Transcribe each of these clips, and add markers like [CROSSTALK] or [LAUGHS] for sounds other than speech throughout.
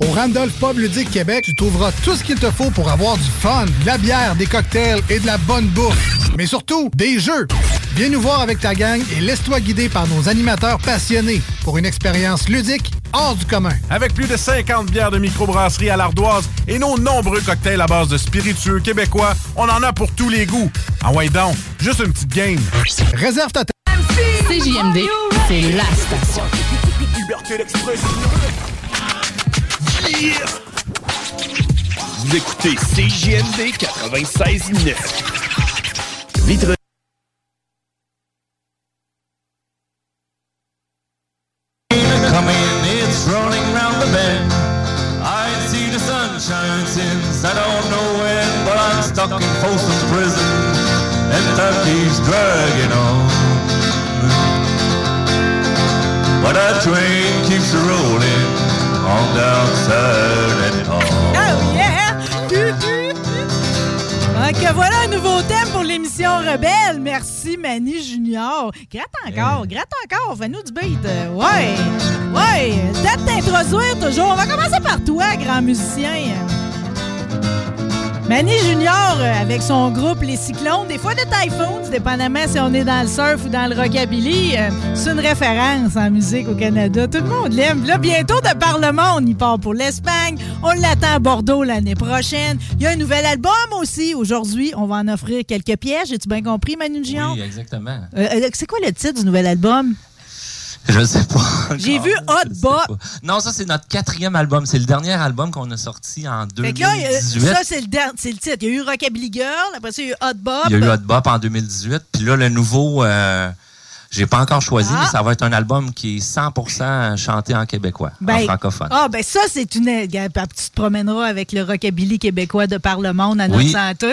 Au Randolph Pub Ludique Québec, tu trouveras tout ce qu'il te faut pour avoir du fun, de la bière, des cocktails et de la bonne bouffe. Mais surtout, des jeux. Viens nous voir avec ta gang et laisse-toi guider par nos animateurs passionnés pour une expérience ludique hors du commun. Avec plus de 50 bières de microbrasserie à l'ardoise et nos nombreux cocktails à base de spiritueux québécois, on en a pour tous les goûts. En ouais donc, juste une petite game. Réserve ta CJMD, c'est la station. Liberté d'expression. Vous écoutez CJMD 96.9. Vitre. Coming, it's rolling round the bend. I see the sunshine since I don't know when, but I'm stuck in Folsom Prison, and time keeps dragging on. But that train keeps rolling on down Saturday Oh yeah! Donc voilà un nouveau thème pour l'émission Rebelle. Merci Manny Junior. Gratte encore, gratte encore, fais-nous du beat. Ouais, ouais, date t'introduire toujours. On va commencer par toi, grand musicien. Manny Junior, euh, avec son groupe Les Cyclones, des fois de Typhoons, dépendamment si on est dans le surf ou dans le rockabilly, euh, c'est une référence en musique au Canada. Tout le monde l'aime. Là, bientôt, de par le monde, il part pour l'Espagne. On l'attend à Bordeaux l'année prochaine. Il y a un nouvel album aussi. Aujourd'hui, on va en offrir quelques pièges. As-tu bien compris, Manu Junior? Oui, exactement. Euh, c'est quoi le titre du nouvel album? Je sais pas. J'ai vu Hot Bot. Non, ça, c'est notre quatrième album. C'est le dernier album qu'on a sorti en Fait que là, 2018. ça, c'est le, der- c'est le titre. Il y a eu Rockabilly Girl, après ça, il y a eu Hot Bob. Il y a eu Hot Bop en 2018. Puis là, le nouveau, euh, j'ai pas encore choisi, Ah. mais ça va être un album qui est 100% chanté en québécois, en Ben, francophone. Ah, ben ça, c'est une. Regarde, Tu te promèneras avec le rockabilly québécois de par le monde à notre Oui. santé.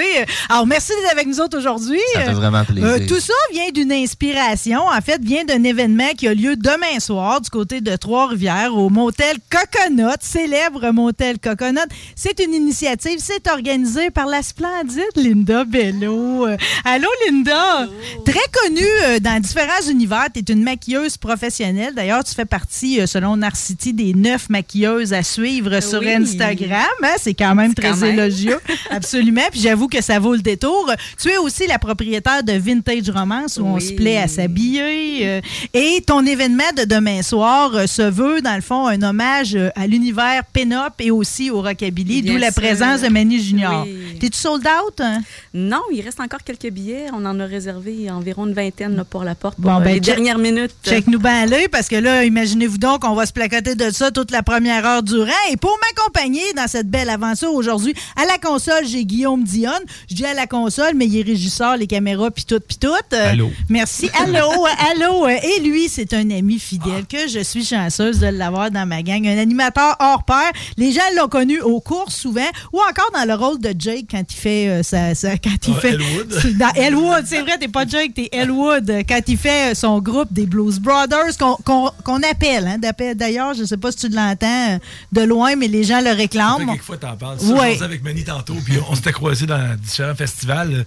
Alors, merci d'être avec nous autres aujourd'hui. Ça fait vraiment plaisir. Euh, tout ça vient d'une inspiration, en fait, vient d'un événement qui a lieu demain soir du côté de Trois-Rivières au motel Coconut, célèbre motel Coconut. C'est une initiative, c'est organisé par la splendide Linda Bello. Euh, allô, Linda? Très connue euh, dans différents univers. Tu es une maquilleuse professionnelle. D'ailleurs, tu fais partie, euh, selon Narcity, des neuf maquilleuses à suivre sur Oui. Instagram. hein? C'est quand même Quand très même. élogieux. [LAUGHS] Absolument. Puis j'avoue que ça vaut le détour. Tu es aussi la propriétaire de Vintage Romance où on se plaît à s'habiller. euh, et ton événement de demain soir euh, se veut, dans le fond, un hommage à l'univers pin-up et aussi au rockabilly, d'où la présence de Manny Junior. Oui. T'es-tu sold out? hein? Non, il reste encore quelques billets. On en a réservé environ une vingtaine là, pour la porte pour Bon, ben, les check- dernières minutes. Check-nous bien à l'œil parce que là, imaginez-vous donc, on va se placoter de ça toute la première heure durant. Et pour m'accompagner dans cette belle aventure aujourd'hui, à la console, j'ai Guillaume Dionne. Je dis à la console, mais il est régisseur, les caméras, puis tout, puis tout. Euh, Allô. Merci. Allô, [LAUGHS] allô. Et lui, c'est un ami fidèle que je suis chanceuse de l'avoir dans ma gang. Un animateur hors pair. Les gens l'ont connu aux courses souvent ou encore dans le rôle de Jake quand il fait euh, sa, sa- quand il Ah, fait Elwood. [LAUGHS] Dans Elwood, c'est vrai, t'es pas Jake, t'es Elwood. Quand il fait euh, son groupe des Blues Brothers, qu'on appelle. hein, D'ailleurs, je ne sais pas si tu l'entends de loin, mais les gens le réclament. Quelquefois, t'en parles. Ça, Ouais. Avec Manny tantôt, puis on s'était croisés dans différents festivals.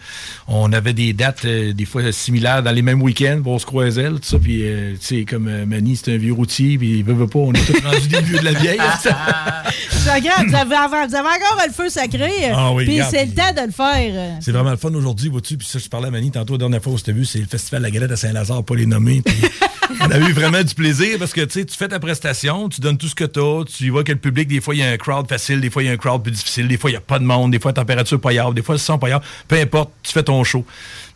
On avait des dates, euh, des fois similaires, dans les mêmes week-ends, on se croisait, là, tout ça. Puis, euh, tu sais, comme euh, Manny, c'est un vieux routier, puis il veut, veut pas, on est tous rendus des vieux de la vieille. [LAUGHS] [LAUGHS] C'est agréable. Vous avez, vous avez encore le feu sacré. Ah oui, Puis c'est le temps de le faire. C'est vraiment le fun aujourd'hui, vois-tu. Puis ça, je parlais à Manny tantôt, la dernière fois où je t'ai vu, c'est le Festival de la Galette à Saint-Lazare, les nommer. [LAUGHS] On a eu vraiment du plaisir parce que tu fais ta prestation, tu donnes tout ce que tu as, tu vois que le public, des fois, il y a un crowd facile, des fois, il y a un crowd plus difficile, des fois, il n'y a pas de monde, des fois, la température pas des fois, le son pas Peu importe, tu fais ton show.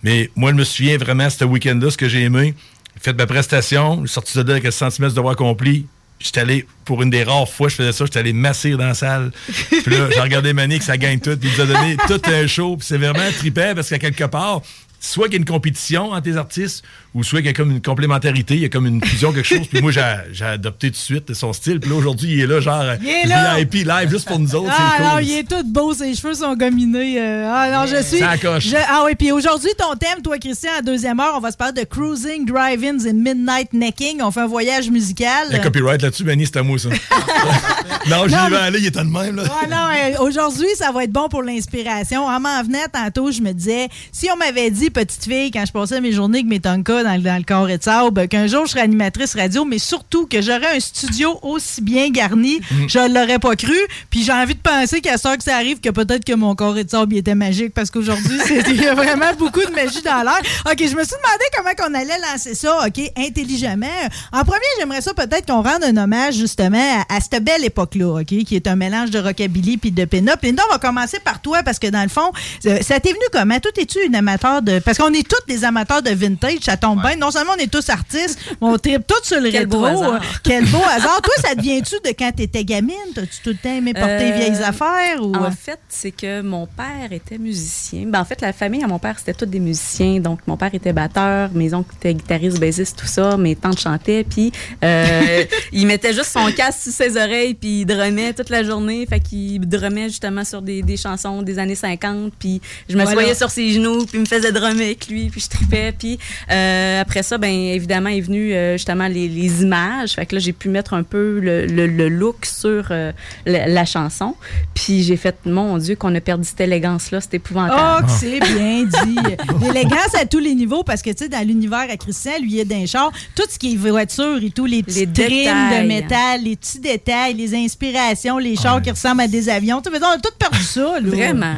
Mais moi, je me souviens vraiment, ce week-end-là, ce que j'ai aimé, fait ma prestation, j'ai sorti de là avec un sentiment de devoir accompli. J'étais allé, pour une des rares fois, je faisais ça, j'étais allé masser dans la salle. Puis là, j'ai regardé Manique, ça gagne tout, puis il nous a donné tout un show. Puis c'est vraiment trippant parce qu'à quelque part, soit qu'il y a une compétition entre les artistes, ou soit qu'il y a comme une complémentarité, il y a comme une fusion, quelque chose. Puis moi, j'ai adopté tout de suite son style. Puis là, aujourd'hui, il est là, genre, Il est là! VIP live, juste pour nous autres. Ah c'est cool. il est tout beau, ses cheveux sont gominés. euh, ah non, je suis. Ça je- ah oui, puis aujourd'hui, ton thème, toi, Christian, à deuxième heure, on va se parler de cruising, drive-ins and midnight necking. On fait un voyage musical. Il y a copyright là-dessus, Manny, c'était à moi, ça. [LAUGHS] non, j'y vais aller, il était de même, là. Ah non, euh, aujourd'hui, ça va être bon pour l'inspiration. En m'en venant tantôt, je me disais, si on m'avait dit, petite fille, quand je passais mes journées avec mes tonkas dans, le- dans le corps et de sable, qu'un jour je serais animatrice radio, mais surtout que j'aurais un studio aussi bien garni, Mm. je l'aurais pas cru. Puis j'ai envie de penser qu'à ce que ça arrive, que peut-être que mon corps et de sable il était magique, parce qu'aujourd'hui, il y a vraiment beaucoup de magie dans l'air. OK, je me suis demandé comment qu'on allait lancer ça, OK, intelligemment. En premier, j'aimerais ça peut-être qu'on rende un hommage justement à, à cette belle époque-là, OK, qui est un mélange de rockabilly puis de pin-up. Linda, on va commencer par toi parce que dans le fond, euh, ça t'est venu comment? Toi, es-tu une amateur de. Parce qu'on est tous des amateurs de vintage, ça tombe bien. Non seulement on est tous artistes, mais on tripe tous sur le Quel rétro. beau. Euh, [LAUGHS] Quel beau hasard. Toi, ça te vient-tu de quand t'étais gamine? T'as-tu tout le temps aimé porter Euh, vieilles affaires? Ou... En fait, c'est que mon père était musicien. Ben, en fait, la famille à mon père, c'était tous des musiciens. Donc, mon père était batteur, mes oncles étaient guitaristes, bassistes, tout ça. Mes tantes chantaient. Puis, euh, [LAUGHS] il mettait juste son casque sur ses oreilles, puis il drumait toute la journée. Fait qu'il drumait justement sur des, des chansons des années 50. Puis, je me Voilà. sur ses genoux, puis il me faisait drummer avec lui, puis je tripais. Puis, euh, après ça, ben évidemment, est venu euh, justement les, les images. Fait que là, j'ai pu mettre un peu le, le- le look sur euh, la, la chanson. Puis j'ai fait, mon Dieu, qu'on a perdu cette élégance-là, c'est Oh, épouvantable. que c'est bien dit. [LAUGHS] L'élégance à tous les niveaux, parce que, tu sais, dans l'univers à Christian, lui, il est d'un char. Tout ce qui est voiture et tous les petits Les trims de métal, les petits détails, les inspirations, les chars qui ressemblent à des avions. Tu sais, on a tout perdu ça, là. Vraiment.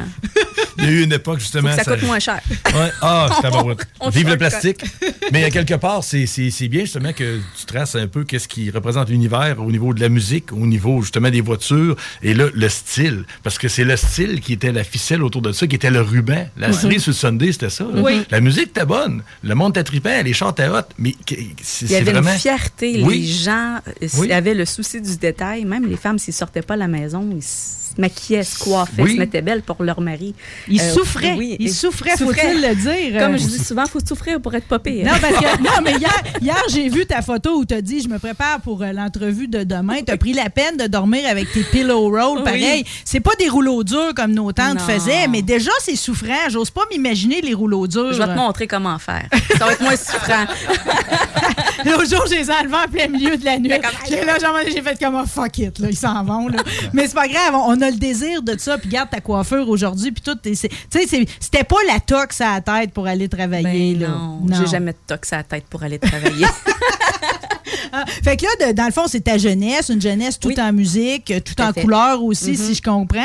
Il y a eu une époque, justement. Faut que ça coûte moins cher. Ouais. Ah, [LAUGHS] c'est Vive le plastique. [LAUGHS] Mais à quelque part, c'est bien justement que tu traces un peu qu'est-ce qui représente l'univers au niveau de la musique, au niveau justement des voitures, et là, le style. Parce que c'est le style qui était la ficelle autour de ça, qui était le ruban. La Mhm. série sur le Sunday, c'était ça. Oui. La musique était bonne. Le monde était trippant, les chants étaient hot, mais c'est Il y avait vraiment... une fierté. Oui. Les gens euh, Oui. avaient le souci du détail. Même les femmes, s'ils sortaient pas de la maison, ils se maquillaient, se coiffaient, Oui. se mettaient belles pour leur mari. Ils Euh, souffraient. oui, Ils souffraient, faut-il le dire? Comme je dis souvent, faut souffrir pour être pire. Non, parce que, non, mais hier, [LAUGHS] hier j'ai vu ta photo où tu as dit Je me prépare pour euh, l'entrevue de demain. Tu as pris la peine de dormir avec tes pillow rolls. Oui. Pareil. C'est pas des rouleaux durs comme nos tantes Non. faisaient, mais déjà, c'est souffrant. J'ose pas m'imaginer les rouleaux durs. Je vais te montrer comment faire. Ça va être moins souffrant. [LAUGHS] L'autre jour, je les enlevés en plein milieu de la nuit. J'ai j'ai fait comme un fuck it, là, ils s'en vont. Là. Mais c'est pas grave, on on a le désir de ça. Puis garde ta coiffure aujourd'hui, puis tout. Tu sais, c'était pas la tox à la tête pour aller travailler. Ben là. non, j'ai jamais de tox à la tête pour aller travailler. [LAUGHS] [LAUGHS] Ah, fait que là, de- dans le fond, c'est ta jeunesse, une jeunesse tout en musique, tout, à en fait. couleur aussi, Mhm. si je comprends.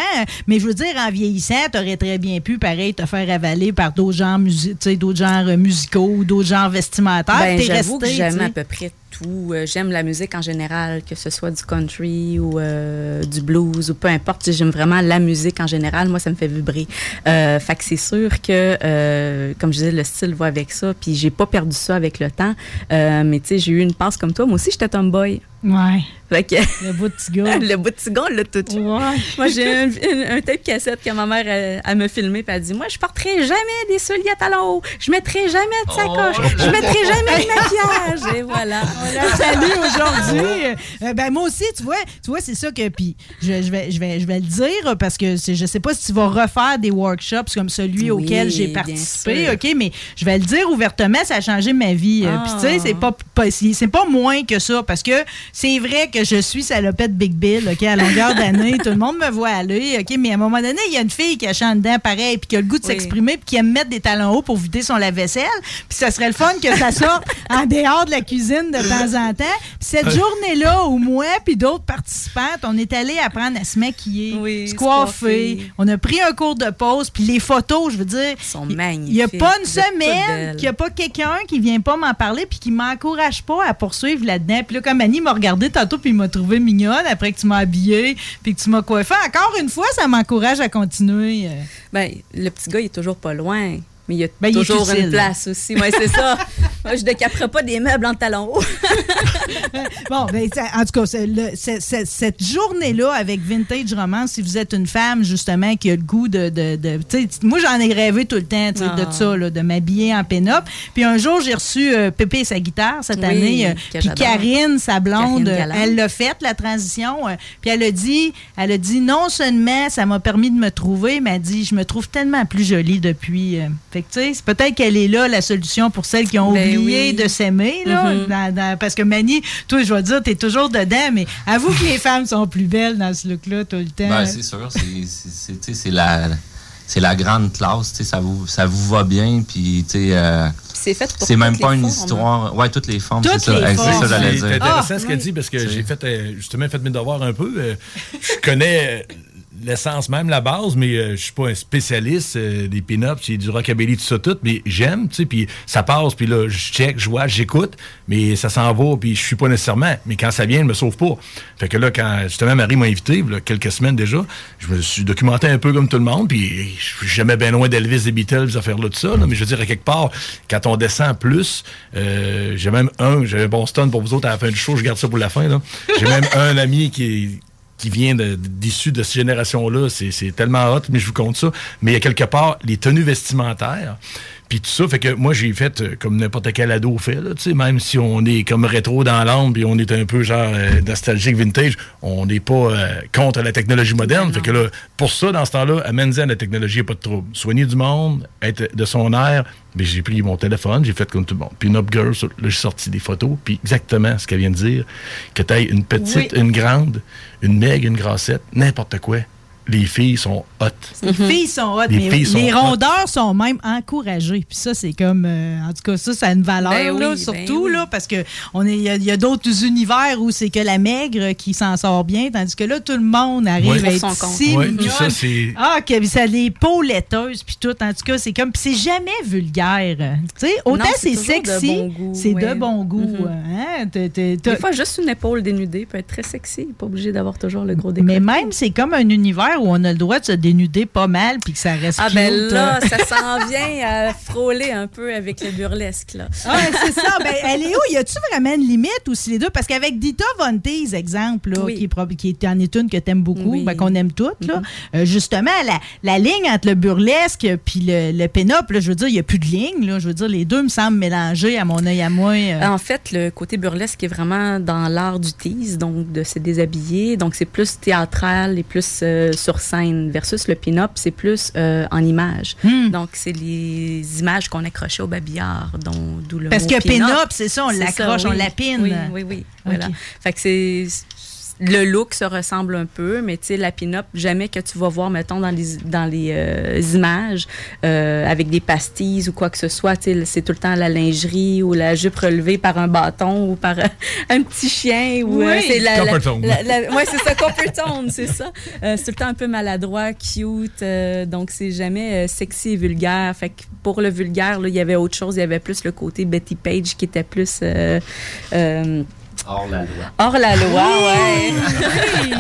Mais je veux dire, en vieillissant, t'aurais très bien pu, pareil, te faire avaler par d'autres genres, tu d'autres genres euh, musicaux ou d'autres genres vestimentaires. Ben, j'avoue resté, que j'aime tu sais. à peu près Euh, j'aime la musique en général, que ce soit du country ou euh, du blues ou peu importe. J'aime vraiment la musique en général. Moi, ça me fait vibrer. Euh, c'est sûr que, euh, comme je disais, le style va avec ça. Puis j'ai pas perdu ça avec le temps. Mais tu sais, j'ai eu une passe comme toi. Moi aussi, j'étais tomboy. Ouais. Fait que- Le bout de tigon. [LAUGHS] le bout de tigon, on l'a tout eu. Moi, j'ai un, un- un tape cassette que ma mère, elle, elle me filmait, puis elle dit Moi, je porterai jamais des souliers à talons hauts. Je mettrai jamais de sacoche. je mettrai jamais de maquillage. Et voilà. On la salue aujourd'hui. Euh, ben moi aussi, tu vois, tu vois, c'est ça que puis je, je vais je vais je vais le dire parce que je sais pas si tu vas refaire des workshops comme celui Oui, auquel j'ai participé. OK, mais je vais le dire ouvertement, ça a changé ma vie. Euh, Puis tu sais, c'est pas, pas pas moins que ça parce que c'est vrai que je suis salopette Big Bill, OK, à longueur d'année, [LAUGHS] tout le monde me voit aller, OK, mais à un moment donné, il y a une fille qui a chante dedans pareil puis qui a le goût de Oui. s'exprimer puis qui aime mettre des talons hauts pour vider son lave-vaisselle, puis ça serait le fun que ça sorte [LAUGHS] en dehors de la cuisine de temps en temps. Puis cette journée-là où moi puis d'autres participantes, on est allés apprendre à se maquiller, se se coiffer. On a pris un cours de pause, puis les photos, je veux dire, sont il- magnifiques. Il n'y a pas une semaine qu'il n'y a pas quelqu'un qui vient pas m'en parler puis qui m'encourage pas à poursuivre là-dedans. Puis là, comme Annie m'a regardé tantôt puis il m'a trouvé mignonne après que tu m'as habillée puis que tu m'as coiffée, encore une fois, ça m'encourage à continuer. euh. Ben, le petit gars, il est toujours pas loin. Mais il y a Ben, toujours une place aussi. Oui, c'est ça. [LAUGHS] Moi, je décaperai pas des meubles en talons hauts. [LAUGHS] Bon, ben, en tout cas, le- cette journée-là avec Vintage Romance, si vous êtes une femme, justement, qui a le goût de. de, moi, j'en ai rêvé tout le temps, sais, de Ah. ça, là, de m'habiller en pin-up. Puis un jour, j'ai reçu euh, Pépé et sa guitare cette Oui, année. euh, puis. Karine, sa blonde, Karine euh, elle l'a faite, la transition. euh, puis elle a dit, elle a dit, non seulement ça m'a permis de me trouver, mais elle dit, je me trouve tellement plus jolie depuis. Fait que, tu sais, c'est peut-être qu'elle est là, la solution pour celles qui ont Ben oublié oui. de s'aimer, là. Mhm. dans- dans- parce que Mani, toi, je vais te dire, t'es toujours dedans, mais avoue que les femmes sont plus belles dans ce look-là tout le temps. Ben, c'est sûr, c'est- c'est c'est- tu sais, c'est la, c'est la grande classe, tu sais, ça vous, ça vous va bien, puis tu sais, euh, C'est fait pour c'est même pas une formes, hein. histoire. Ouais, toutes les formes, Toutes c'est ça. les Hey, C'est ça, j'allais C'est intéressant Ah, ce qu'elle oui. dit parce que j'ai fait euh, justement fait mes devoirs un peu. Euh, je connais l'essence même, la base, mais euh, je suis pas un spécialiste euh, des pin-ups, c'est du rockabilly, tout ça, tout, mais j'aime, tu sais, puis ça passe, puis là, je check, je vois, j'écoute, mais ça s'en va, puis je suis pas nécessairement, mais quand ça vient, je me sauve pas. Fait que là, quand justement Marie m'a invité, là, quelques semaines déjà, je me suis documenté un peu comme tout le monde, puis je suis jamais bien loin d'Elvis, des Beatles, ces affaires-là, tout ça, là, mais je veux dire, à quelque part, quand on descend plus, euh, j'ai même un, j'ai un bon stun pour vous autres à la fin du show, je garde ça pour la fin, là. J'ai même [LAUGHS] un ami qui est qui vient de- d'issue de, cette génération-là, c'est tellement hot, mais je vous compte ça. Mais il y a quelque part les tenues vestimentaires, puis tout ça, fait que moi j'ai fait euh, comme n'importe quel ado fait, là, tu sais, même si on est comme rétro dans l'âme, puis on est un peu genre euh, nostalgique, vintage, on n'est pas euh, contre la technologie moderne. Fait que là, pour ça, dans ce temps-là, amène-en la technologie, pas de trouble. Soigner du monde, être de son air, mais j'ai pris mon téléphone, j'ai fait comme tout le monde. Puis Up Girl, là, j'ai sorti des photos, puis exactement ce qu'elle vient de dire, que tu une petite, Oui. une grande, une maigre, une grassette, n'importe quoi. Les filles sont hot. Les filles sont hot, Les mais filles sont les hot. rondeurs sont même encouragées. Puis ça, c'est comme. euh, en tout cas, ça, ça a une valeur, Ben oui, là, ben surtout, oui. là, parce que on est- il y a, il y a d'autres univers où c'est que la maigre qui s'en sort bien, tandis que là, tout le monde arrive à être si ça, c'est. Ah, que ça a des peaux laiteuses, puis tout. En tout cas, c'est comme. Puis c'est jamais vulgaire. Tu sais, autant c'est c'est toujours de sexy, bon goût, c'est de bon goût. Mhm. hein. Des fois, juste une épaule dénudée peut être très sexy. Pas obligé d'avoir toujours le gros décolleté. mais même, c'est comme un univers où on a le droit de se dénuder pas mal, puis que ça reste Ah ben là, hein. ça s'en [LAUGHS] vient à frôler un peu avec le burlesque, là. Ah, c'est ça. [LAUGHS] Ben, elle est où? Y a-tu vraiment une limite aussi les deux? Parce qu'avec Dita Von Teese, exemple, là, Oui. qui, est, prob- qui est en est une que t'aimes beaucoup, Oui. ben, qu'on aime toutes, là, Mm-hmm. euh, justement, la, la ligne entre le burlesque puis le, le pin-up, là, je veux dire, il n'y a plus de ligne. Là, je veux dire, les deux me semblent mélangés à mon œil à moi. euh. En fait, le côté burlesque est vraiment dans l'art du tease, donc de se déshabiller. Donc, c'est plus théâtral et plus euh, sur scène, versus le pin-up, c'est plus euh, en images. Hmm. Donc, c'est les images qu'on accrochait au babillard, dont d'où le Parce mot que pin-up. c'est ça, on l'accroche, ça, on oui. lapine. Oui, oui, oui. Voilà. Fait que c'est. Le look se ressemble un peu, mais tu sais, la pin-up, jamais que tu vas voir, mettons, dans les, dans les euh, images, euh, avec des pastilles ou quoi que ce soit, tu sais, c'est tout le temps la lingerie ou la jupe relevée par un bâton ou par euh, [LAUGHS] un petit chien. Ou, euh, Oui. c'est la, la, la- ouais, c'est ça, Coppertone, c'est ça. Euh, c'est tout le temps un peu maladroit, cute, euh, donc c'est jamais euh, sexy et vulgaire. Fait que pour le vulgaire, il y avait autre chose, il y avait plus le côté Betty Page qui était plus... Hors la loi. Hors la loi, Oui.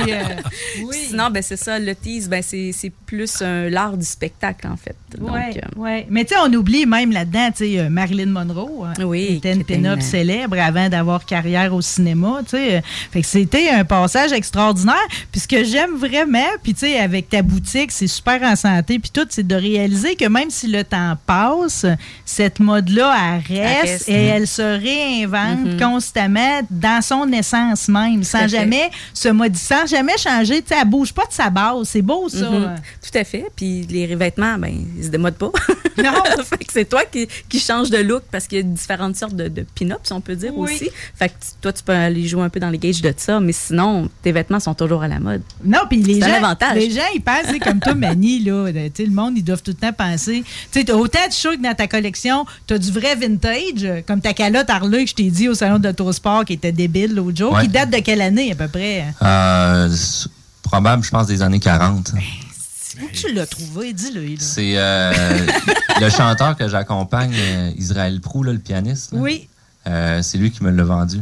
ouais. Oui. [LAUGHS] Sinon, ben, c'est ça, le tease, ben, c'est c'est plus un l'art du spectacle, en fait. Oui, euh, ouais. Mais tu sais, on oublie même là-dedans, tu sais, euh, Marilyn Monroe, hein, Oui, qui était une pin-up une- célèbre avant d'avoir carrière au cinéma, tu sais. euh, Fait que c'était un passage extraordinaire. Puis ce que j'aime vraiment, puis tu sais, avec ta boutique, c'est super en santé, puis tout, c'est de réaliser que même si le temps passe, cette mode-là, elle reste, Elle reste. et elle se réinvente Mhm. constamment dans son essence même, sans jamais se modifier, sans jamais changer. Tu sais, elle bouge pas de sa base. C'est beau, ça. Mhm. Tout à fait. Puis les revêtements, ben, ils se démodent pas. Non. [LAUGHS] fait que c'est toi qui, qui change de look parce qu'il y a différentes sortes de, de pin-ups, on peut dire Oui. aussi. Fait que tu- toi, tu peux aller jouer un peu dans les gages de ça, mais sinon, tes vêtements sont toujours à la mode. Non, puis les gens, avantage. les gens, ils pensent, tu comme toi, Mani, là, tu le monde, ils doivent tout le temps penser. Tu sais, autant de choses que dans ta collection, t'as du vrai vintage, comme ta calotte Harley que je t'ai dit au salon d'autosport qui était débile l'autre jour, Ouais. qui date de quelle année à peu près? Euh, probable, je pense, des années 40. Où tu l'as trouvé? Dis-le. C'est euh, [LAUGHS] le chanteur que j'accompagne, euh, Israël Prou, là, le pianiste. là. Oui. Euh, c'est lui qui me l'a vendu.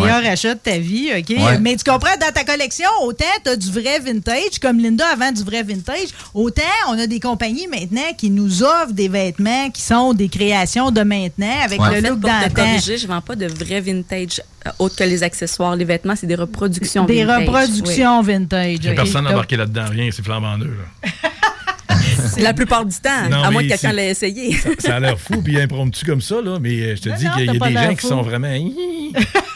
Meilleur achat de ta vie, OK? Ouais. Mais tu comprends, dans ta collection, autant tu as du vrai vintage, comme Linda avant du vrai vintage, autant on a des compagnies maintenant qui nous offrent des vêtements qui sont des créations de maintenant avec En le fait, look pour te d'antan. corriger, je vends pas de vrais vintage euh, autres que les accessoires. Les vêtements, c'est des reproductions Des vintage. reproductions vintage. Il n'y a personne embarqué là-dedans, rien, c'est flambant neuf. [LAUGHS] La plupart du temps, Non, à moins mais que quelqu'un l'ait essayé. Ça, ça a l'air fou puis impromptu comme ça, là, mais euh, je te Non, dis qu'il y a pas des l'air gens qui sont vraiment. [LAUGHS]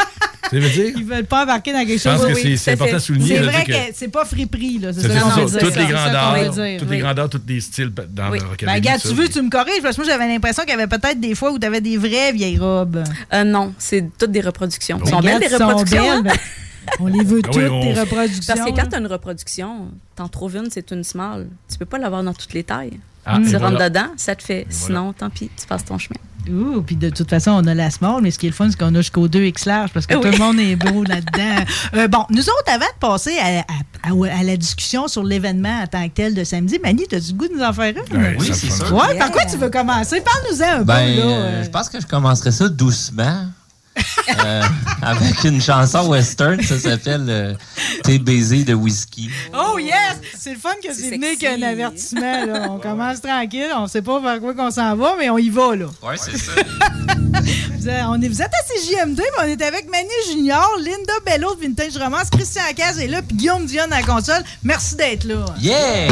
Ils veulent pas embarquer dans quelque Je pense chose. que Oui, c'est- à important de souligner, C'est vrai que, que- c'est pas friperie, là. C'est ça ça, qu'on ça, toutes les ça grandeurs, toutes oui. les grandeurs, tous les styles dans Oui. le Ben, regarde, tu veux, tu me corriges, parce que moi, j'avais l'impression qu'il y avait peut-être des fois où tu avais des vraies vieilles robes. Euh, non, c'est toutes des reproductions. Elles sont Regarde, belles, les elles sont reproductions. hein? ben, on les veut [LAUGHS] Ah toutes, oui, on- tes reproductions. Parce que quand tu as une reproduction, t'en trouves une, c'est une small. Tu peux pas l'avoir dans toutes les tailles. Ah, tu rentres voilà. dedans, ça te fait. Sinon, tant pis, tu passes ton chemin. Ouh, puis de toute façon, on a la small, mais ce qui est le fun, c'est qu'on a jusqu'au 2X large parce que Oui. tout le monde est beau là-dedans. [LAUGHS] Euh, bon, nous autres, avant de passer à, à- à- à la discussion sur l'événement en tant que tel de samedi, Mani, t'as-tu le goût de nous en faire une? Ouais, Oui, ça c'est sûr. Ouais, par quoi tu veux commencer? Parle-nous-en un Ben, peu, là. euh. je pense que je commencerai ça doucement. Euh, avec une chanson western, ça s'appelle euh, T'es baisé de whisky. Oh yes! C'est le fun que c'est venu qu'un avertissement. Là. On commence tranquille, on sait pas vers quoi qu'on s'en va, mais on y va. là. Ouais, c'est ça. [LAUGHS] Vous êtes, on est, vous êtes à CJMD, mais on est avec Manu Junior, Linda Bello de Vintage Romance, Christian Caz est là, puis Guillaume Dion à la console. Merci d'être là. Yeah!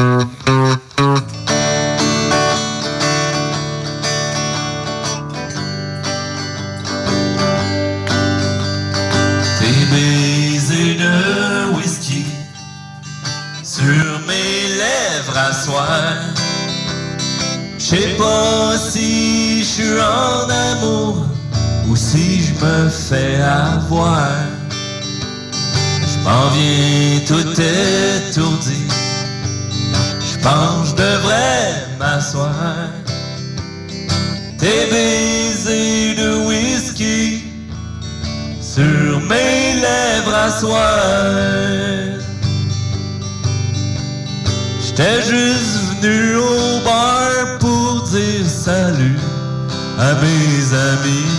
Sur mes lèvres à soir. Je sais pas si je suis en amour ou si je me fais avoir. Je m'en viens tout étourdi. Je pense je devrais m'asseoir. Tes baisers de whisky sur mes lèvres à soir. J'étais juste venu au bar pour dire salut à mes amis.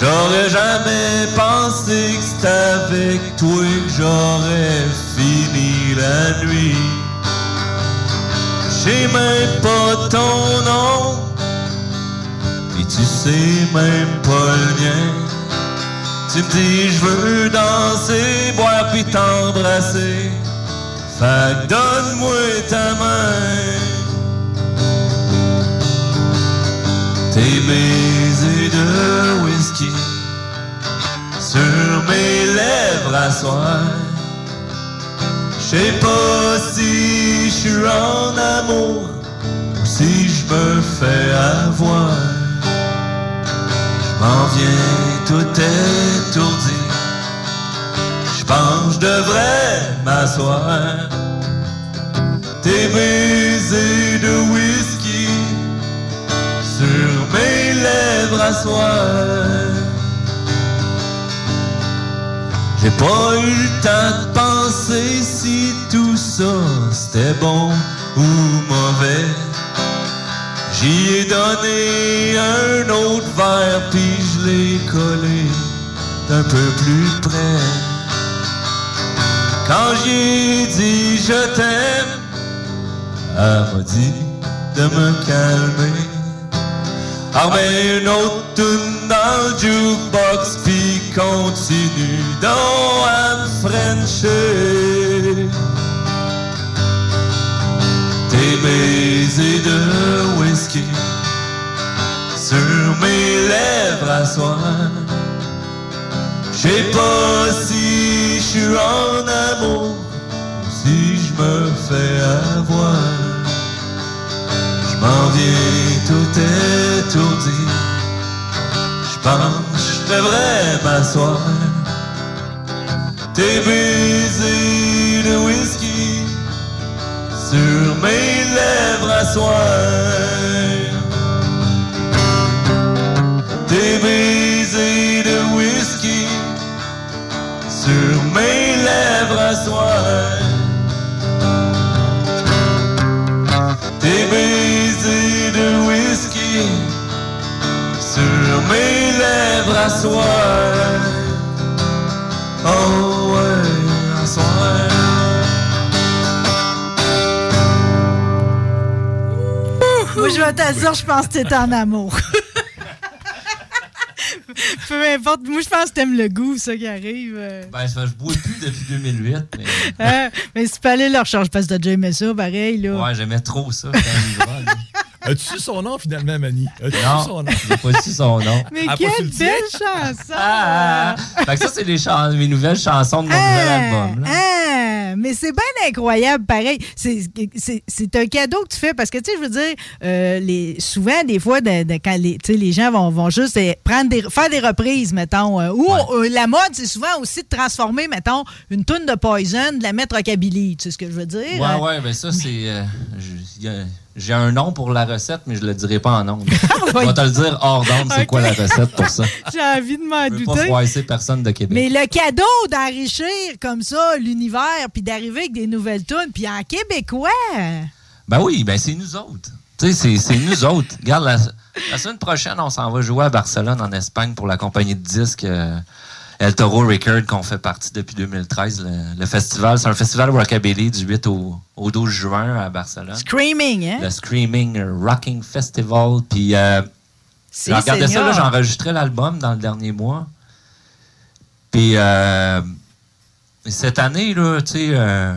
J'aurais jamais pensé que c'était avec toi que j'aurais fini la nuit. J'ai même pas ton nom, et tu sais même pas le mien. Tu me dis je veux danser, boire puis t'embrasser. Fait donne-moi ta main. Tes baisers de whisky sur mes lèvres à soir. Je sais pas si je suis en amour ou si je me fais avoir. Je m'en viens tout étourdi. Je je devrais m'asseoir. Tes baisers de whisky sur mes lèvres à soir. J'ai pas eu le temps de penser si tout ça c'était bon ou mauvais. J'y ai donné un autre verre puis je l'ai collé d'un peu plus près. Quand j'ai dit je t'aime, elle m'a dit de me calmer. Ah une autre dans le jukebox puis continue donc à me frencher. Tes baisers de whisky sur mes lèvres à soir. Je sais pas si je suis en amour ou si je me fais avoir. Je m'en viens tout étourdi. Je pense je devrais m'asseoir. Tes baisers de whisky sur mes lèvres à soir. Tes baisers de whisky sur mes lèvres à soir. Tes baisers de whisky sur mes lèvres à soir. Oh ouais, à soir. Moi, je vais dire, je pense que t'es en amour. Peu importe. Moi, je pense que t'aimes le goût, ça qui arrive. euh. Ben, ça, je bois plus depuis 2008, mais. Hein? Mais si tu peux aller le recharger parce que t'as déjà aimé ça, pareil, là. Ouais, j'aimais trop ça quand. As-tu su son nom finalement, Manny? As-tu son nom? j'ai pas su son nom. Mais Ah, quelle belle chanson! Ah, ah. Fait que ça, c'est les mes nouvelles chansons de mon nouvel album. Là. Ah, mais c'est bien incroyable, pareil. C'est c'est- c'est un cadeau que tu fais parce que, tu sais, je veux dire, euh, les, souvent, des fois, de- de- quand les, les gens vont, vont juste euh, prendre des, faire des reprises, mettons. euh, ou euh, la mode, c'est souvent aussi de transformer, mettons, une toune de Poison, de la mettre rockabilly. Tu sais ce que je veux dire? Ouais, Euh, ouais, ben ça, c'est. Je- J'ai un nom pour la recette, mais je le dirai pas en ondes. [LAUGHS] Je oui. vais te le dire hors d'onde, c'est quoi la recette pour ça? [LAUGHS] J'ai envie de m'en Je veux pas douter. froisser personne de Québec. Mais le cadeau d'enrichir comme ça l'univers, puis d'arriver avec des nouvelles tunes, puis en québécois. Ben oui, ben c'est nous autres. Tu sais, c'est- c'est nous autres. Regarde, la, la semaine prochaine, on s'en va jouer à Barcelone, en Espagne, pour la compagnie de disques euh, El Toro Record, qu'on fait partie depuis 2013. Le, le festival, c'est un festival rockabilly du 8 au, au 12 juin à Barcelone. Screaming, hein? Le Screaming Rocking Festival. Puis, euh, ça, Seigneur. j'ai enregistré l'album dans le dernier mois. Puis, euh, cette année, là, tu sais, euh,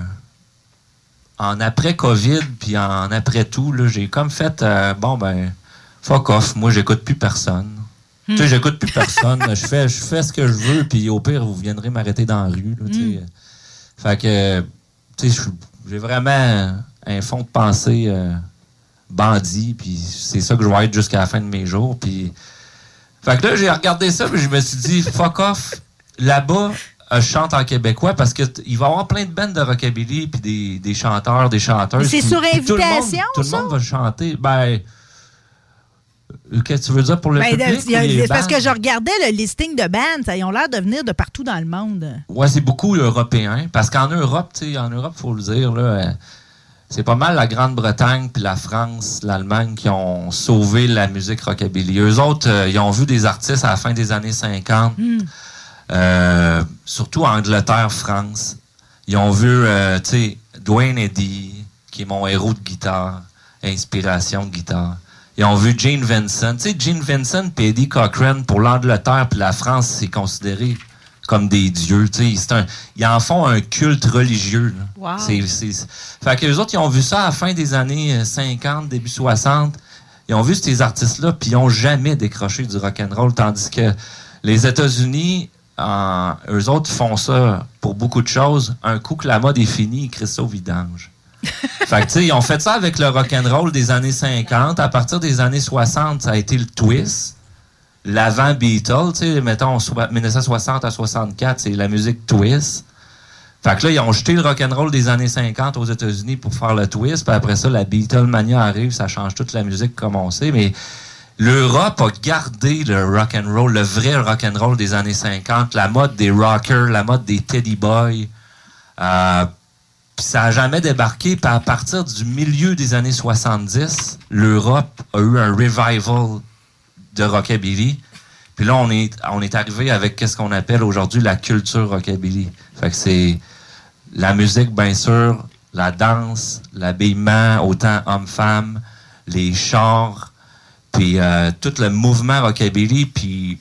en après-COVID, puis en après-tout, j'ai comme fait, euh, bon, ben, fuck off, moi, j'écoute plus personne. Hmm. Tu sais, j'écoute plus personne. je, fais, je fais ce que je veux, puis au pire, vous viendrez m'arrêter dans la rue. Là. Hmm. Fait que, tu sais, j'ai vraiment un fond de pensée euh, bandit, puis c'est ça que je vais être jusqu'à la fin de mes jours. Puis, fait que là, j'ai regardé ça, puis je me suis dit, fuck off, là-bas, euh, je chante en québécois parce que t- il va y avoir plein de bandes de rockabilly puis des, des chanteurs, des chanteuses. C'est sur puis tout le monde- invitation, Tout le monde, va chanter. Ben, qu'est-ce que tu veux dire pour le Ben, public? il c'est parce que je regardais le listing de bands, ils ont l'air de venir de partout dans le monde. Ouais, c'est beaucoup européen. Parce qu'en Europe, tu en Europe, faut le dire, là, euh, c'est pas mal la Grande-Bretagne puis la France, l'Allemagne qui ont sauvé la musique rockabilly. Eux autres, euh, ils ont vu des artistes à la fin des années 50, euh, surtout en Angleterre, France. Ils ont vu, euh, tu sais, Dwayne Eddy, qui est mon héros de guitare, inspiration de guitare. Ils ont vu Gene Vincent. Tu sais, Gene Vincent et Eddie Cochran, pour l'Angleterre puis la France, c'est considéré comme des dieux. Tu sais, c'est un- ils en font un culte religieux. Wow. C'est, fait que les autres, ils ont vu ça à la fin des années euh, 50, début 60. Ils ont vu ces artistes-là, puis ils n'ont jamais décroché du rock'n'roll, tandis que les États-Unis, eux autres font ça pour beaucoup de choses. Un coup que la mode est finie, ils ça au vidange. Fait que, ils ont fait ça avec le rock'n'roll des années 50. À partir des années 60, ça a été le twist. L'avant Beatles, mettons, so- 1960 à 64, c'est la musique twist. Fait que là, ils ont jeté le rock'n'roll des années 50 aux États-Unis pour faire le twist. Puis après ça, la Beatlemania arrive, ça change toute la musique comme on sait. Mais l'Europe a gardé le rock'n'roll, le vrai rock'n'roll des années 50, la mode des rockers, la mode des teddy boys. Euh, puis ça n'a jamais débarqué. Puis à partir du milieu des années 70, l'Europe a eu un revival de rockabilly. Puis là, on est, on est arrivé avec qu'est-ce qu'on appelle aujourd'hui la culture rockabilly. Fait que c'est la musique, bien sûr, la danse, l'habillement, autant homme-femme, les chars, puis euh, tout le mouvement rockabilly, puis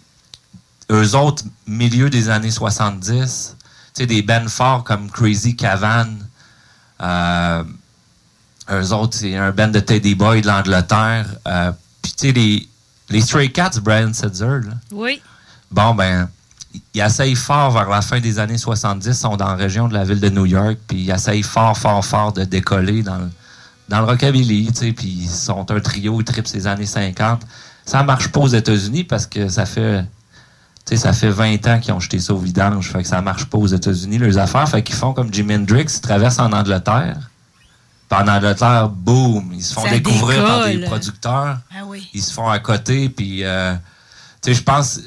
eux autres, milieu des années 70, tu sais, des bands forts comme Crazy Cavan, euh, eux autres, c'est un band de Teddy Boy de l'Angleterre, euh, puis tu sais, les, les Stray Cats, Brian Setzer, là, Oui. Bon, ben, ils essayent fort vers la fin des années 70, ils sont dans la région de la ville de New York, puis ils essayent fort, fort, fort de décoller dans le, dans le rockabilly, tu sais, puis ils sont un trio, ils tripent ces années 50. Ça marche pas aux États-Unis parce que ça fait, sais, ça fait 20 ans qu'ils ont jeté ça au vidange, fait que ça marche pas aux États-Unis, leurs affaires, fait qu'ils font comme Jimi Hendrix, ils traversent en Angleterre. Puis en Angleterre, boum, ils se font Ça découvrir par des producteurs Ah oui. ils se font à côté, puis euh, tu sais, je pense,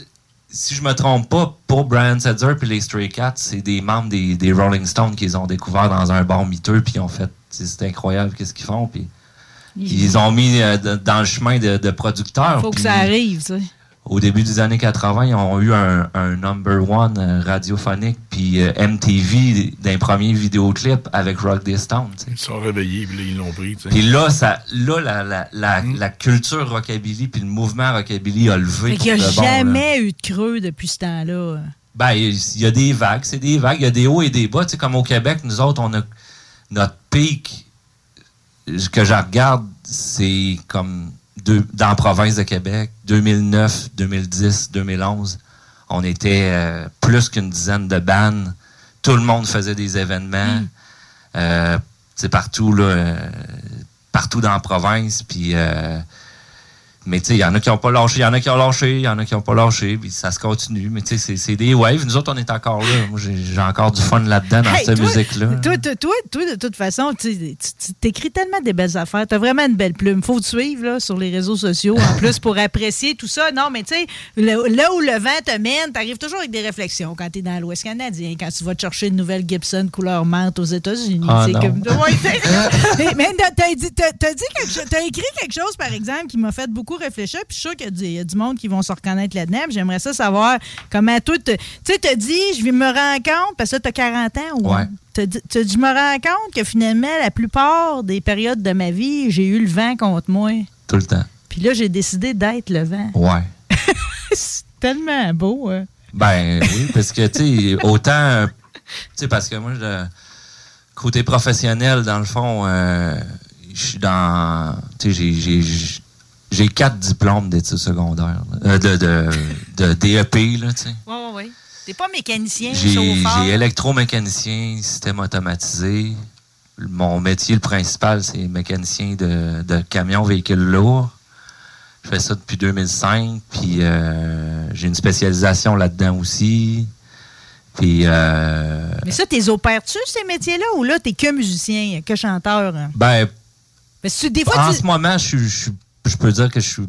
si je me trompe pas, pour Brian Setzer puis les Stray Cats, c'est des membres des, des Rolling Stones qu'ils ont découvert dans un bar miteux, puis ils ont fait, c'est incroyable qu'est-ce qu'ils font, puis ils ont mis euh, dans le chemin de, de producteurs. Faut que ça arrive, tu sais. Au début des années 80, ils ont eu un, un number one euh, radiophonique, puis euh, MTV d'un premier vidéoclip avec Rock This Town. Ils se sont réveillés, puis là, ils l'ont pris. Puis là, ça, là la, la, la, la culture rockabilly puis le mouvement rockabilly a levé. Qu'il n'y a bon, jamais eu de creux depuis ce temps-là. Ben, il y a des vagues, c'est des vagues. Il y a des hauts et des bas. Comme au Québec, nous autres, on a notre pic ce que je regarde, c'est comme dans la province de Québec, 2009, 2010, 2011. On était euh, plus qu'une dizaine de bandes. Tout le monde faisait des événements. Euh, c'est partout, là, euh, partout dans la province. Puis, mais tu sais, il y en a qui n'ont pas lâché, il y en a qui ont lâché, il y en a qui n'ont pas lâché, puis ça se continue. Mais tu sais, c'est- des waves. Nous autres, on est encore là. Moi, j'ai encore du fun là-dedans, dans Hey, cette musique-là. Toi, toi, toi, toi, de toute façon, tu t'écris tellement des belles affaires. Tu as vraiment une belle plume. faut te suivre là, sur les réseaux sociaux en plus pour apprécier tout ça. Non, mais tu sais, là où le vent te mène, tu arrives toujours avec des réflexions quand tu es dans l'Ouest canadien, quand tu vas te chercher une nouvelle Gibson couleur menthe aux États-Unis. Ah, comme- Ouais, [LAUGHS] mais mais t'as- dit, quelque chose, t'as écrit quelque chose, par exemple, qui m'a fait beaucoup réfléchir. Puis je suis sûr qu'il y a du- il y, a du monde qui vont se reconnaître là-dedans. J'aimerais ça savoir comment toi, te- tu sais, t'as dit, je vais me rendre compte, parce que tu as 40 ans ou Ouais. T'as dit, je me rends compte que finalement, la plupart des périodes de ma vie, j'ai eu le vent contre moi. Tout le temps. Puis là, j'ai décidé d'être le vent. Ouais. [LAUGHS] C'est tellement beau. hein. Ben oui, parce que, tu sais, autant. Tu sais, parce que moi, je- côté professionnel, dans le fond, euh, je suis dans. Tu sais, j'ai- j'ai- quatre diplômes d'études secondaires, là. Euh, de, de, de DEP, là, tu sais. Oui, oui, oui. T'es pas mécanicien, J'ai électromécanicien, système automatisé. Mon métier, le principal, c'est mécanicien de, de camions, véhicules lourds. Je fais ça depuis 2005, puis euh, j'ai une spécialisation là-dedans aussi. Puis, euh, Mais ça, t'es opères-tu, ces métiers-là, ou là, t'es que musicien, que chanteur? hein? ben, que des fois, en tu... ce moment, je, suis- je, peux dire que je suis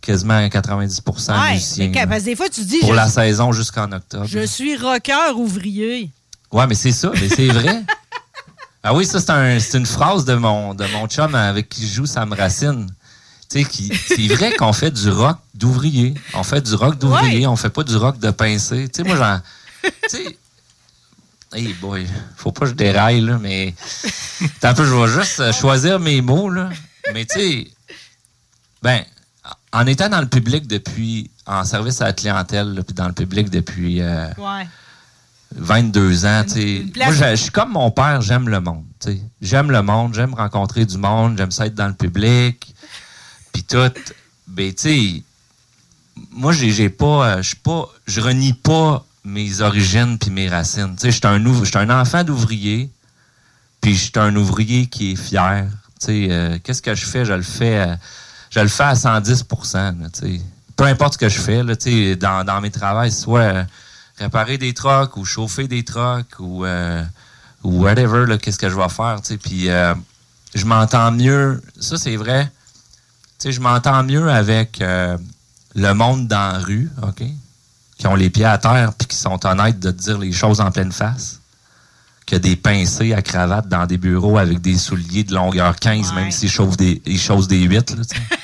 quasiment à 90 Ouais, musicien. mais quand- là. parce que des fois, tu dis, pour je, la saison jusqu'en octobre. je suis rocker ouvrier. Ouais, mais c'est ça, mais c'est vrai. [LAUGHS] ah oui, ça, c'est un, une phrase de mon, de mon chum avec qui je joue Sam Racine. Tu sais, qui- c'est vrai qu'on fait du rock d'ouvrier. On fait du rock d'ouvrier, on fait pas du rock de pincé. Tu sais, moi, j'en. Tu sais. Hey boy, faut pas que je déraille, là, mais. T'as un peu, je vais juste euh, choisir mes mots, là. Mais tu sais. Ben, en étant dans le public depuis. En service à la clientèle, puis dans le public depuis. euh, Ouais. 22 ans, tu Moi, je suis comme mon père, j'aime le monde, tu sais. J'aime le monde, j'aime rencontrer du monde, j'aime ça être dans le public. Puis tout. Ben, tu sais, moi, j'ai pas, euh, je pas, je renie pas mes origines puis mes racines. Tu sais, je suis un, un enfant d'ouvrier, puis je suis un ouvrier qui est fier. Tu sais, euh, qu'est-ce que je fais? Je le fais, euh, je le fais à 110 là. Peu importe ce que je fais, dans, mes travails, soit euh, réparer des trucks ou chauffer des trucks ou, euh, whatever, qu'est-ce que je vais faire. Puis euh, je m'entends mieux, ça c'est vrai, je m'entends mieux avec le monde dans la rue, OK? Qui ont les pieds à terre puis qui sont honnêtes de dire les choses en pleine face que des pincés à cravate dans des bureaux avec des souliers de longueur 15, même s'ils chauffent des, ils chaussent des 8, là, tu sais. [LAUGHS]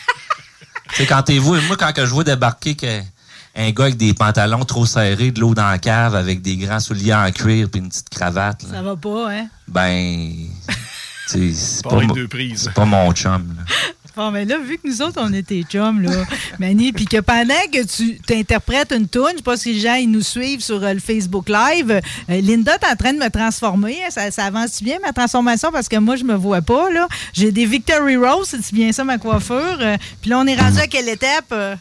Tu sais, quand t'es vous, moi, quand que je vois débarquer que un gars avec des pantalons trop serrés, de l'eau dans la cave, avec des grands souliers en cuir puis une petite cravate, là, Ça va pas, hein? ben, [LAUGHS] c'est Pas mon chum. là. [LAUGHS] Bon, mais là, vu que nous autres, on était chums, là, [LAUGHS] Manny, puis que pendant que tu t'interprètes une toune, je sais pas si les gens ils nous suivent sur euh, le Facebook Live, euh, Linda, t'es en train de me transformer. hein. Ça, ça avance bien, ma transformation, parce que moi, je me vois pas, là. J'ai des Victory Rose, c'est bien ça, ma coiffure. Euh, puis là, on est rendu à quelle étape? euh?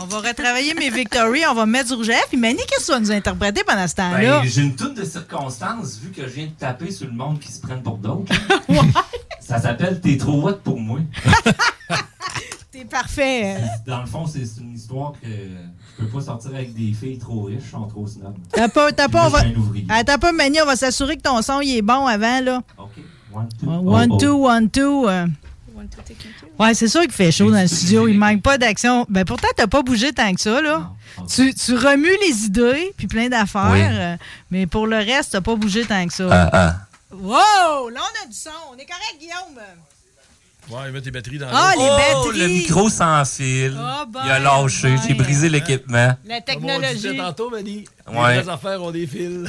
On va retravailler mes Victory, on va mettre du rouge à lèvres. Puis Manny, qu'est-ce que tu vas nous interpréter pendant ce temps-là? Ben, j'ai une toune de circonstance, vu que je viens de taper sur le monde qui se prennent pour d'autres. [LAUGHS] Ça s'appelle T'es trop hot pour moi. [LAUGHS] T'es parfait. Dans le fond, c'est une histoire que je peux pas sortir avec des filles trop riches, sont trop snob. T'as pas, t'as pas, on va. Attends pas, Manny, on va s'assurer que ton son il est bon avant, là. OK. One, two. One, Oh, oh. two, one, two. euh. Ouais, c'est sûr qu'il fait chaud dans le studio. Il manque pas d'action. Ben pourtant, t'as pas bougé tant que ça, là. Tu, tu remues les idées, puis plein d'affaires. Oui. euh, mais pour le reste, t'as pas bougé tant que ça. Ah, ah. Wow! Là, on a du son. On est correct, Guillaume. Ouais, mets tes batteries dans Ah, l'eau. les Oh, batteries. le micro sans fil. Oh, Il a lâché. oh, J'ai brisé l'équipement. La Comme on technologie. tantôt, Manny. Ouais. Les affaires ont des fils.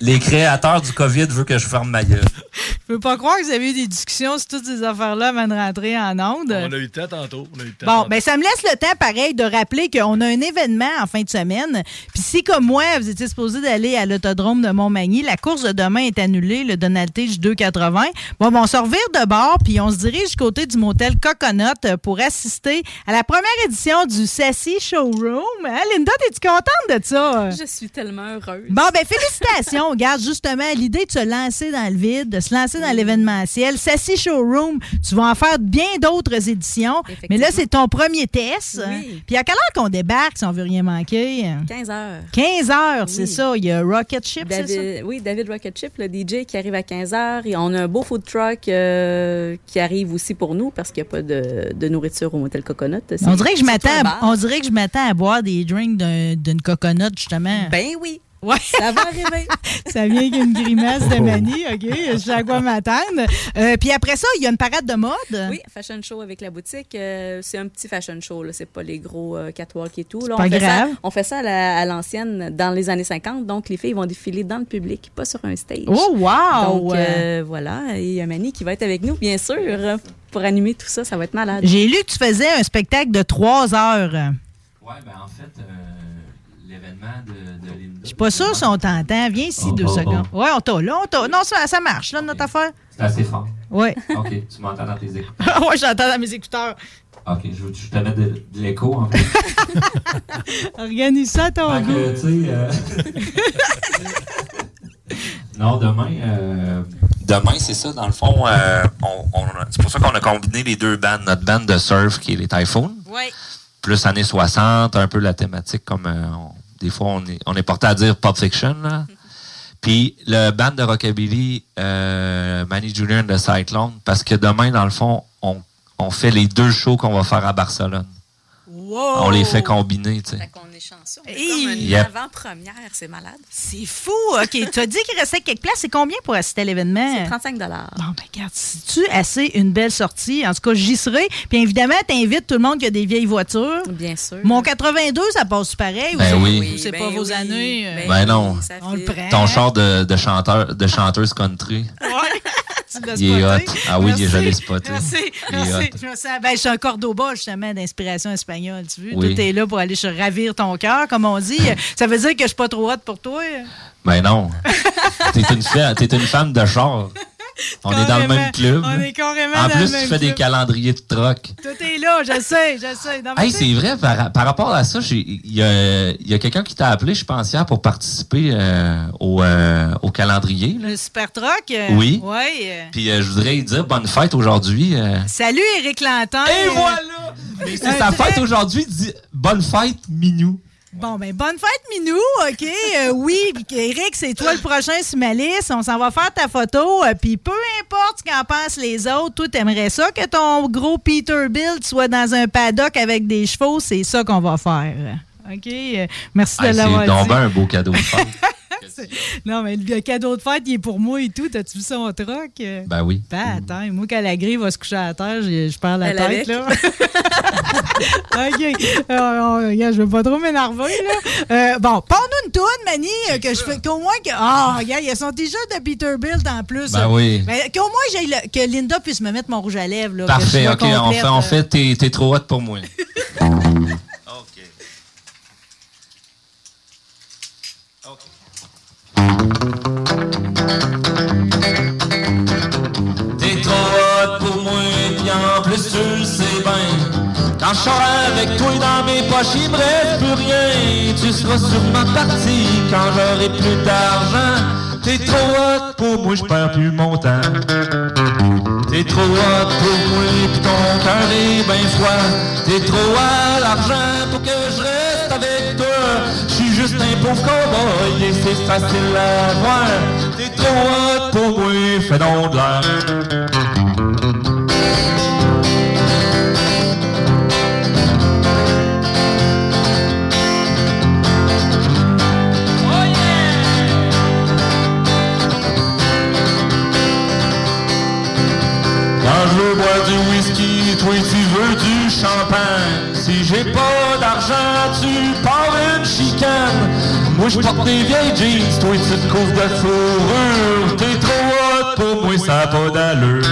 Les créateurs du COVID veulent que je ferme ma gueule. [LAUGHS] Je peux pas croire que vous avez eu des discussions sur toutes ces affaires-là avant de rentrer en onde. On a eu le temps tantôt. On a eu le temps Bon, tantôt. ben ça me laisse le temps, pareil, de rappeler qu'on a un événement en fin de semaine. Puis si, comme moi, vous étiez supposé d'aller à l'autodrome de Montmagny, la course de demain est annulée, le Donaltage 280. Bon, ben, on se revire de bord, puis on se dirige du côté du motel Coconut pour assister à la première édition du Sassy Showroom. Hein, Linda, es-tu contente de ça? Je suis tellement heureuse. Bon, ben félicitations. [LAUGHS] Regarde, justement, l'idée de se lancer dans le vide, de se lancer dans l'événementiel. Sassy Showroom, tu vas en faire bien d'autres éditions. Mais là, c'est ton premier test. Oui. Puis à quelle heure qu'on débarque si on veut rien manquer? 15 heures. 15 heures, c'est ça. Il y a Rocket Ship, c'est ça? Oui, David Rocket Chip, le DJ qui arrive à 15h. Et on a un beau food truck euh, qui arrive aussi pour nous parce qu'il n'y a pas de, de nourriture au motel Coconut. On dirait que je m'attends, on dirait que je m'attends à boire des drinks d'un- d'une coconut justement. Ben oui. Ouais. Ça va arriver. [LAUGHS] Ça vient avec une grimace de manie, OK? Je sais à quoi m'attendre. Euh, puis après ça, il y a une parade de mode. Oui, fashion show avec la boutique. euh, c'est un petit fashion show, là. C'est pas les gros euh, catwalks et tout. Là, pas on, fait ça, grave. on fait ça à la- à l'ancienne dans les années 50. Donc, les filles vont défiler dans le public, pas sur un stage. Oh, wow! Donc, euh, voilà. Et il y a Mani qui va être avec nous, bien sûr, euh, pour animer tout ça. Ça va être malade. J'ai lu que tu faisais un spectacle de trois heures. Ouais, ben en fait, l'événement de, de Linda. Je suis pas sûre si on t'entend. Viens ici Oh, deux oh, secondes. Ouais, on t'a là, on t'a. Non, ça, ça marche, là, notre affaire. C'est assez fort. Ouais. OK, tu m'entends dans tes écouteurs. [LAUGHS] ouais, j'entends dans mes écouteurs. OK, je, veux- je te mets de, de l'écho, en fait. [LAUGHS] Organise ça ton Fait goût. que, tu sais, euh, [LAUGHS] non, demain, euh, demain, c'est ça, dans le fond, euh, on- on- c'est pour ça qu'on a combiné les deux bandes. Notre bande de surf, qui est les Typhoons, Ouais. plus années 60, un peu la thématique comme, euh, on- des fois, on est, on est porté à dire Pop Fiction, là. [LAUGHS] Puis le band de rockabilly, euh, Manny Junior the Cyclone, parce que demain, dans le fond, on, on fait les deux shows qu'on va faire à Barcelone. Wow! On les fait combiner, tu sais. Est chanceux. On est Hey! comme une Yep. avant-première. C'est malade. C'est fou. OK, tu as dit qu'il restait quelques places. C'est combien pour assister à l'événement? C'est 35 Bon, ben, regarde, si tu assez une belle sortie, en tout cas, j'y serai. Puis évidemment, t'invites tout le monde qui a des vieilles voitures. Bien sûr. Mon 82, ça passe pareil. Ben ou oui. c'est- c'est Ben pas vos années. euh, Ben Ben non. on le prend. Ton char de, de chanteur, de chanteuse country. Ouais. [LAUGHS] Tu Il est hot. Ah oui, Merci. spoté. Il est Merci. hot. Je me sens- ben, je suis un cordoba, justement, d'inspiration espagnole. Tu veux? Oui. Tout est là pour aller se ravir ton cœur, comme on dit. Ça veut dire que je suis pas trop hot pour toi. Ben non. [LAUGHS] T'es une, fa- une femme de char. [LAUGHS] On est dans le même club. On est carrément En dans plus, tu fais des calendriers de troc. Tout est là, je sais, je Hey, c'est vrai, par, par rapport à ça, il y a, il y a quelqu'un qui t'a appelé, je pense, hier, pour participer euh, au, euh, au calendrier. là. Le super euh, Oui. Euh, Puis euh, je voudrais dire bonne fête aujourd'hui. Salut, Éric Lantin. Et voilà! Mais c'est sa fête aujourd'hui, bonne fête, Minou. Bon, ben, bonne fête, Minou, OK? Euh, oui, Eric, c'est toi le prochain sur ma liste. On s'en va faire ta photo. euh, puis peu importe ce qu'en pensent les autres, toi, t'aimerais ça que ton gros Peterbilt soit dans un paddock avec des chevaux? C'est ça qu'on va faire. OK? Euh, merci de l'avoir c'est dit. ben un beau cadeau. C'est- [LAUGHS] [LAUGHS] non, mais le cadeau de fête, il est pour moi et tout. T'as-tu vu son truc? Ben oui. Ben, attends, moi, quand la grille va se coucher à terre, je, je perds la Elle tête, avec. là. [LAUGHS] OK. Euh, euh, regarde, je veux pas trop m'énerver, là. Euh, bon, parle-nous une toune, Manny, que je fais, qu'au moins que... Ah, regarde, il y a son t-shirt de Peterbilt en plus. Ben oui. Ben, qu'au moins, le- que Linda puisse me mettre mon rouge à lèvres, là. Parfait, ok, on complète, fait, on fait t'es, t'es trop hot pour moi. [LAUGHS] T'es trop hot pour moi, pis en plus tu sais bien. Quand je sors avec toi dans mes poches, il me reste plus rien. Tu seras sûrement parti quand j'aurai plus d'argent. T'es trop hot pour moi, je perds plus mon temps. T'es trop hot pour moi, pis ton cœur est bien froid. T'es trop à l'argent pour que pauvre cowboy et c'est facile à voir. T'es trop hot pour moi, fais donc de l'air. Du whisky, toi tu veux du champagne. Si j'ai pas d'argent, tu pars une chicane. Moi je porte des vieilles jeans, toi tu te couvres de fourrure. T'es trop hot pour moi, ça a pas d'allure.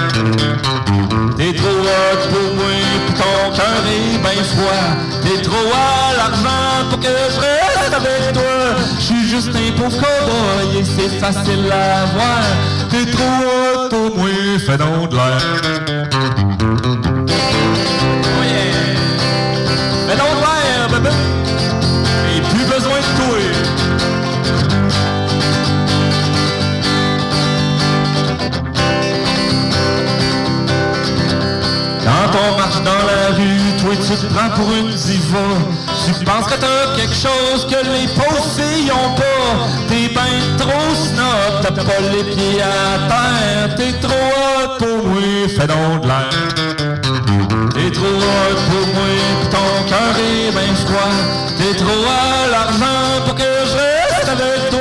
T'es trop hot pour moi, pis ton cœur est ben froid. T'es trop à l'argent pour que je reste avec toi. Je suis juste un pauvre cowboy et c'est facile à voir. T'es trop hot pour moi, fais donc de l'air. Toi tu te prends pour une diva. Tu penses que t'as quelque chose que les pauvres filles ont pas? T'es ben trop snob, t'as pas les pieds à terre. T'es trop hot pour moi, fais donc de l'air. T'es trop hot pour moi, ton cœur est ben froid. T'es trop à l'argent pour que je reste avec toi.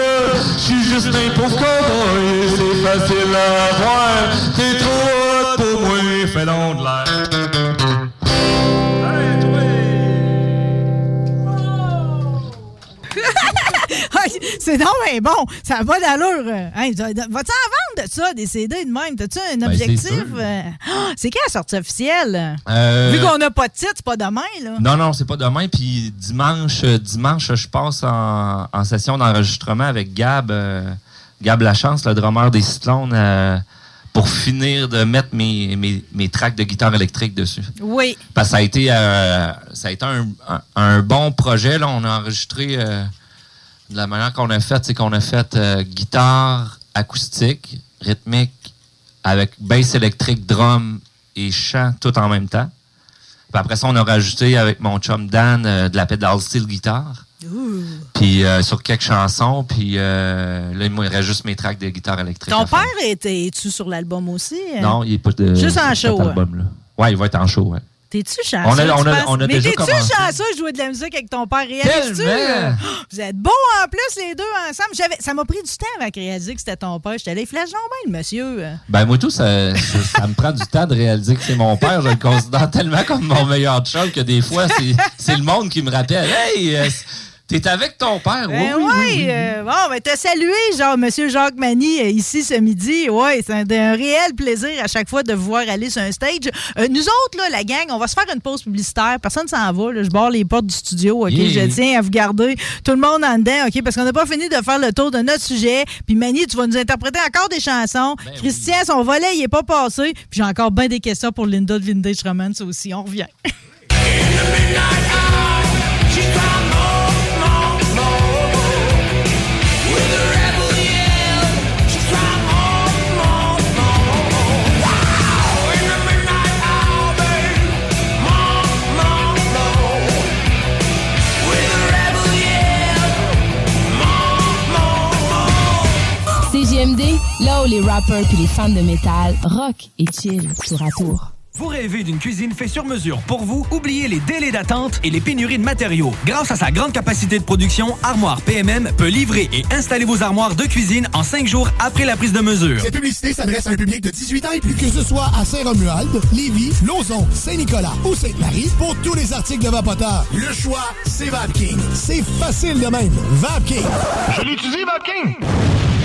Je suis juste un pauvre cowboy, c'est facile à voir. T'es trop hot pour moi, fais donc de l'air. C'est non, mais bon, ça pas d'allure. Hein, vas-tu en vendre de ça, des CD de même? T'as-tu un Ben, objectif? c'est euh? Ah, C'est quand la sortie officielle? Euh, Vu qu'on n'a pas de titre, c'est pas demain, là. Non, non, c'est pas demain. Puis dimanche, euh, dimanche, je passe en, en session d'enregistrement avec Gab, euh, Gab Lachance, le drummer des Cyclones, euh, pour finir de mettre mes, mes, mes tracks de guitare électrique dessus. Oui. Parce que ça a été, euh, ça a été un, un- un bon projet. Là. On a enregistré euh, de la manière qu'on a fait, c'est qu'on a fait euh, guitare acoustique, rythmique, avec bass électrique, drum et chant tout en même temps. Puis après ça, on a rajouté avec mon chum Dan euh, de la pedal steel guitare. Puis euh, sur quelques chansons, puis euh, là, il me reste juste mes tracks de guitare électrique. Ton père était- es-tu sur l'album aussi? hein? Non, il est pas de. Juste en cet show, hein? album-là. Ouais, il va être en show, ouais. T'es-tu chanceux? On a- tu on a- penses? on a Mais t'es-tu chanceux de jouer de la musique avec ton père? Réalises-tu? Vous êtes beaux en plus, les deux ensemble. Ça m'a pris du temps avant de réaliser que c'était ton père. J'étais il flash bien, le monsieur. Ben, moi, tout, ça, ça, ça me prend du temps de réaliser que c'est mon père. Je le considère tellement comme mon meilleur chum que des fois, c'est c'est le monde qui me rappelle Hey, euh, t'es avec ton père. Ben oui, oui, ouais, oui, oui. euh, bon, ben t'as salué, genre, Monsieur Jacques Mani, euh, ici ce midi. Ouais, c'est un, un réel plaisir à chaque fois de vous voir aller sur un stage. Euh, nous autres, là, la gang, on va se faire une pause publicitaire. Personne s'en va. Là. Je barre les portes du studio. OK, Yeah. je tiens à vous garder tout le monde en dedans. OK, parce qu'on n'a pas fini de faire le tour de notre sujet. Puis Mani, tu vas nous interpréter encore des chansons. Ben Christian, son volet, il est pas passé. Puis j'ai encore bien des questions pour Linda de Vintage Romance aussi. On revient. [LAUGHS] CJMD, là où les rappers puis les fans de métal rock et chill tour à tour. Vous rêvez d'une cuisine faite sur mesure pour vous? Oubliez les délais d'attente et les pénuries de matériaux. Grâce à sa grande capacité de production, Armoire PMM peut livrer et installer vos armoires de cuisine en cinq jours après la prise de mesure. Cette publicité s'adresse à un public de 18 ans et plus. Que ce soit à Saint-Romuald, Lévis, Lauson, Saint-Nicolas ou Sainte-Marie, pour tous les articles de Vapoteur, le choix, c'est VapKing. C'est facile de même. VapKing. Je l'utilise, VapKing!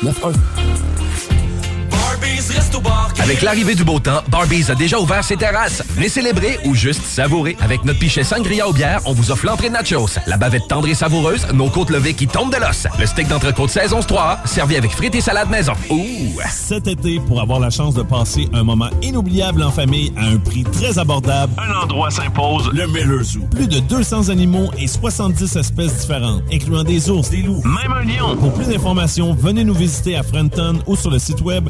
left over. Avec l'arrivée du beau temps, Barbies a déjà ouvert ses terrasses. Venez célébrer ou juste savourer. Avec notre pichet sangria aux bières, on vous offre l'entrée de nachos, la bavette tendre et savoureuse, nos côtes levées qui tombent de l'os, le steak d'entrecôte saison 3, servi avec frites et salade maison. Ouh! Cet été, pour avoir la chance de passer un moment inoubliable en famille à un prix très abordable, un endroit s'impose, le Miller Zoo. Plus de 200 animaux et 70 espèces différentes, incluant des ours, des loups, même un lion. Pour plus d'informations, venez nous visiter à Frenton ou sur le site web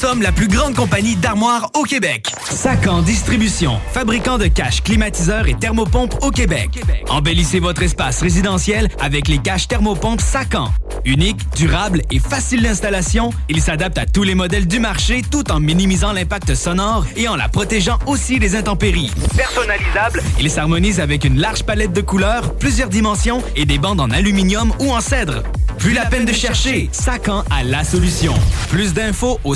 sommes la plus grande compagnie d'armoires au Québec. Sacan Distribution, fabricant de caches, climatiseurs et thermopompes au Québec. Embellissez votre espace résidentiel avec les caches thermopompes Sacan. Unique, durable et facile d'installation, il s'adapte à tous les modèles du marché tout en minimisant l'impact sonore et en la protégeant aussi des intempéries. Personnalisable, il s'harmonise avec une large palette de couleurs, plusieurs dimensions et des bandes en aluminium ou en cèdre. Plus la peine de chercher, Sacan a la solution. Plus d'infos au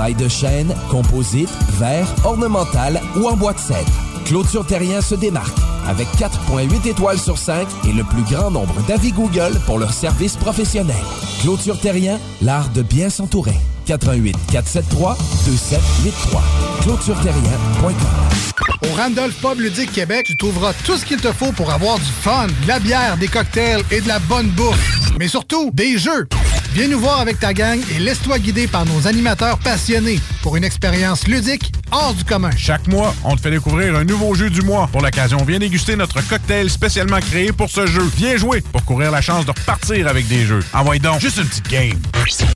Maille de chêne, composite, verre, ornemental ou en bois de cèdre. Clôture Terrien se démarque avec 4.8 étoiles sur 5 et le plus grand nombre d'avis Google pour leur service professionnel. Clôture Terrien, l'art de bien s'entourer. 88 473 2783. ClôtureTerrien.com. Au Randolph Pub Ludique Québec, tu trouveras tout ce qu'il te faut pour avoir du fun, de la bière, des cocktails et de la bonne bouffe. Mais surtout, des jeux. Viens nous voir avec ta gang et laisse-toi guider par nos animateurs passionnés pour une expérience ludique hors du commun. Chaque mois, on te fait découvrir un nouveau jeu du mois. Pour l'occasion, viens déguster notre cocktail spécialement créé pour ce jeu. Viens jouer pour courir la chance de repartir avec des jeux. Envoie donc juste une petite game.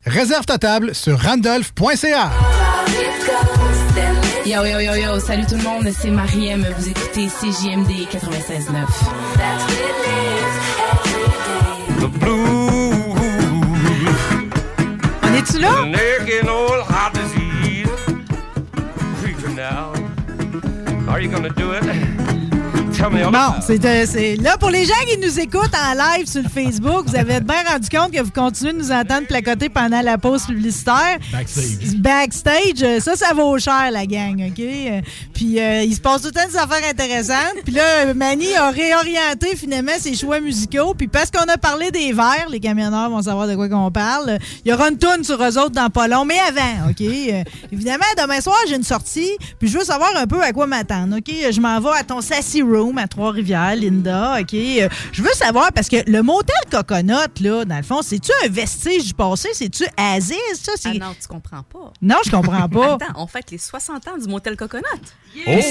Réserve ta table sur randolph.ca. Yo, yo, yo, yo, salut tout le monde, c'est Mariem, vous écoutez CJMD 96.9. On est-tu C'est-tu là? Naked old heart disease. Creeping now. Are you gonna do it? C'est euh, c'est- là pour les gens qui nous écoutent en live sur le Facebook, vous avez bien rendu compte que vous continuez de nous entendre placoter pendant la pause publicitaire. Backstage. Backstage, euh, ça, ça vaut cher, la gang, OK? Euh, Puis euh, il se passe tout le temps des affaires intéressantes. Puis là, Manny a réorienté finalement ses choix musicaux. Puis parce qu'on a parlé des verres, les camionneurs vont savoir de quoi qu'on parle. Il y aura une tourne sur eux autres dans pas long, mais avant, OK? Euh, évidemment, demain soir, j'ai une sortie. Puis je veux savoir un peu à quoi m'attendre, OK? Je m'en vais à ton Sassy Room à Trois-Rivières, Linda, OK? Euh, Je veux savoir, parce que le motel Coconut, là, dans le fond, c'est-tu un vestige du passé? C'est-tu Aziz? Ça. Ah non, tu comprends pas. Non, je comprends pas. [LAUGHS] Attends, on fête les 60 ans du motel Coconut.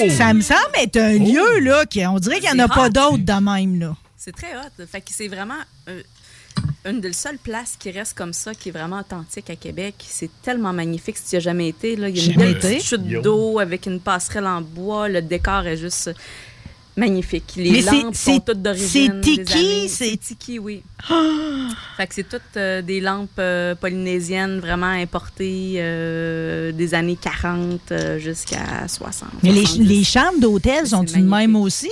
Ça me semble être un lieu, là, qui, on dirait qu'il n'y en a pas d'autres de même, là. C'est très hot. Fait que c'est vraiment euh, une des seules places qui reste comme ça, qui est vraiment authentique à Québec. C'est tellement magnifique si tu n'y as jamais été. Là. Il y a une belle chute d'eau avec une passerelle en bois. Le décor est juste magnifique. Les Mais lampes sont toutes d'origine. c'est tiki, c'est- tiki, oui. [GASPS] Fait que c'est toutes euh, des lampes euh, polynésiennes vraiment importées euh, des années 40 euh, jusqu'à 60. Mais les, 70. les chambres d'hôtel sont-ils de même aussi?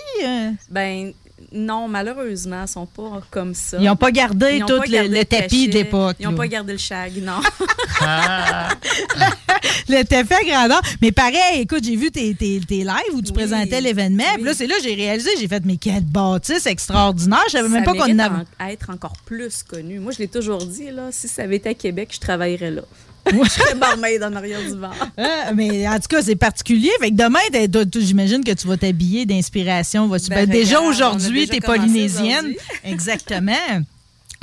Ben non, malheureusement, ils sont pas comme ça. Ils ont pas gardé Ils tout pas le- gardé le tapis cachet. d'époque, Ils n'ont pas gardé le shag, non. [LAUGHS] [LAUGHS] le tapis à grandeur. Mais pareil, écoute, j'ai vu tes, tes, tes lives où tu présentais l'événement. Puis là, c'est là que j'ai réalisé, j'ai fait mes quêtes bâtisses extraordinaires. Je savais même pas qu'on avait. en- à être encore plus connu. Moi, je l'ai toujours dit, là, si ça avait été à Québec, je travaillerais là. Je serais barmaid en arrière du bar. [LAUGHS] Ah, mais en tout cas, c'est particulier. Fait que demain, j'imagine que tu vas t'habiller d'inspiration. Ben, ben, déjà aujourd'hui, t'es commencé polynésienne. Exactement.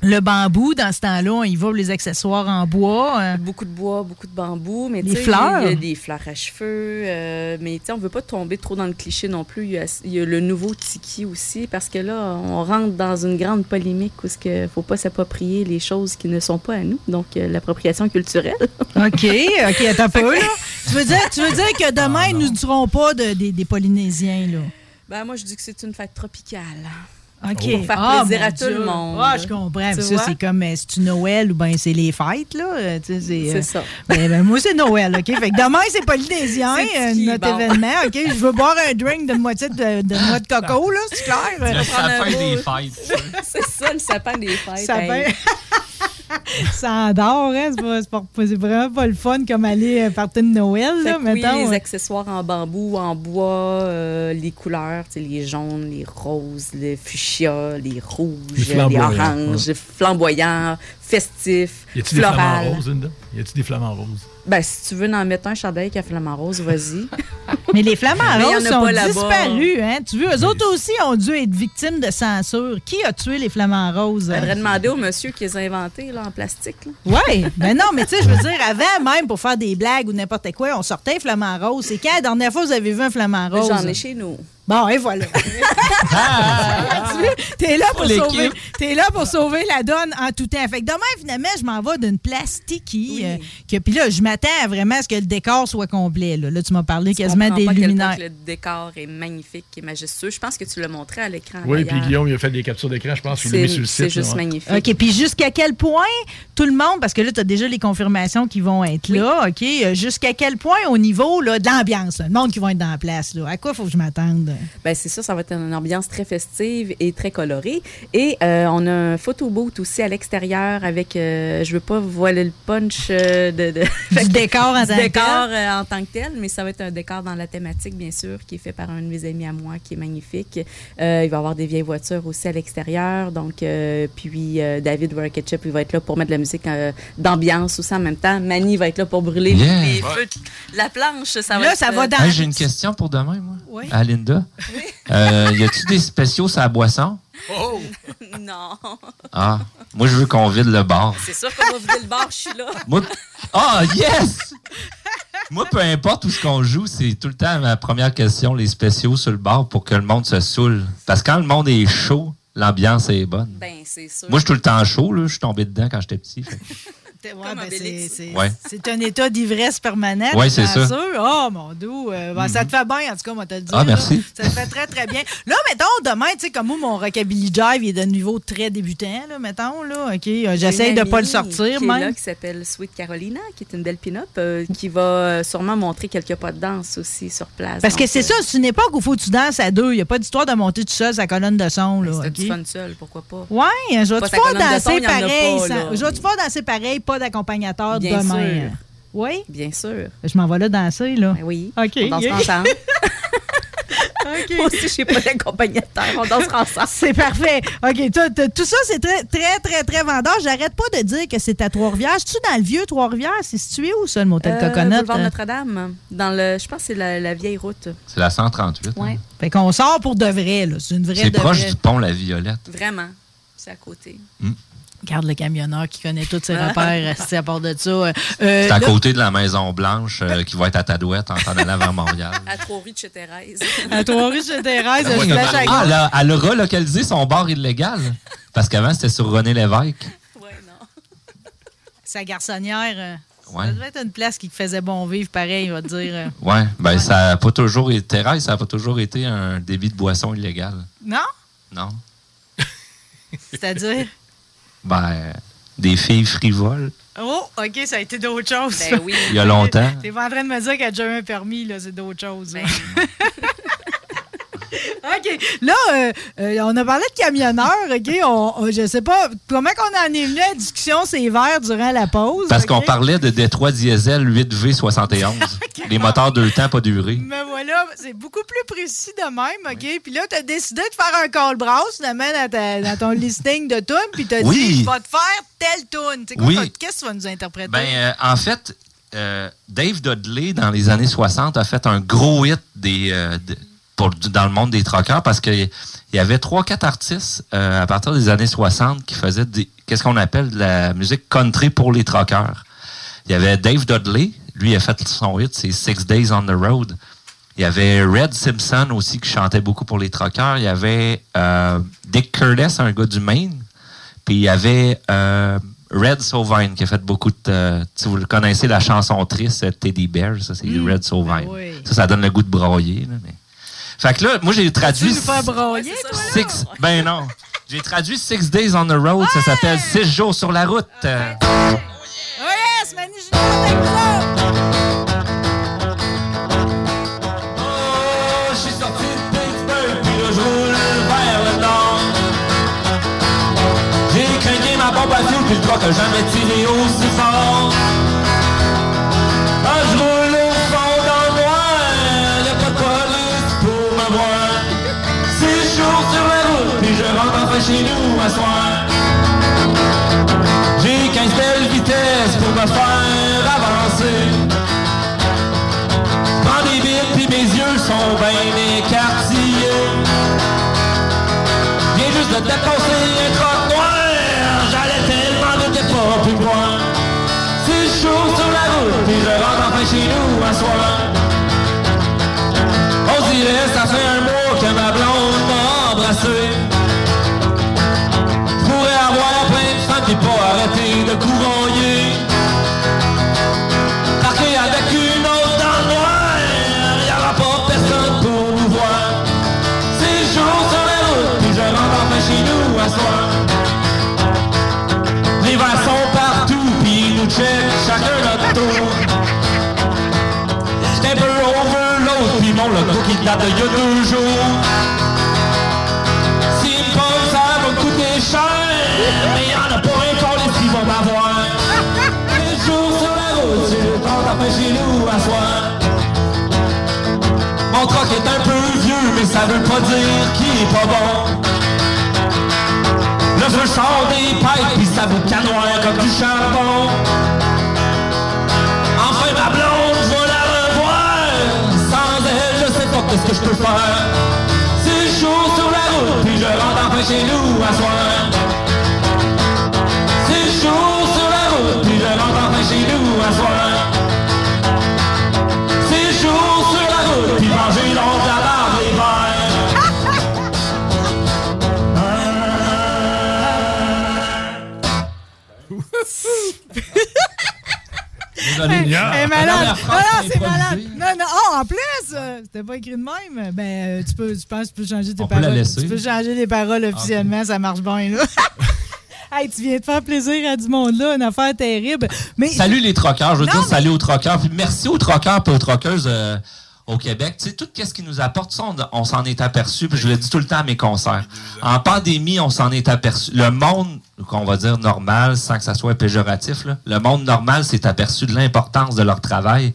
Le bambou, dans ce temps-là, on y va pour les accessoires en bois. euh. Beaucoup de bois, beaucoup de bambou. Mais sais, fleurs. Il y a des fleurs à cheveux. euh, mais on veut pas tomber trop dans le cliché non plus. Il y a, il y a le nouveau tiki aussi. Parce que là, on rentre dans une grande polémique où il ne faut pas s'approprier les choses qui ne sont pas à nous. Donc, euh, l'appropriation culturelle. [LAUGHS] OK, OK, attends peu, là. Tu veux dire, tu veux dire que demain, nous ne serons pas de- des, des Polynésiens, là? Ben, moi, je dis que c'est une fête tropicale. OK. Pour faire Ah, plaisir à tout le monde. Ah, je comprends. Tu ça, vois? c'est comme, euh, c'est-tu Noël ou bien c'est les fêtes, là? Euh, tu sais, c'est, C'est euh, ça. Ben, ben, moi, c'est Noël, OK? Fait que demain, c'est polynésien, [LAUGHS] C'est euh, notre bon. événement, OK? Je veux boire un drink de moitié de, de [LAUGHS] noix de coco, là, c'est clair? Prendre un beau- fêtes. [LAUGHS] c'est ça, le sapin des fêtes. Sapin. hey. [LAUGHS] Ça endort, hein? C'est, vraiment pas le fun comme aller euh, partir de Noël, là, oui, mettons. les ouais. accessoires en bambou, en bois, euh, les couleurs, les jaunes, les roses, les fuchsia, les rouges, Les les, flamboyants, oranges, flamboyants, festifs, Y a-tu des flamants roses, Linda? Y a-tu des flamants roses? Ben, si tu veux en mettre un chandail qui a flamant rose, vas-y. [LAUGHS] Mais les flamants Mais roses sont disparus, hein? Tu veux, eux autres aussi ont dû être victimes de censure. Qui a tué les flamants roses? Faudrait demander au monsieur qui les a inventés là, en plastique. là. Oui, ben non, mais tu sais, je veux dire, avant même, pour faire des blagues ou n'importe quoi, on sortait un flamant rose. C'est quand la dernière fois vous avez vu un flamant rose? J'en ai chez nous. Bon, et voilà. Tu vois, [LAUGHS] T'es là, pour sauver, t'es là pour sauver la donne en tout temps. Fait que demain, finalement, je m'en vais d'une place tiki. euh, que- Puis là, je m'attends à vraiment à ce que le décor soit complet. Là, Là, tu m'as parlé Tu quasiment des pas à quel point luminaires. que Le décor est magnifique et majestueux. Je pense que tu l'as montré à l'écran. Oui, puis. Guillaume, il a fait des captures d'écran, je pense, sur le site. c'est juste là, magnifique. OK, puis jusqu'à quel point tout le monde, parce que là, tu as déjà les confirmations qui vont être là, OK, euh, jusqu'à quel point au niveau là, de l'ambiance, le monde qui va être dans la place, là, à quoi faut que je m'attende? Ben c'est ça, ça va être une ambiance très festive et très colorée. Et euh, on a un photo booth aussi à l'extérieur avec, euh, je veux pas voiler le punch euh, de, de- [LAUGHS] Du décor en [LAUGHS] du tant que décor tel. euh, en tant que tel, mais ça va être un décor dans la thématique, bien sûr, qui est fait par un de mes amis à moi, qui est magnifique. Euh, il va y avoir des vieilles voitures aussi à l'extérieur. Donc, euh, puis euh, David Ketchup, il va être là pour mettre de la musique euh, d'ambiance aussi en même temps. Manny va être là pour brûler Yeah. les feux de la planche. Ça va Là, être, ça va dans- Hey, J'ai une question pour demain, moi. Oui. À Linda. Euh, y a-tu des spéciaux sur la boisson? Oh! [LAUGHS] non. Ah, moi, je veux qu'on vide le bar. C'est sûr qu'on va vider le bar, je suis là. Moi, ah, yes! Moi, peu importe où ce qu'on joue, c'est tout le temps ma première question, les spéciaux sur le bar pour que le monde se saoule. Parce que quand le monde est chaud, l'ambiance est bonne. Ben, c'est sûr. Moi, je suis tout le temps chaud, là. Je suis tombé dedans quand j'étais petit. fait. Ouais, ben, c'est- Ouais. un état d'ivresse permanente. Ouais, c'est ça. sûr. Oh, mon doux. euh, ben, Ça te fait bien, en tout cas, moi, te le dire. Ah, là. Ça te fait très, très bien. Là, mettons, demain, tu sais, comme moi, mon rockabilly jive, il est de niveau très débutant, là, mettons, là. OK. euh, J'essaye de une pas le sortir, qui est là, même. qui s'appelle Sweet Carolina, qui est une belle pin-up, euh, qui va sûrement montrer quelques pas de danse aussi sur place. Parce que c'est euh, ça, c'est une époque où il faut que tu danses à deux. Il n'y a pas d'histoire de monter tout seul sa colonne de son, là. C'était OK? du fun seul, pourquoi pas? Ouais, je vais Pas te faire danser pareil. là. Je vais te faire danser pareil, pas d'accompagnateur Bien demain. sûr. Oui? Bien sûr. Je m'en vais là danser, là. oui. OK. On dansera ensemble. [LAUGHS] Moi aussi, je suis pas d'accompagnateur. On dansera ensemble. C'est parfait. OK, toi, t'as- tout ça, c'est très, très, très, très vendeur. J'arrête pas de dire que c'est à Trois-Rivières. Es-tu dans le vieux Trois-Rivières? C'est situé où, ça, le motel Euh, Coconut? Boulevard Euh, Notre-Dame, dans le, je pense que c'est la, la vieille route. C'est la 138. hein? Ouais. Fait qu'on sort pour de vrai, là. C'est une vraie C'est proche vraie. du pont La Violette. Vraiment. C'est à côté. Regarde le camionneur qui connaît tous ses [LAUGHS] repères, c'est à part de ça. Euh, C'est à là- côté de la Maison Blanche euh, qui va être à Tadouette en s'en allant vers Montréal. [LAUGHS] À Trois-Rues de chez Thérèse. [LAUGHS] À Trois-Rues chez Thérèse, Ah, je ah, là, elle a relocalisé son bar illégal. Parce qu'avant, c'était sur René Lévesque. Sa garçonnière. euh, Ouais. Ça devait être une place qui faisait bon vivre, pareil, il va te dire. euh. Ouais, ben ça a pas toujours été. Thérèse, ça n'a pas toujours été un débit de boisson illégal. Non? Non. C'est-à-dire? Ben, des filles frivoles. Oh, OK, ça a été d'autres choses. Ben oui. Il y a longtemps. T'es pas en train de me dire qu'elle a déjà eu un permis, là, c'est d'autres choses. Ben. OK. Là, euh, euh, on a parlé de camionneurs, OK? On, on- je sais pas comment qu'on en est venu à la discussion verts durant la pause. Parce qu'on parlait de Détroit Diesel 8V71. [LAUGHS] Les moteurs deux temps pas durés. Mais voilà, c'est beaucoup plus précis de même, OK? Puis là, tu as décidé de faire un call brass, finalement, dans, ta- dans ton listing de tunes, puis tu as Oui. dit, je vais te faire telle tune. Tu sais quoi, Oui. Qu'est-ce que tu vas nous interpréter? Ben, euh, en fait, euh, Dave Dudley, dans les années 60, a fait un gros hit des, euh, de- pour, dans le monde des truckers parce qu'il y avait trois, quatre artistes euh, à partir des années 60 qui faisaient des, qu'est-ce qu'on appelle de la musique country pour les truckers. Il y avait Dave Dudley, lui il a fait son hit, c'est Six Days on the Road. Il y avait Red Simpson aussi qui chantait beaucoup pour les truckers. Il y avait euh, Dick Curtis, un gars du Maine. Puis il y avait euh, Red Sovine qui a fait beaucoup de. euh, si vous le connaissez, la chanson triste, Teddy Bear, ça c'est Red Sovine. oui. Ça, ça donne le goût de broyer. Là, mais... Fait que là, moi j'ai traduit. Six, ben non. J'ai traduit Six Days on the Road, ça s'appelle Six jours sur la route. Euh, Oh yes, Manu Junior, avec ça! Oh, je suis sorti de Pittsburgh, puis je roule vers le nord. J'ai craqué ma pompe à fioul, puis le a jamais tiré aussi fort. Chez nous à soir. J'ai 15 belles vitesses pour me faire avancer. Prends des bites puis mes yeux sont bien écartillés. Viens juste de dépasser chacun notre tour. J'étais un peu puis mon logo qui date d'il y a deux jours. Me posent, ça va me coûter cher, mais y'en a pas un les qui vont m'avoir. Les jours sur la route, j'ai le temps chez nous à soir. Mon troc est un peu vieux, mais ça veut pas dire qu'il est pas bon. Le feu sort des pipes, puis ça vous canoire comme du charbon. Qu'est-ce que je peux faire? C'est chaud sur la route, puis je rentre enfin chez nous à soir. Malade. Non, c'est malade. Non, non. Oh, en plus, euh, c'était pas écrit de même. Ben, euh, tu peux, que tu peux changer tes On peut la paroles. laisser. Tu peux changer les paroles officiellement, ça marche bien, là. [LAUGHS] hey, tu viens de faire plaisir à du monde, là, une affaire terrible. Mais Salut les troqueurs, je veux Non, dire mais- salut aux troqueurs. Puis merci aux troqueurs et aux troqueuses euh, au Québec. Tu sais, tout ce qui nous apporte, ça, on, on s'en est aperçu. Puis je le dis tout le temps à mes concerts. En pandémie, on s'en est aperçu. Le monde, qu'on va dire normal, sans que ça soit péjoratif, là, le monde normal s'est aperçu de l'importance de leur travail.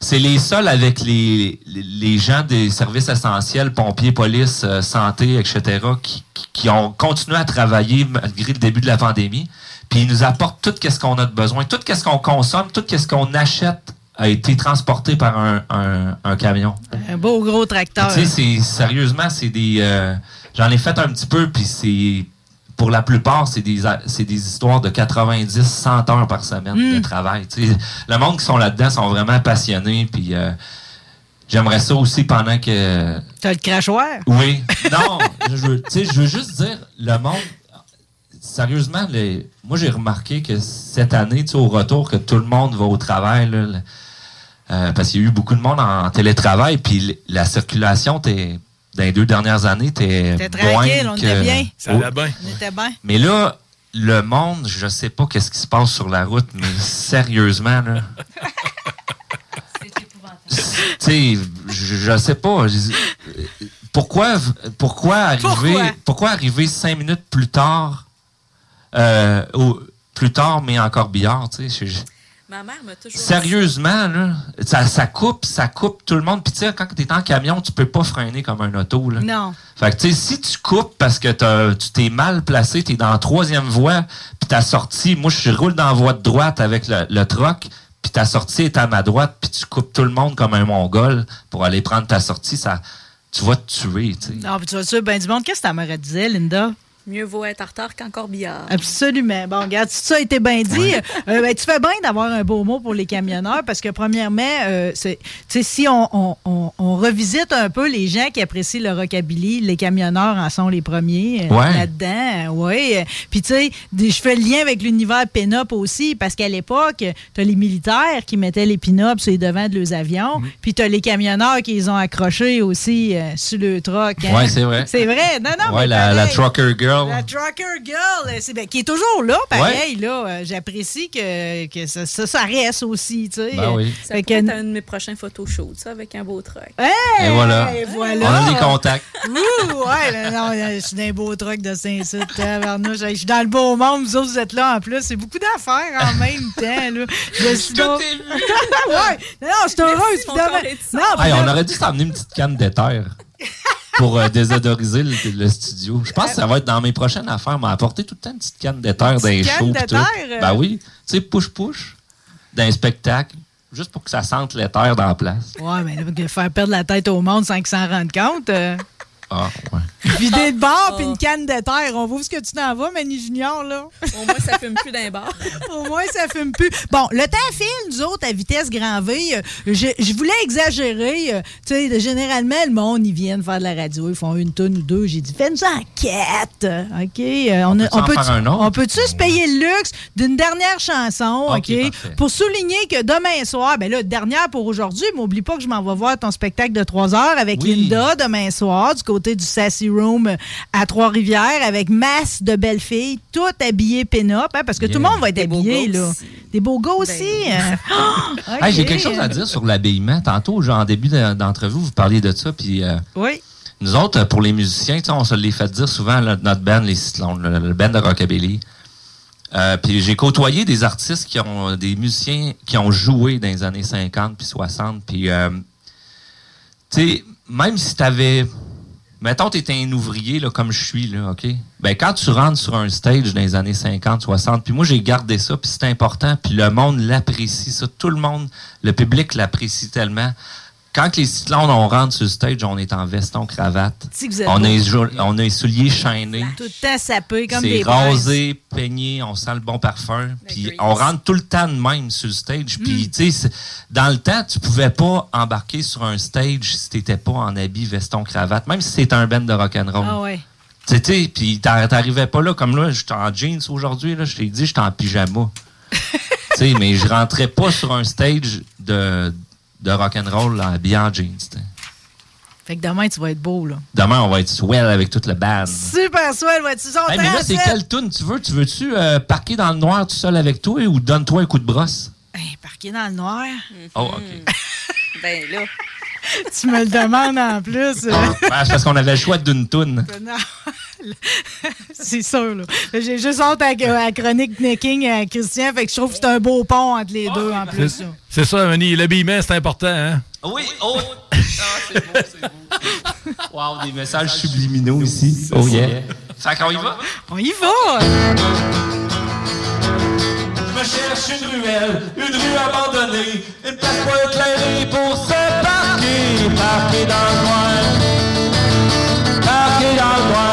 C'est les seuls avec les, les- gens des services essentiels, pompiers, police, euh, santé, etc., qui, qui- ont continué à travailler malgré le début de la pandémie. Puis ils nous apportent tout ce qu'on a de besoin. Tout ce qu'on consomme, tout ce qu'on achète a été transporté par un, un- un camion. un beau gros tracteur. Tu sais, c'est sérieusement, c'est des. euh, J'en ai fait un petit peu, puis c'est. Pour la plupart, c'est des, des histoires de 90, 100 heures par semaine de Mm. travail. Tu sais, le monde qui sont là-dedans sont vraiment passionnés, puis euh, j'aimerais ça aussi pendant que. T'as le crachoir? Oui. [LAUGHS] Non, je veux, tu sais, je veux juste dire, le monde. Sérieusement, les- moi j'ai remarqué que cette année, au retour, que tout le monde va au travail, là, le- euh, parce qu'il y a eu beaucoup de monde en, télétravail, puis la circulation, t'es, dans les deux dernières années, t'es T'es tranquille, on était bien. Ça allait bien. On était bien. Mais là, le monde, je sais pas qu'est-ce qui se passe sur la route, mais sérieusement, là. Tu sais, je, je sais pas. Pourquoi, pourquoi arriver, Pourquoi? pourquoi arriver cinq minutes plus tard, euh, au- plus tard, mais en corbillard, tu sais, Ma mère m'a toujours. Sérieusement, là, ça, ça coupe, ça coupe tout le monde. Puis tu sais, quand tu es en camion, tu peux pas freiner comme un auto. Là. Non. Fait que tu sais, si tu coupes parce que t'as- tu t'es mal placé, tu es dans la troisième voie, puis ta sortie, moi je roule dans la voie de droite avec le, le troc, puis ta sortie est à ma droite, puis tu coupes tout le monde comme un mongol pour aller prendre ta sortie, ça, tu vas te tuer. tu sais. Non, puis tu vas sûr, ben du monde. Qu'est-ce que ta mère disait, Linda? Mieux vaut être en retard qu'en corbillard. Absolument. Bon, regarde, si ça a été bien dit, euh, ben, tu fais bien d'avoir un beau mot pour les camionneurs parce que, premièrement, euh, si on, on- on- on revisite un peu les gens qui apprécient le rockabilly, les camionneurs en sont les premiers euh, Ouais. là-dedans. Oui. Puis, tu sais, je fais le lien avec l'univers pin-up aussi parce qu'à l'époque, tu as les militaires qui mettaient les pin-ups sur les devants de leurs avions, puis tu as les camionneurs qui les ont accrochés aussi euh, sur le truck. hein. Ouais, c'est vrai. C'est vrai. Non, non, ouais, mais la, la trucker girl. La Trucker Girl, euh, c'est, ben, qui est toujours là, pareil. Là, Euh, j'apprécie que, que ça, ça, ça reste aussi. Tu sais. Ben oui. Ça Fait pourrait que- être un de mes prochains photoshoots, ça, avec un beau truc. Hey, Et voilà. voilà. On a des contacts. Ouh, ouais, là, non, je suis dans un beau truc de Saint-Cyr. Je suis dans le beau monde, vous autres, vous êtes là en plus. C'est beaucoup d'affaires en [LAUGHS] même temps. Là. Je suis donc- [LAUGHS] ouais, non, je suis heureuse, évidemment. Non, Hey, on aurait dû s'emmener une petite canne d'éther [LAUGHS] pour euh, désodoriser le, le studio. Je pense que ça va être dans mes prochaines affaires, tout le temps une petite canne d'éther dans les shows. canne tout. euh? Ben oui. Tu sais, push-push dans un spectacle, juste pour que ça sente l'éther dans la place. Ouais, mais là, faire perdre la tête au monde sans qu'ils s'en rendent compte. euh, Ah, ouais. vider de Ah. bar puis une canne de terre. On voit où ce que tu t'en vas, Manny Junior, là. Au moins, ça fume plus d'un bar. [LAUGHS] Au moins, ça fume plus. Bon, le temps file, nous autres, à vitesse grand V. Euh, Je, je voulais exagérer. euh, tu sais, généralement, le monde, ils viennent faire de la radio, ils font une tonne ou deux. J'ai dit, fais-nous en quatre. OK? Euh, on, peut-tu peut on se payer le luxe d'une dernière chanson? OK. Pour souligner que demain soir, ben là, dernière pour aujourd'hui, mais oublie pas que je m'en vais voir ton spectacle de 3 heures avec Oui. Linda demain soir, du côté du Sassy Room à Trois-Rivières, avec masse de belles filles, toutes habillées pin-up, hein, parce que tout le monde va être Des habillé, là. aussi. Des beaux gars aussi. hein. [LAUGHS] OK. Hey, J'ai quelque chose à dire sur l'habillement. Tantôt, genre, en début de- d'entrevue, vous parliez de ça, puis... euh, Oui. Nous autres, pour les musiciens, tu on se les fait dire souvent, là, notre band, les Cyclones, le, le band de Rockabilly. Euh, puis j'ai côtoyé des artistes qui ont, des musiciens qui ont joué dans les années 50 puis 60. Puis, euh, tu sais, même si t'avais, mettons, t'es un ouvrier, là, comme je suis, là, OK? Ben, quand tu rentres sur un stage dans les années 50, 60, puis moi, j'ai gardé ça, puis c'est important, puis le monde l'apprécie, ça. Tout le monde, le public l'apprécie tellement. Quand les cyclones, on rentre sur le stage, on est en veston, cravate. On a, on a les souliers chaînés. Tout le temps sapé comme des rasé, peigné, on sent le bon parfum. Puis on rentre tout le temps de même sur le stage. Mm. Puis, tu sais, dans le temps, tu pouvais pas embarquer sur un stage si t'étais pas en habit, veston, cravate, même si c'était un band de rock'n'roll. Ah ouais. Tu sais, puis t'ar- t'arrivais pas là, comme là, j'étais en jeans aujourd'hui, là, je t'ai dit, j'étais en pyjama. [LAUGHS] tu sais, mais je rentrais pas sur un stage de, de rock'n'roll en jeans. tu sais. Fait que demain, tu vas être beau, là. Demain, on va être swell avec toute le band. Super swell, va-tu son Hey, mais là, c'est quelle tune tu veux? Tu veux-tu euh, parquer dans le noir tout seul avec toi ou donne-toi un coup de brosse? Parqué dans le noir? Oh, OK. [LAUGHS] Ben là. [LAUGHS] tu me le demandes en plus. Ouais, c'est parce qu'on avait le choix d'une tune. [LAUGHS] Non. [LAUGHS] c'est sûr, là. J'ai juste honte à à la chronique Necking à Christian, fait que je trouve que c'est un beau pont entre les deux, en plus. C'est- ça, Manny. L'habillement, c'est important, hein? Oui, oh! Ah, c'est beau, c'est beau. Wow, des messages subliminaux ici. Oh yeah. Fait qu'on y va? On y va! Je me cherche une ruelle, une rue abandonnée, une place pas éclairée pour se parquer, parquer dans le noir, parquer dans le noir,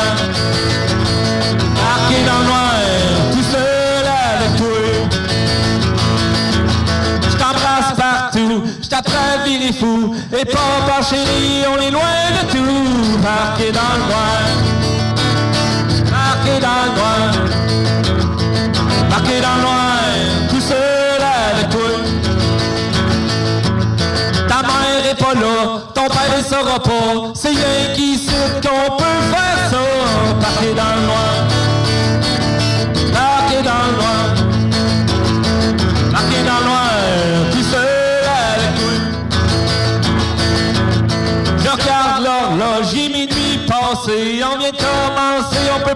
et pas par chérie, on est loin de tout, parquer dans le noir, parquer dans le noir. Marqué dans le noir, tout seul avec toi. Ta mère est pas là, ton père ne saura pas. C'est rien qui sait qu'on peut faire ça. Marqué dans le noir,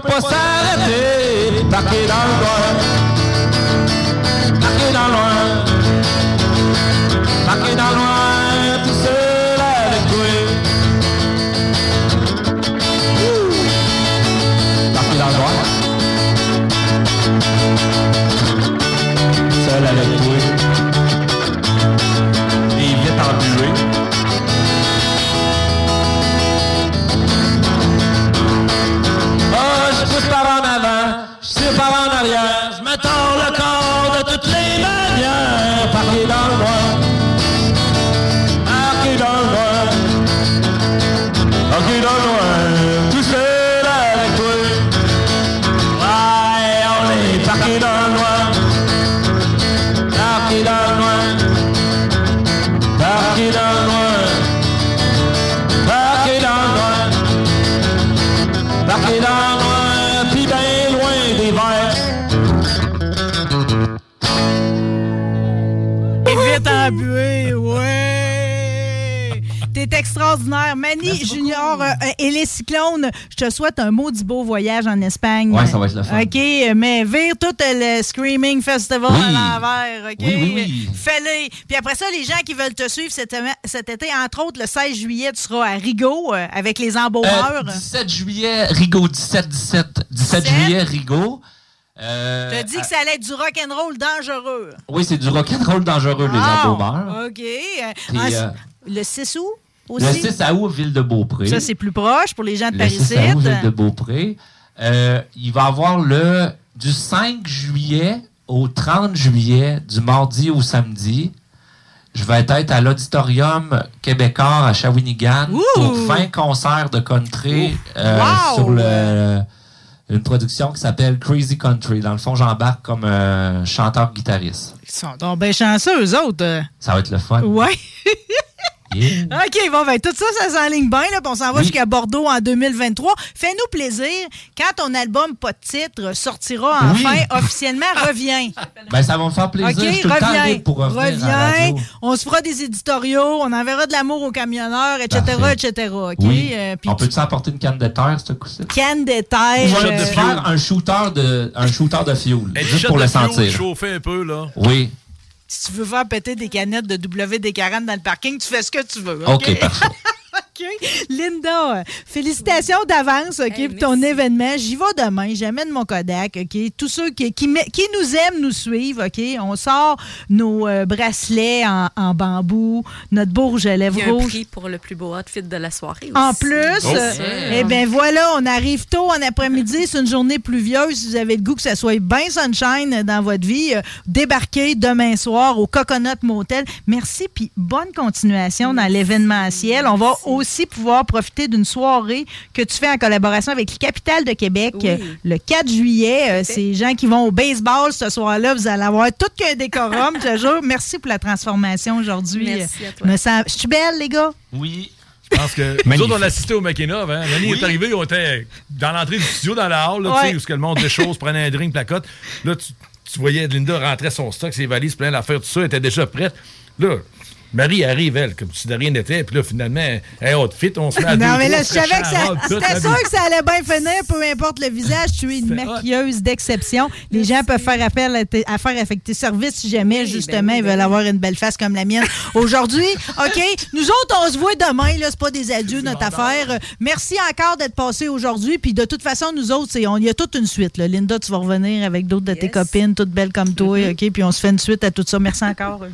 commencer, on peut pas s'arrêter. Marqué vite embué, ouais! T'es extraordinaire. Manny Junior euh, et les Cyclones, je te souhaite un maudit beau voyage en Espagne. Ouais, ça va être le fun. OK, mais vire tout le Screaming Festival Oui. à l'envers, OK? Oui, oui, oui. Fais-le. Puis après ça, les gens qui veulent te suivre cet, cet été, entre autres, le 16 juillet, tu seras à Rigaud euh, avec les. Euh, 17 juillet, Rigaud, 17, 17. 17 juillet, Rigaud. Euh, te dis que ça allait être du rock'n'roll dangereux. Oui, c'est du rock'n'roll dangereux, les embaumeurs. OK. Puis, en- euh, le 6 août aussi? Le 6 à août, Ville de Beaupré. Ça, c'est plus proche pour les gens de Le 6 Paris. à août, Ville de Beaupré. Euh, il va y avoir le du 5 juillet au 30 juillet, du mardi au samedi. Je vais être à l'Auditorium québécois à Shawinigan pour 20 concerts de country euh, Wow! sur le, une production qui s'appelle Crazy Country. Dans le fond, j'embarque comme euh, chanteur-guitariste. Ils sont donc bien chanceux, eux autres. Ça va être le fun. Ouais. [LAUGHS] Yeah. OK, bon, ben, tout ça, ça s'enligne bien, là, on s'en va Oui. jusqu'à Bordeaux en 2023. Fais-nous plaisir, quand ton album Pas de titre sortira Oui. enfin, officiellement, [LAUGHS] reviens. Ben, ça va me faire plaisir. OK, Je suis tout le temps reviens. pour reviens. On se fera des éditoriaux, on enverra de l'amour aux camionneurs, etc., Parfait. etc. OK? Oui. Euh, On peut-tu apporter une canne de terre, ce coup-ci? canne de terre. euh, faire un shooter de, un shooter de fioul, Une juste pour de le sentir. chauffer un peu, là. Oui. Si tu veux faire péter des canettes de WD-40 dans le parking, tu fais ce que tu veux. OK, parfait. [LAUGHS] OK. Linda, euh, félicitations d'avance OK, pour ton événement. J'y vais demain. J'amène mon Kodak. OK. Tous ceux qui, qui, me- qui nous aiment nous suivent. OK. On sort nos euh, bracelets en, en bambou, notre beau rouge à lèvres Il y a un prix pour le plus beau outfit de la soirée En aussi. plus, euh, eh bien voilà, on arrive tôt en après-midi, c'est une journée pluvieuse. Si vous avez le goût que ça soit bien sunshine dans votre vie, euh, débarquez demain soir au Coconut Motel. Merci, puis bonne continuation dans l'événementiel. On va aussi aussi pouvoir profiter d'une soirée que tu fais en collaboration avec le Capital de Québec Oui. euh, le 4 juillet. Euh, Ces gens qui vont au baseball ce soir-là, vous allez avoir tout qu'un décorum, je jure. Merci pour la transformation aujourd'hui. Merci à toi. Me sens- Je suis belle, les gars? Oui. Je pense que [LAUGHS] nous autres, on assistait au McKenna. Hein? Mani est arrivé, on était dans l'entrée du studio, dans la hall, là, tu Ouais. sais, où ce que le monde des [LAUGHS] choses, prenait un drink, placote. Là, tu, tu voyais Linda rentrer son stock, ses valises, plein d'affaires, tout ça, elle était déjà prête. Là, Marie arrive, elle, comme si de rien n'était. Puis là, finalement, elle haute fit, on se met à [LAUGHS] deux, Non, mais là, je savais que ça. C'était sûr vie. que ça allait bien finir, peu importe le visage. Tu es une maquilleuse d'exception. Les gens peuvent faire appel à, tes- à faire affecter service si jamais, justement, ils veulent avoir une belle face comme la mienne. Aujourd'hui, [LAUGHS] OK, nous autres, on se voit demain. là, C'est pas des adieux, notre affaire. Euh, Merci encore d'être passé aujourd'hui. Puis de toute façon, nous autres, c'est- on- il y a toute une suite. là. Linda, tu vas revenir avec d'autres de tes copines, toutes belles comme toi. Mm-hmm. OK, puis on se fait une suite à tout ça. Merci encore. [LAUGHS]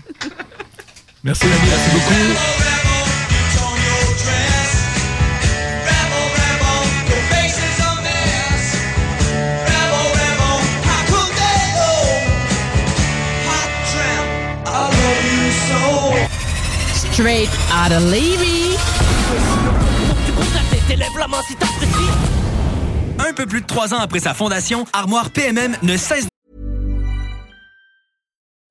Merci, merci beaucoup. Straight out of Levy. Un peu plus de trois ans après sa fondation, Armoire PMM ne cesse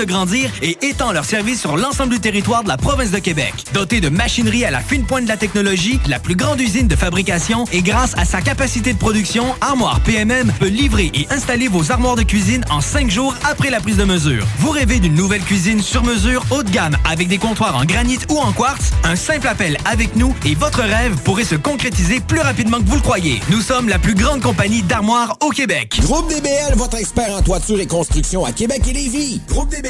De grandir et étend leur service sur l'ensemble du territoire de la province de Québec. Dotée de machinerie à la fine pointe de la technologie, la plus grande usine de fabrication et grâce à sa capacité de production, Armoire PMM peut livrer et installer vos armoires de cuisine en cinq jours après la prise de mesure. Vous rêvez d'une nouvelle cuisine sur mesure haut de gamme avec des comptoirs en granit ou en quartz? Un simple appel avec nous et votre rêve pourrait se concrétiser plus rapidement que vous le croyez. Nous sommes la plus grande compagnie d'armoires au Québec. Groupe DBL, votre expert en toiture et construction à Québec et Lévis. Groupe DBL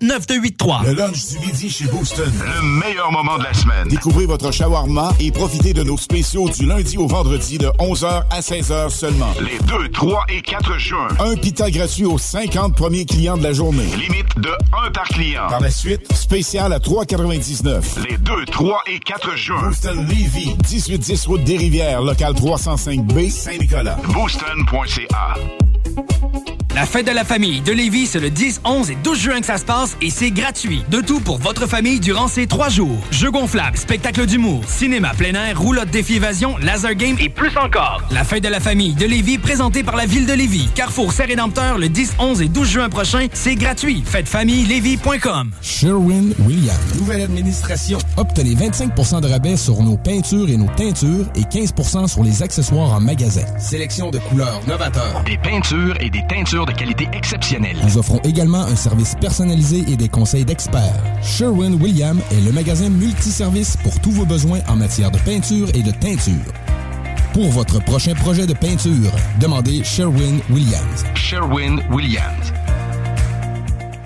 9283. Le lunch du midi chez Booston. Le meilleur moment de la semaine. Découvrez votre shawarma et profitez de nos spéciaux du lundi au vendredi de 11h à 16h seulement. Les 2, 3 et 4 juin. Un pita gratuit aux 50 premiers clients de la journée. Limite de 1 par client. Par la suite, spécial à 3,99. Les 2, 3 et 4 juin. Booston Levy, 1810 route des Rivières, local 305B, Saint-Nicolas. Booston.ca. La fête de la famille de Lévis, c'est le 10, 11 et 12 juin que ça se passe et c'est gratuit. De tout pour votre famille durant ces trois jours. Jeux gonflables, spectacle d'humour, cinéma plein air, roulotte défi évasion, laser game et plus encore. La fête de la famille de Lévis, présentée par la ville de Lévis. Carrefour Saint-Rédempteur le 10, 11 et 12 juin prochain, c'est gratuit. Fêtefamillelévis.com. Sherwin-Williams. Nouvelle administration. Obtenez 25% de rabais sur nos peintures et nos teintures et 15% sur les accessoires en magasin. Sélection de couleurs novateurs. Des peintures et des teintures de qualité exceptionnelle. Nous offrons également un service personnalisé et des conseils d'experts. Sherwin-Williams est le magasin multiservice pour tous vos besoins en matière de peinture et de teinture. Pour votre prochain projet de peinture, demandez Sherwin-Williams. Sherwin-Williams.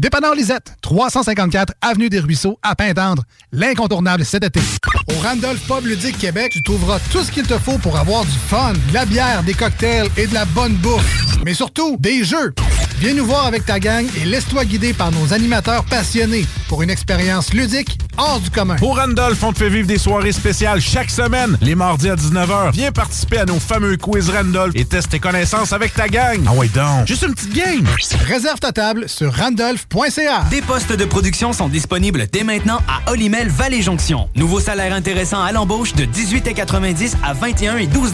Dépanneur Lisette, 354 Avenue des Ruisseaux, à Pintendre. L'incontournable cet été. Au Randolph Pub Ludique Québec, tu trouveras tout ce qu'il te faut pour avoir du fun, de la bière, des cocktails et de la bonne bouffe. Mais surtout, des jeux. Viens nous voir avec ta gang et laisse-toi guider par nos animateurs passionnés pour une expérience ludique hors du commun. Au Randolph, on te fait vivre des soirées spéciales chaque semaine, les mardis à 19h. Viens participer à nos fameux quiz Randolph et teste tes connaissances avec ta gang. Ah ouais donc, juste une petite game. Réserve ta table sur randolph.ca. Des postes de production sont disponibles dès maintenant à Olimel Valley Jonction. Nouveau salaire intéressant à l'embauche de 18,90 à 21 et 12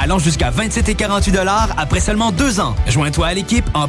allant jusqu'à 27 et 48 après seulement deux ans. Joins-toi à l'équipe en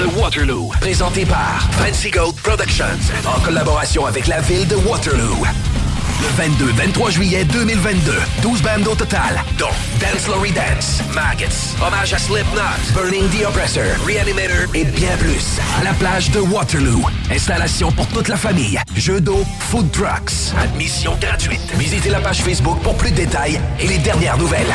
de Waterloo, présenté par Fancy Goat Productions, en collaboration avec la ville de Waterloo. Le 22-23 juillet 2022, 12 bandes au total, dont Dance Lory Dance, Maggots, Hommage à Slipknot, Burning the Oppressor, Reanimator et bien plus. La plage de Waterloo. Installation pour toute la famille. Jeux d'eau, food trucks. Admission gratuite. Visitez la page Facebook pour plus de détails et les dernières nouvelles.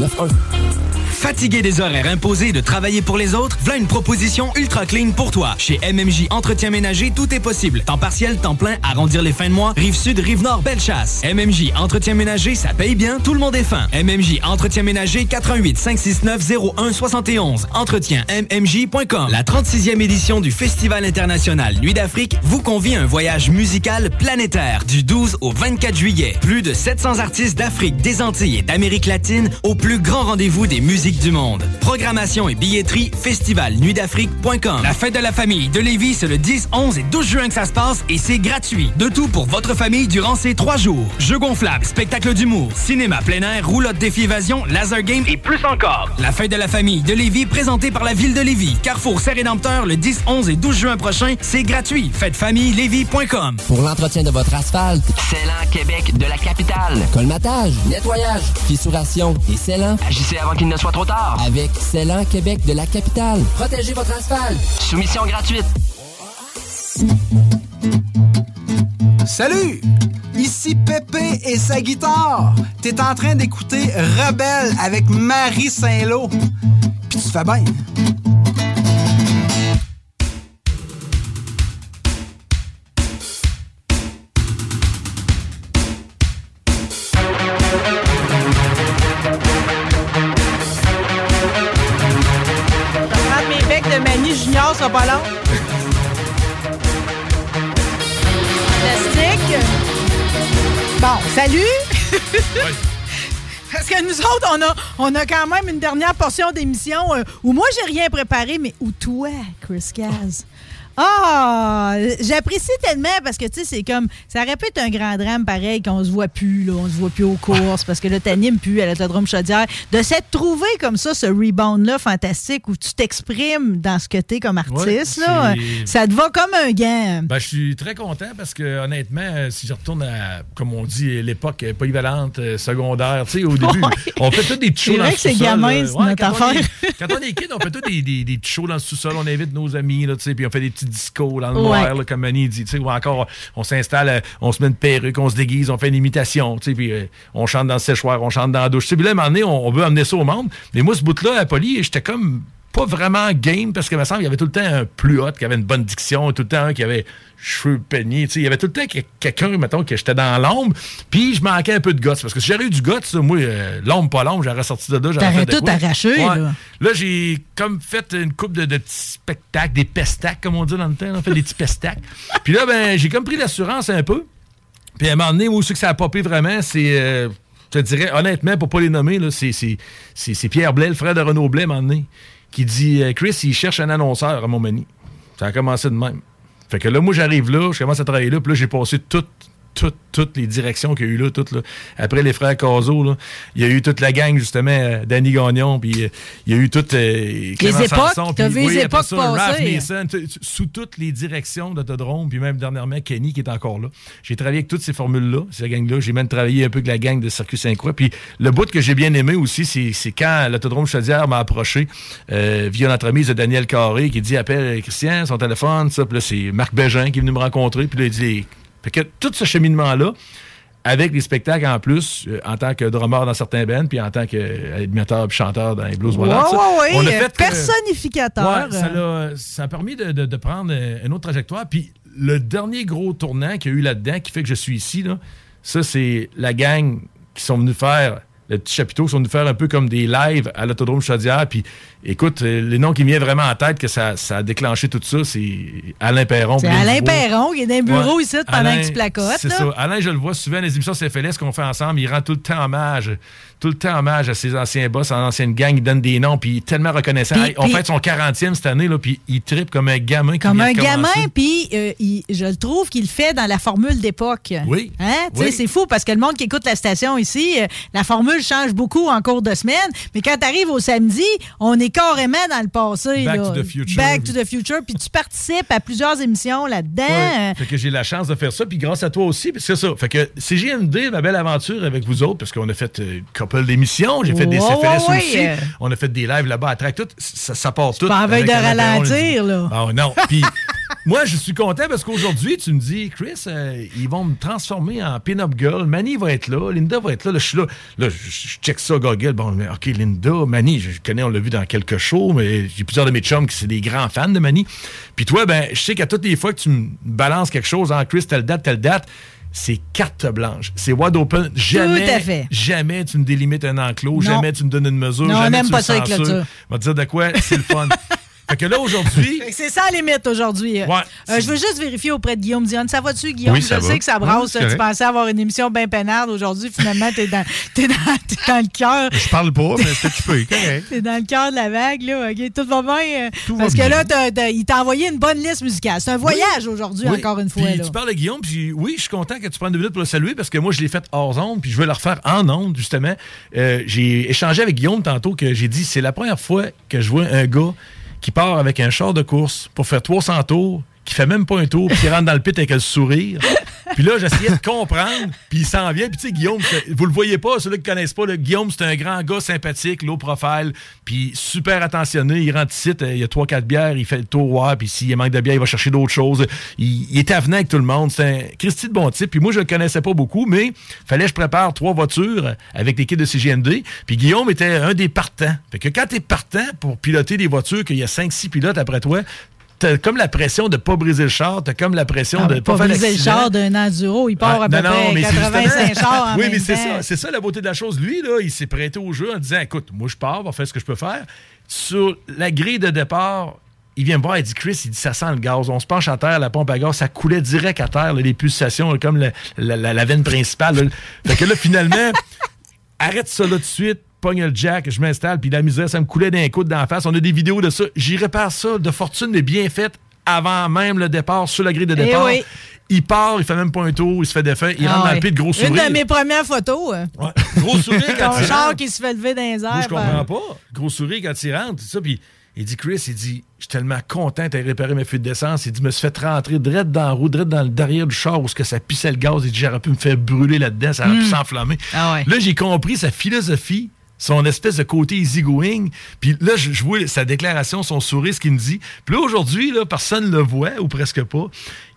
9 euros. Fatigué des horaires imposés de travailler pour les autres, voilà une proposition ultra clean pour toi. Chez MMJ Entretien Ménager, tout est possible. Temps partiel, temps plein, arrondir les fins de mois, rive sud, rive nord, belle chasse. MMJ Entretien Ménager, ça paye bien, tout le monde est fin. MMJ Entretien Ménager, 88 569 01 71. Entretien MMJ.com. La 36e édition du Festival international Nuit d'Afrique vous convie à un voyage musical planétaire du 12 au 24 juillet. Plus de 700 artistes d'Afrique, des Antilles et d'Amérique latine au plus grand rendez-vous des musiques du monde. Programmation et billetterie festivalnuitdafrique.com. La fête de la famille de Lévis, c'est le 10, 11 et 12 juin que ça se passe et c'est gratuit. De tout pour votre famille durant ces trois jours. Jeux gonflables, spectacle d'humour, cinéma plein air, roulotte défi évasion, laser game et plus encore. La fête de la famille de Lévis présentée par la ville de Lévis. Carrefour Saint-Rédempteur le 10, 11 et 12 juin prochain, c'est gratuit. Fêtefamille-lévis.com. Pour l'entretien de votre asphalte, Célan Québec de la capitale. colmatage, nettoyage, fissuration et scellant. Agissez avant qu'il ne soit trop tard. Avec Célan Québec de la capitale. Protégez votre asphalte. Soumission gratuite. Salut! Ici Pépé et sa guitare. T'es en train d'écouter Rebelle avec Marie Saint-Lô. Puis tu fais bien. Pas long. Plastique. Bon, salut! [LAUGHS] Parce que nous autres, on a, on a quand même une dernière portion d'émission euh, où moi, j'ai rien préparé, mais où toi, Chris Caz? Ah, j'apprécie tellement parce que, tu sais, c'est comme, ça répète un grand drame pareil qu'on se voit plus, là, on se voit plus aux courses parce que là, t'animes plus à l'autodrome Chaudière. De s'être trouvé comme ça, ce rebound-là fantastique où tu t'exprimes dans ce que t'es comme artiste, Ouais, là, ça te va comme un gant. Ben, je suis très content parce que, honnêtement, si je retourne à, comme on dit, l'époque polyvalente, euh, secondaire, tu sais, au début, on fait tous des petits shows C'est dans vrai le que c'est sous-sol, gamin, là. c'est notre quand on affaire. est- Quand on est kid, on fait tous des, des, des petits shows dans le sous-sol, on invite nos amis, là, tu sais, puis on fait des discos dans le noir, là, comme Manny dit, tu sais, ou encore, on s'installe, euh, on se met une perruque, on se déguise, on fait une imitation, tu sais, puis euh, on chante dans le séchoir, on chante dans la douche. Puis là, à un moment donné, on, on veut amener ça au monde. Mais moi, ce bout-là, à Poly, j'étais comme pas vraiment game parce que, me semble, il y avait tout le temps un plus hot qui avait une bonne diction, tout le temps un qui avait cheveux peignés, tu sais, il y avait tout le temps que- quelqu'un, mettons, que j'étais dans l'ombre, puis je manquais un peu de gosse, parce que si j'aurais eu du gosse, moi, euh, l'ombre, pas l'ombre, j'aurais sorti de là, j'aurais fait de tout quoi. arraché, Ouais. là. Là, j'ai comme fait une coupe de, de petits spectacles, des pestacs, comme on dit dans le temps. On fait des petits pestacs. [LAUGHS] Puis là, ben, j'ai comme pris l'assurance un peu. Puis à un moment donné, où c'est que ça a popé vraiment, c'est. euh, je te dirais, honnêtement, pour pas les nommer, là, c'est Pierre Blais, le frère de Renaud Blais, à un moment donné, qui dit euh, Chris, il cherche un annonceur à Montmagny. Ça a commencé de même. Fait que là, moi, j'arrive là, je commence à travailler là, puis là, j'ai passé toutes, toutes, toutes les directions qu'il y a eu là, toutes, là. Après les frères Cazot, il y a eu toute la gang, justement, euh, Danny Gagnon, puis euh, il y a eu toutes euh, Clément époques, t'as puis, vu les oui, époques ça. Mason, sous toutes les directions d'Autodrome, puis même dernièrement Kenny qui est encore là. J'ai travaillé avec toutes ces formules-là, ces gangs-là. J'ai même travaillé un peu avec la gang de Circuit Saint-Croix. Puis le bout que j'ai bien aimé aussi, c'est c'est quand l'Autodrome Chaudière m'a approché euh, via l'entremise de Daniel Carré qui dit appelle Christian, son téléphone, ça. Puis là, c'est Marc Bégin qui est venu me rencontrer. Puis là, il dit fait que tout ce cheminement-là, avec les spectacles en plus, euh, en tant que drummer dans certains bands, puis en tant qu'animateur puis chanteur dans les Blues ça, ouais, ouais, on a euh, fait que- personnificateur. Ouais, ça, a permis de, de- de prendre euh, une autre trajectoire. Puis le dernier gros tournant qu'il y a eu là-dedans, qui fait que je suis ici, là, ça, c'est la gang qui sont venus faire, le petit chapiteau, sont venus faire un peu comme des lives à l'Autodrome Chaudière. Puis écoute, euh, les noms qui me viennent vraiment en tête que ça, ça a déclenché tout ça, c'est Alain Perron. C'est Alain. Perron qui est dans le bureau Ouais. ici pendant Alain, que tu placotes. C'est ça. Alain, je le vois souvent, les émissions CFLS qu'on fait ensemble, il rend tout le temps hommage, tout le temps hommage à ses anciens boss, à l'ancienne gang, il donne des noms, puis il est tellement reconnaissant. Puis- Hey, on puis- fête son 40e cette année, là, puis il tripe comme un gamin Comme un gamin, puis euh, je le trouve qu'il le fait dans la formule d'époque. Oui. Hein? Tu sais, Oui. C'est fou parce que le monde qui écoute la station ici, euh, la formule change beaucoup en cours de semaine, mais quand tu arrives au samedi, on est carrément dans le passé. Back là. to the future. Back to the future, puis tu participes à plusieurs émissions là-dedans. Ouais. Fait que j'ai la chance de faire ça, puis grâce à toi aussi, parce que c'est ça. Fait que CGMD, ma belle aventure avec vous autres, parce qu'on a fait euh, une couple d'émissions, j'ai fait des ouais, aussi, on a fait des lives là-bas à Track, tout, ça, part tout. pas envie de ralentir, le- là. Ah non, puis [LAUGHS] moi, je suis content parce qu'aujourd'hui, tu me dis, Chris, euh, ils vont me transformer en pin-up girl. Manny va être là, Linda va être là. Là, je suis là. Là, je, check ça, Goggle. Bon, mais, OK, Linda, Manny, je connais, on l'a vu dans quelques shows, mais j'ai plusieurs de mes chums qui sont des grands fans de Manny. Puis toi, ben, je sais qu'à toutes les fois que tu me balances quelque chose en Chris, telle date, telle date, c'est carte blanche. C'est wide open. Jamais, Tout à fait. jamais tu me délimites un enclos. Non. Jamais tu me donnes une mesure. Non, on jamais n'aime tu pas me ça, censures. clôtures. On va te dire de quoi? C'est le fun. [LAUGHS] fait que là, aujourd'hui, C'est ça la limite aujourd'hui. Euh, euh, je veux juste vérifier auprès de Guillaume Dion. Ça va-tu, Guillaume? Oui, ça je va. sais que ça brasse. tu pensais avoir une émission bien peinarde aujourd'hui. Finalement, t'es dans, [LAUGHS] dans, le cœur. Je parle pas, mais c'est occupé, [LAUGHS] correct. T'es dans le cœur de la vague, là. OK, tout va bien. euh, Tout va parce bien. que là, t'as- t'as- il t'a envoyé une bonne liste musicale. C'est un voyage aujourd'hui, Oui. encore une fois. Puis là. tu parles de Guillaume, puis oui, je suis content que tu prennes deux minutes pour le saluer parce que moi, je l'ai fait hors onde, puis je veux le refaire en onde, justement. Euh, j'ai échangé avec Guillaume tantôt que j'ai dit c'est la première fois que je vois un gars qui part avec un char de course pour faire 300 tours, qui fait même pas un tour, puis qui rentre dans le pit avec le sourire. Puis là, j'essayais de comprendre, puis il s'en vient. Puis tu sais, Guillaume, vous le voyez pas, ceux-là qui connaissent pas, Guillaume, c'est un grand gars sympathique, low profile, puis super attentionné. Il rentre ici, euh, il y a 3-4 bières, il fait le tour, puis s'il manque de bière, il va chercher d'autres choses. Il, il était avenant avec tout le monde. C'est un Christy de bon type. Puis moi, je le connaissais pas beaucoup, mais fallait que je prépare trois voitures avec l'équipe de CGND. Puis Guillaume était un des partants. Fait que quand t'es partant pour piloter des voitures, qu'il y a 5-6 pilotes après toi, T'as comme la pression de pas briser le char, t'as comme la pression Ah, de pas, pas faire briser le char d'un enduro. Il part Ah, à peu non, près mais c'est 85 justement- chars en [LAUGHS] Oui, même mais c'est ça, c'est ça la beauté de la chose. Lui, là, il s'est prêté au jeu en disant écoute, moi je pars, on va faire ce que je peux faire. Sur la grille de départ, il vient me voir, il dit Chris, il dit ça sent le gaz. On se penche à terre, la pompe à gaz, ça coulait direct à terre, là, les pulsations, là, comme la, la- la- la veine principale. là. Fait que là, finalement, [LAUGHS] arrête ça là de suite. Pogne le jack, je m'installe, puis la misère, ça me coulait d'un coup d'en face. On a des vidéos de ça. J'y répare ça de fortune, mais bien fait avant même le départ, sur la grille de Eh départ. oui. Il part, il fait même pas un tour, il se fait défaire, il Ah rentre dans ouais. le pied de gros Une sourire. de mes premières photos. euh, Gros sourire [LAUGHS] quand il char rentre. qui se fait lever dans les airs. Moi, je par- comprends pas. Gros sourire quand il rentre, tout ça. Puis il dit, Chris, il dit, je suis tellement content de réparer mes fuites d'essence. Il dit, me suis fait rentrer direct dans la roue, direct dans le derrière du char où que ça pissait le gaz. Il dit, j'aurais pu me faire brûler là-dedans, ça aurait pu Mm. s'enflammer. Ah ouais. Là, j'ai compris sa philosophie. Son espèce de côté easygoing. Puis là, je, je vois sa déclaration, son sourire, ce qu'il me dit. Puis là, aujourd'hui, là, personne ne le voit, ou presque pas.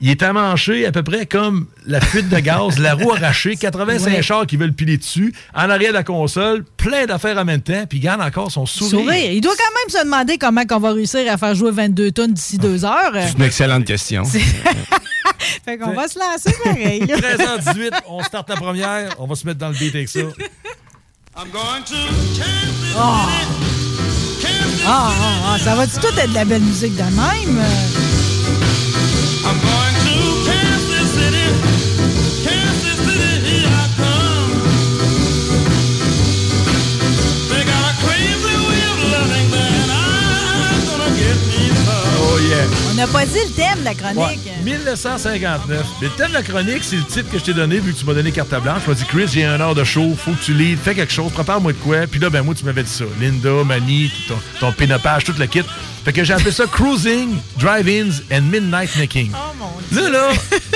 Il est amanché à peu près comme la fuite de gaz, la roue arrachée, [LAUGHS] 85 Ouais. chars qui veulent piler dessus, en arrière de la console, plein d'affaires en même temps, puis il garde encore son sourire. Sourire. Il doit quand même se demander comment on va réussir à faire jouer 22 tonnes d'ici deux heures. C'est une excellente question. [LAUGHS] fait qu'on va se lancer pareil. là. [LAUGHS] 13h18, on start la première, on va se mettre dans le beat avec ça. I'm going to oh. Ah, ah, ah, ça va-tu tout être de la belle musique de même? I'm going to Kansas City. Kansas City, here I come. They got a crazy way of loving I'm gonna get me love. Oh, yeah. N'a pas dit le thème de la Ouais, chronique. 1959. Le thème de la chronique, c'est le titre que je t'ai donné, vu que tu m'as donné carte blanche. Je m'as dit, Chris, j'ai un heure de show, faut que tu lis, fais quelque chose, prépare-moi de quoi. Puis là, ben moi, tu m'avais dit ça. Linda, Manny, ton, ton pénopage, toute la kit. Fait que j'ai appelé ça Cruising, Drive-Ins and Midnight Necking. Là, là,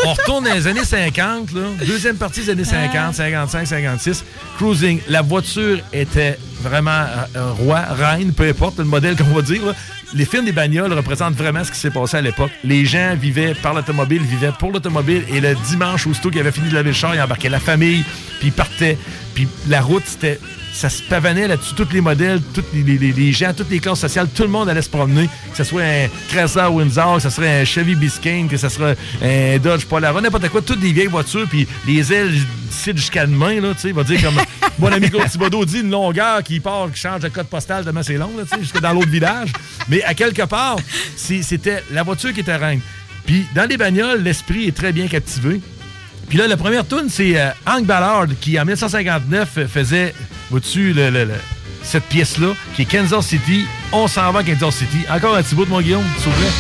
on retourne dans les années 50, là. Deuxième partie des années 50, 55, 56. Cruising, la voiture était vraiment euh, euh, roi, reine, peu importe le modèle qu'on va dire. là. Les films des bagnoles représentent vraiment ce qui s'est passé à l'époque. Les gens vivaient par l'automobile, vivaient pour l'automobile. Et le dimanche, aussitôt qu'il avait fini de laver le char, il embarquait la famille, puis il partait. Puis la route, c'était ça se pavanait là-dessus, tous les modèles, tous les, gens, toutes les classes sociales, tout le monde allait se promener, que ce soit un Chrysler Windsor, que ce serait un Chevy Biscayne, que ce soit un Dodge Polara, n'importe quoi, toutes des vieilles voitures, puis les ailes d'ici jusqu'à demain, là, tu sais, va dire comme mon ami Claude Thibodeau dit, une longueur qui part, qui change de code postal tellement c'est long, jusque dans l'autre village. Mais à quelque part, c'était la voiture qui était reine. Puis dans les bagnoles, l'esprit est très bien captivé. Puis là, la première tune, c'est euh, Hank Ballard qui, en 1959, euh, faisait, vois-tu, le- cette pièce-là, qui est Kansas City. On s'en va à Kansas City. Encore un petit de mon Guillaume, s'il vous plaît.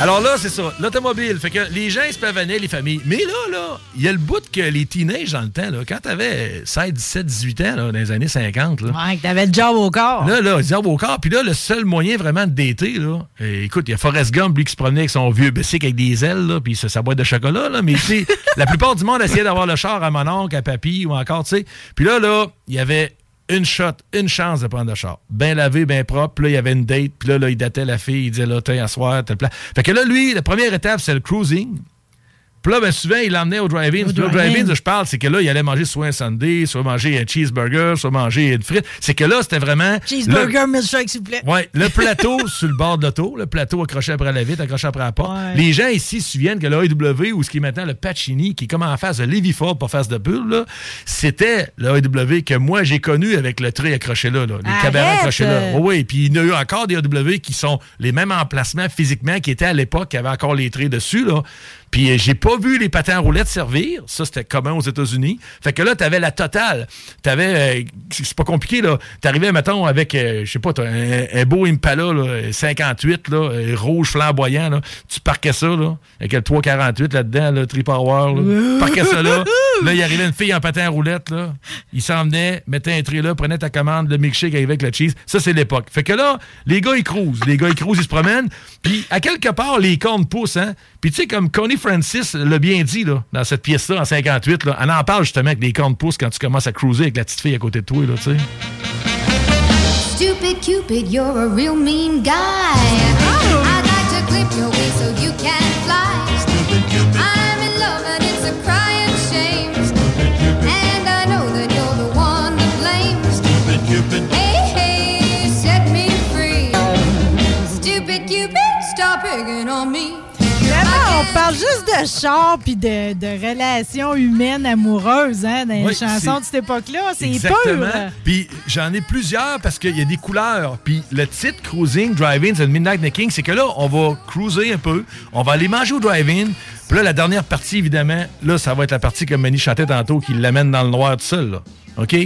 Alors là, c'est ça, l'automobile. Fait que les gens, ils se pavanaient, les familles. Mais là, là, il y a le bout que les teenagers dans le temps, là, quand t'avais 16, 17, 18 ans, là, dans les années 50, là, Ouais, que t'avais le job au corps. Là, là, job au corps. Puis là, le seul moyen vraiment de dater, là, euh, écoute, il y a Forrest Gump, lui, qui se promenait avec son vieux bicycle avec des ailes, là, puis sa, boîte de chocolat, là. Mais tu sais, [LAUGHS] la plupart du monde essayait d'avoir le char à mon oncle, à papy, ou encore, tu sais. Puis là, là, il y avait une shot, une chance de prendre le char. Bien lavé, bien propre. Puis là, il y avait une date. Puis là, là, il datait la fille. Il disait, là, t'es à soir, plan. Fait que là, lui, la première étape, c'est le cruising. Puis là, ben, souvent, il l'emmenait au drive-in. Puis Le drive-in. drive-in, je parle, c'est que là, il allait manger soit un sundae, soit manger un cheeseburger, soit manger une frite. C'est que là, c'était vraiment... Cheeseburger, milkshake, s'il vous plaît. Oui, le [LAUGHS] plateau sur le bord de l'auto, le plateau accroché après la vitre, accroché après la porte. Ouais. Les gens ici se souviennent que le AEW, ou ce qui est maintenant le Pacini, qui est comme en face de Lévi Ford pour face de bulle, c'était le AEW que moi j'ai connu avec le trait accroché là, là, les Arrête! cabarets accrochés là. Oui, oui, puis il y en a eu encore des AEW qui sont les mêmes emplacements physiquement qui étaient à l'époque, qui avaient encore les traits dessus, là. Puis euh, j'ai pas vu les patins à roulettes servir. Ça, c'était commun aux États-Unis. Fait que là, t'avais la totale. T'avais... euh, c'est pas compliqué, là. T'arrivais, mettons, avec, euh, je sais pas, un, un beau Impala, là, 58, là, euh, rouge flamboyant, là. Tu parquais ça, là, avec le 348 là-dedans, là, tri-power, là. Tu parquais ça là. Là, il arrivait une fille en patin à roulettes, là. Il s'emmenait, mettait un trait là, prenait ta commande, le milkshake avec le cheese. Ça, c'est l'époque. Fait que là, les gars, ils cruisent. Les gars, ils cruisent, ils se promènent. Puis, à quelque part, les cornes poussent, hein. Puis, tu sais, comme Connie Francis l'a bien dit, là, dans cette pièce-là, en 58, là, elle en parle justement avec les cornes poussent quand tu commences à cruiser avec la petite fille à côté de toi, là, tu sais. Stupid Cupid, you're a real mean guy. I'd like to clip your wings so you can parle juste de char puis de, de relations humaines amoureuses hein, dans les chansons de cette époque-là. C'est pur. Puis j'en ai plusieurs parce qu'il y a des couleurs. Puis le titre Cruising Drive-In, le Midnight Necking, c'est que là, on va cruiser un peu, on va aller manger au drive-in. Puis là, la dernière partie, évidemment, là, ça va être la partie que Manny chantait tantôt, qui l'amène dans le noir tout seul. Là. OK?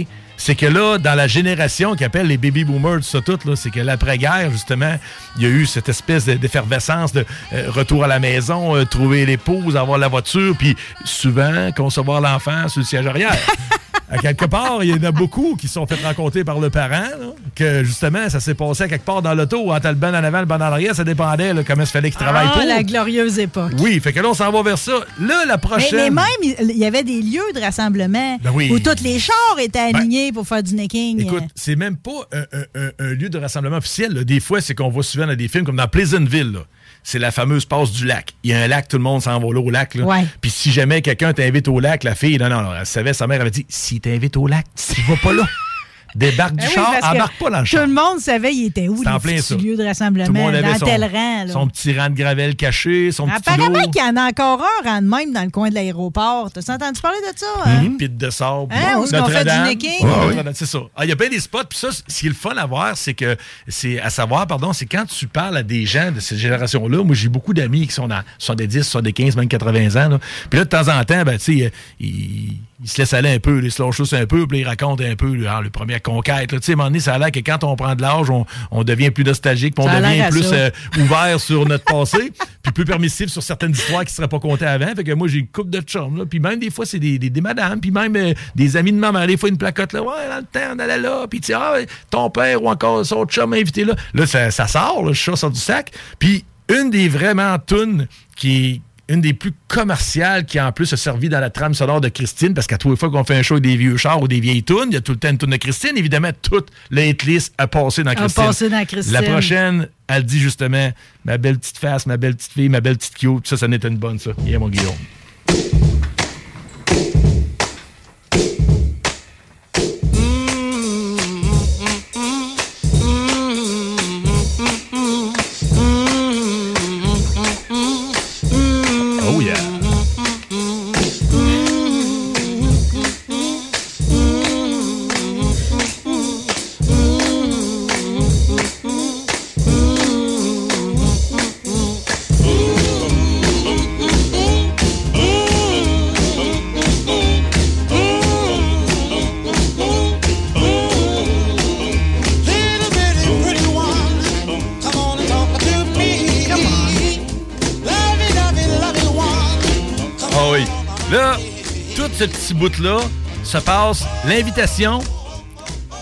C'est que là, dans la génération qui appelle les baby boomers, ça tout, c'est que l'après-guerre, justement, il y a eu cette espèce de- d'effervescence de euh, retour à la maison, euh, trouver l'épouse, avoir la voiture, puis souvent concevoir l'enfant sur le siège arrière. [LAUGHS] à quelque part, il y en a beaucoup qui se sont fait rencontrer par le parent, là, que justement, ça s'est passé à quelque part dans l'auto, entre le banc en avant, le banc en arrière, ça dépendait là, comment il fallait qu'il travaille Ah, pour. la glorieuse époque. Oui, fait que là, on s'en va vers ça. Là, la prochaine. mais même, il y avait des lieux de rassemblement Ben oui. où tous les chars étaient alignés pour faire du necking. Écoute, c'est même pas un, un- un- un lieu de rassemblement officiel. là. Des fois, c'est qu'on voit souvent dans des films comme dans Pleasantville. là. C'est la fameuse passe du lac. Il y a un lac, tout le monde s'en va là au lac. là. Ouais. Puis si jamais quelqu'un t'invite au lac, la fille, non, non, non, elle savait, sa mère avait dit si t'invite au lac, tu vas pas là. Débarque du Ben oui, char, embarque pas dans le Tout char. le monde savait il était où, plein petits ça. lieux de Tout le rassemblement, monde avait dans son, tel rang. là. son petit rang de gravel caché, son petit Apparemment qu'il y en a encore un rang de même dans le coin de l'aéroport. T'as entendu parler de ça? hein? Pite de sable. Hein, où est-ce qu'on fait du necking? Ouais, Notre-Dame, C'est ça. Ah, Il y a bien des spots. Puis ça, ce qui est le fun à voir, c'est que, c'est à savoir, pardon, c'est quand tu parles à des gens de cette génération-là. Moi, j'ai beaucoup d'amis qui sont dans 70, 75, même 80 ans. là. Puis là, de temps en temps, ben, tu sais, ils, ils se laissent aller un peu, ils se tous un peu, puis ils racontent un peu là, le première conquête. Tu sais, à un moment donné, ça a l'air que quand on prend de l'âge, on, on devient plus nostalgique, puis on devient plus euh, ouvert sur notre passé, [LAUGHS] puis plus permissif sur certaines histoires qui ne seraient pas contées avant. Fait que moi, j'ai une coupe de chums, là. Puis même des fois, c'est des, des, des madames, puis même euh, des amis de maman. Des fois, une placote, là, ouais, dans le temps, on allait là, puis tu sais, ah, ton père ou encore son chum invité là. Là, ça, ça sort, le chat sort du sac. Puis une des vraiment tunes qui une des plus commerciales qui en plus a servi dans la trame sonore de Christine, parce qu'à tous les fois qu'on fait un show avec des vieux chars ou des vieilles tunes, il y a tout le temps une tune de Christine. Évidemment, toute la hitlist a passé dans A Christine. passé dans Christine. La prochaine, elle dit justement ma belle petite face, ma belle petite fille, ma belle petite cute. Ça, ça n'était une bonne, ça. Yeah, mon Guillaume. Ce petit bout-là se passe l'invitation.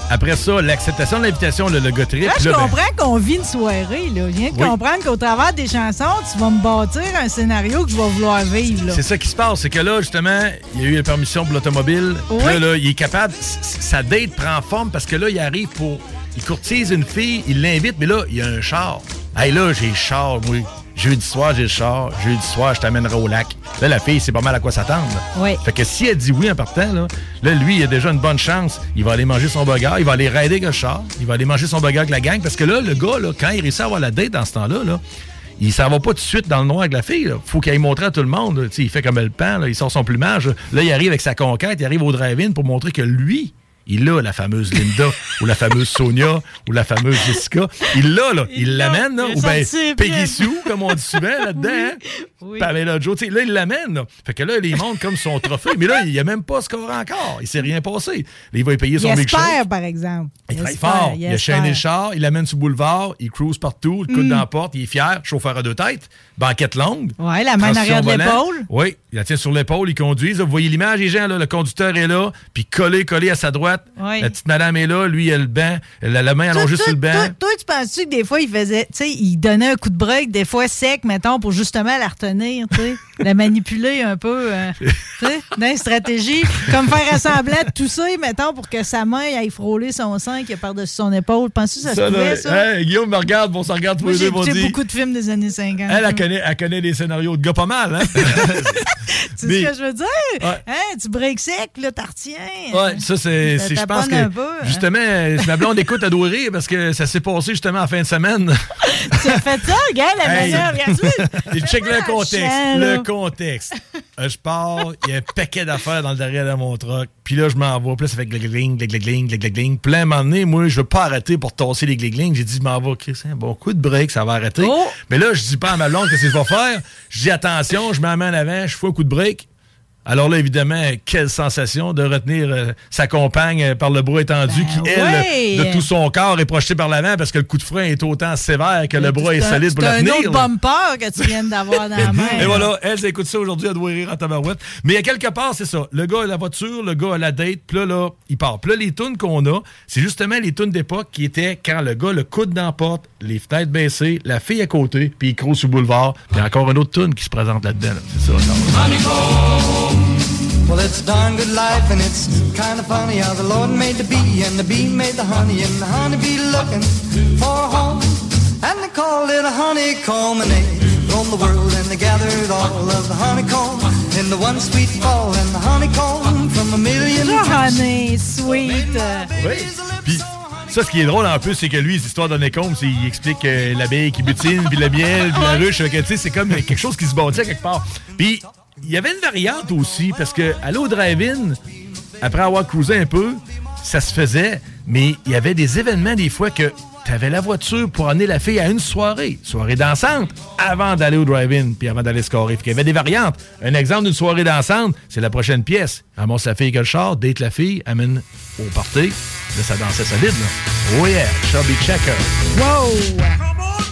Après ça, l'acceptation de l'invitation, le, le gars trip. Là, je là, ben, comprends qu'on vit une soirée. Là. Je viens de Oui. comprendre qu'au travers des chansons, tu vas me bâtir un scénario que je vais vouloir vivre. C'est ça qui se passe, c'est que là, justement, il y a eu la permission pour l'automobile. Oui. Là, là, il est capable, sa date prend forme parce que là, il arrive pour. Il courtise une fille, il l'invite, mais là, il y a un char. Hey, là, j'ai char, moi. Jeudi soir, j'ai le char. Jeudi soir, je t'amènerai au lac. Là, la fille, c'est pas mal à quoi s'attendre. Oui. Fait que si elle dit oui en partant, là, là, lui, il a déjà une bonne chance. Il va aller manger son burger, il va aller raider avec le char, il va aller manger son burger avec la gang. Parce que là, le gars, là, quand il réussit à avoir la date dans ce temps-là, là, il s'en va pas tout de suite dans le noir avec la fille. là. Faut qu'il aille montrer à tout le monde. là. Tu sais, Il fait comme le pan, là, il sort son plumage. Là, il arrive avec sa conquête, il arrive au drive-in pour montrer que lui, il a la fameuse Linda, ou la fameuse Sonia, ou la fameuse Jessica. Il l'a, là. Il l'amène, là. Il a Ou bien les Peggy. Sue, comme on dit souvent là-dedans. hein. Pamela Joe. Tu sais, Là, il l'amène. là. Fait que là, il montre comme son trophée. Mais là, il a même pas score encore. Il s'est rien passé. Là, il va y payer Il son milkshake. espère, par exemple. Il travaille espère, fort. Il, a espère. chaîné le char, il l'amène sur le boulevard, il cruise partout, le coude Mm. dans la porte, il est fier, chauffeur à deux têtes, banquette longue. Ouais, la main arrière de l'épaule. Oui, il la tient sur l'épaule, il conduit. Là, Vous voyez l'image, les gens, là, le conducteur est là, puis collé, collé à sa droite. Oui. La petite madame est là, lui, il a le banc, elle a la main allongée sur le banc. toi, toi, tu penses-tu que des fois, il faisait, tu sais, il donnait un coup de break, des fois sec, mettons, pour justement la retenir, tu sais, [LAUGHS] la manipuler un peu, euh, [LAUGHS] tu sais, dans une stratégie, comme faire semblant de tousser, mettons, pour que sa main aille frôler son sein qui est par-dessus son épaule. Penses-tu que ça, se Ça, pouvait, là, ça? hey, Guillaume me regarde, on se regarde tous les j'ai deux, on écouté beaucoup de films des années 50. Elle, elle connaît, elle connaît des scénarios de gars pas mal, hein? [LAUGHS] Tu sais ce que je veux dire? Ouais. Hein, tu breaks sec, là, t'en retiens. Ouais, ça, c'est. Ça Je pense que. peu, hein. Justement, ma blonde écoute à rire parce que ça s'est passé justement en fin de semaine. Tu as fait ça, regarde la Hey. manière, regarde-tu? [LAUGHS] Et check le contexte. Le contexte. Euh, je pars, il y a un paquet d'affaires dans le derrière de mon truck. Puis là, je m'en vais. Puis là, ça fait gling, gling, gling, gling, gling. Puis là, à un moment donné, moi, je veux pas arrêter pour tasser les gling J'ai dit, je m'en vais, Chris, un bon coup de break, ça va arrêter. Oh! Mais là, je dis pas à ma blonde qu'est-ce que je vais faire? Je dis, attention, je mets la main en avant, je fais un coup de break. Alors là, évidemment, quelle sensation de retenir euh, sa compagne euh, par le bras étendu qui, elle, Ben ouais. de tout son corps est projeté par l'avant parce que le coup de frein est autant sévère que le bras est C'est un- solide pour c'est la un tenir. autre là. bumper que tu viens d'avoir dans la [LAUGHS] main. Et voilà, elle, écoute ça aujourd'hui, elle doit rire en tabarouette. Mais à quelque part, c'est ça. Le gars a la voiture, le gars a la date, puis là, là, il part. Puis là, les tunes qu'on a, c'est justement les tunes d'époque qui étaient quand le gars le coude dans la porte, les fenêtres baissées, la fille à côté, puis il croule sur le boulevard. Puis encore une autre tune qui se présente là-dedans. là. C'est ça. ça. Well, it's a darn good life, and it's kind of funny how the Lord made the bee, and the bee made the honey, and the honey bee looking for a home. And they called it a honeycomb, and they roamed the world, and they gathered all of the honeycomb in the one sweet fall, and the honeycomb from a million Honey, sweet. Oui. Puis ça, ce qui est drôle en plus, c'est que lui, cette histoire de Necombe, c'est il explique euh, l'abeille qui butine, puis le miel, puis la ruche. tu sais, c'est comme quelque chose qui se bâtit à quelque part. Puis il y avait une variante aussi, parce que aller au drive-in, après avoir cruisé un peu, ça se faisait, mais il y avait des événements des fois que tu avais la voiture pour amener la fille à une soirée, soirée dansante, avant d'aller au drive-in, puis avant d'aller scorer. Qu'il y avait des variantes. Un exemple d'une soirée dansante, c'est la prochaine pièce. Ramasse la fille avec le char, date la fille, amène au party. Là, ça dansait solide, là. Oh yeah, Shelby Checker. Wow!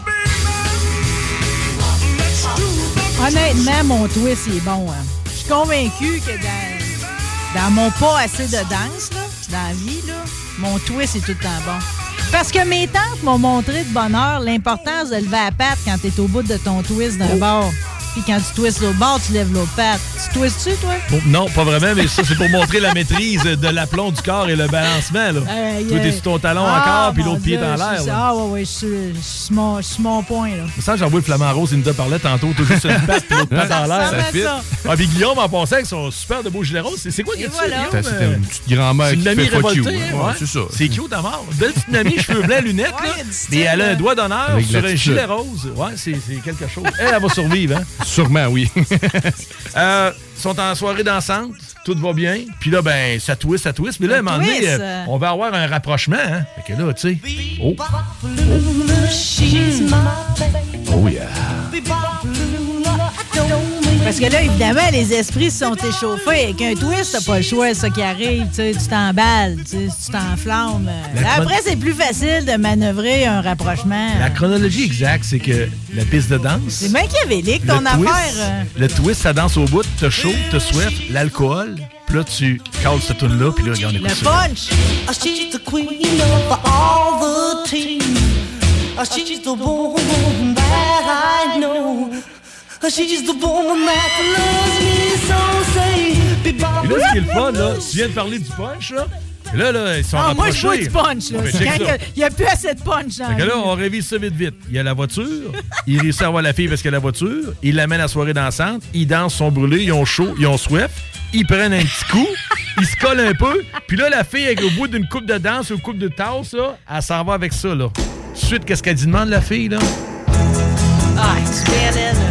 Honnêtement, mon twist, est bon. hein. Je suis convaincu que dans, dans mon pas assez de danse, là, dans la vie, là, mon twist est tout le temps bon. Parce que mes tantes m'ont montré de bonne heure l'importance de lever la patte quand t'es au bout de ton twist d'un bord. Puis quand tu twists l'autre bord, tu lèves l'autre patte. Tu twists-tu, toi? Bon, non, pas vraiment, mais ça, c'est pour montrer la maîtrise de l'aplomb du corps et le balancement. Là. Aïe, Toi, t'es sur ton talon Ah, encore, puis l'autre pied est en l'air. Ah, ouais, ouais, je suis- je suis sur mon- je suis sur mon point, là. Ça, j'ai envoyé le flamant rose, il nous a parlé tantôt, toujours sur une patte, puis l'autre patte en l'air. à fit. ça. Ah, puis Guillaume, en passant, avec son super de beau gilet rose, c'est quoi que tu voilà. fais, C'était Guillaume? une petite grand-mère C'est qui une fait révoltée, hein? c'est ça. C'est cute à mort. Belle petite amie, [LAUGHS] cheveux blancs, lunettes, là. Et elle a un doigt d'honneur sur un gilet rose. Ouais, c'est c'est quelque chose. Elle, elle va survivre, hein? Sûrement, oui. Euh, ils sont en soirée dansante, tout va bien. Puis là, ben, ça twist, ça twist. Mais là, à un moment donné, euh, on va avoir un rapprochement. Hein? Fait que là, tu sais. Oh, baby. oh yeah. Parce que là, évidemment, les esprits se sont échauffés. Avec un twist, t'as pas le choix, ça qui arrive. Tu sais, tu t'emballes, tu sais, t'enflammes. Après, c'est plus facile de manœuvrer un rapprochement. La chronologie exacte, c'est que la piste de danse. C'est machiavélique, ton affaire. twist, euh. Le twist, ça danse au bout, t'as chaud, t'as soif, l'alcool, puis là, tu cales cette tune-là, puis là, regarde, Le punch. Oh, she's the queen of all the team. Oh, she's the woman that I know. She's the woman that loves me so. Say, be Puis là, ce qui est le fun, là, tu viens de parler du punch, là. Là, là, ils sont Ah, moi, je vois du punch. Là. Il n'y a, plus assez de punch. Fait que là, on révise ça vite, vite. Il y a la voiture, il réussit à avoir la fille parce qu'il y a la voiture, il l'amène à la soirée dansante, ils dansent, sont brûlés, ils ont chaud, ils ont soif, ils prennent un petit coup, ils se collent un peu, puis là, la fille, avec, au bout d'une coupe de danse ou une coupe de tasse, là, elle s'en va avec ça, là. Suite, qu'est-ce qu'elle dit? Demande, la fille, là? Ah, tu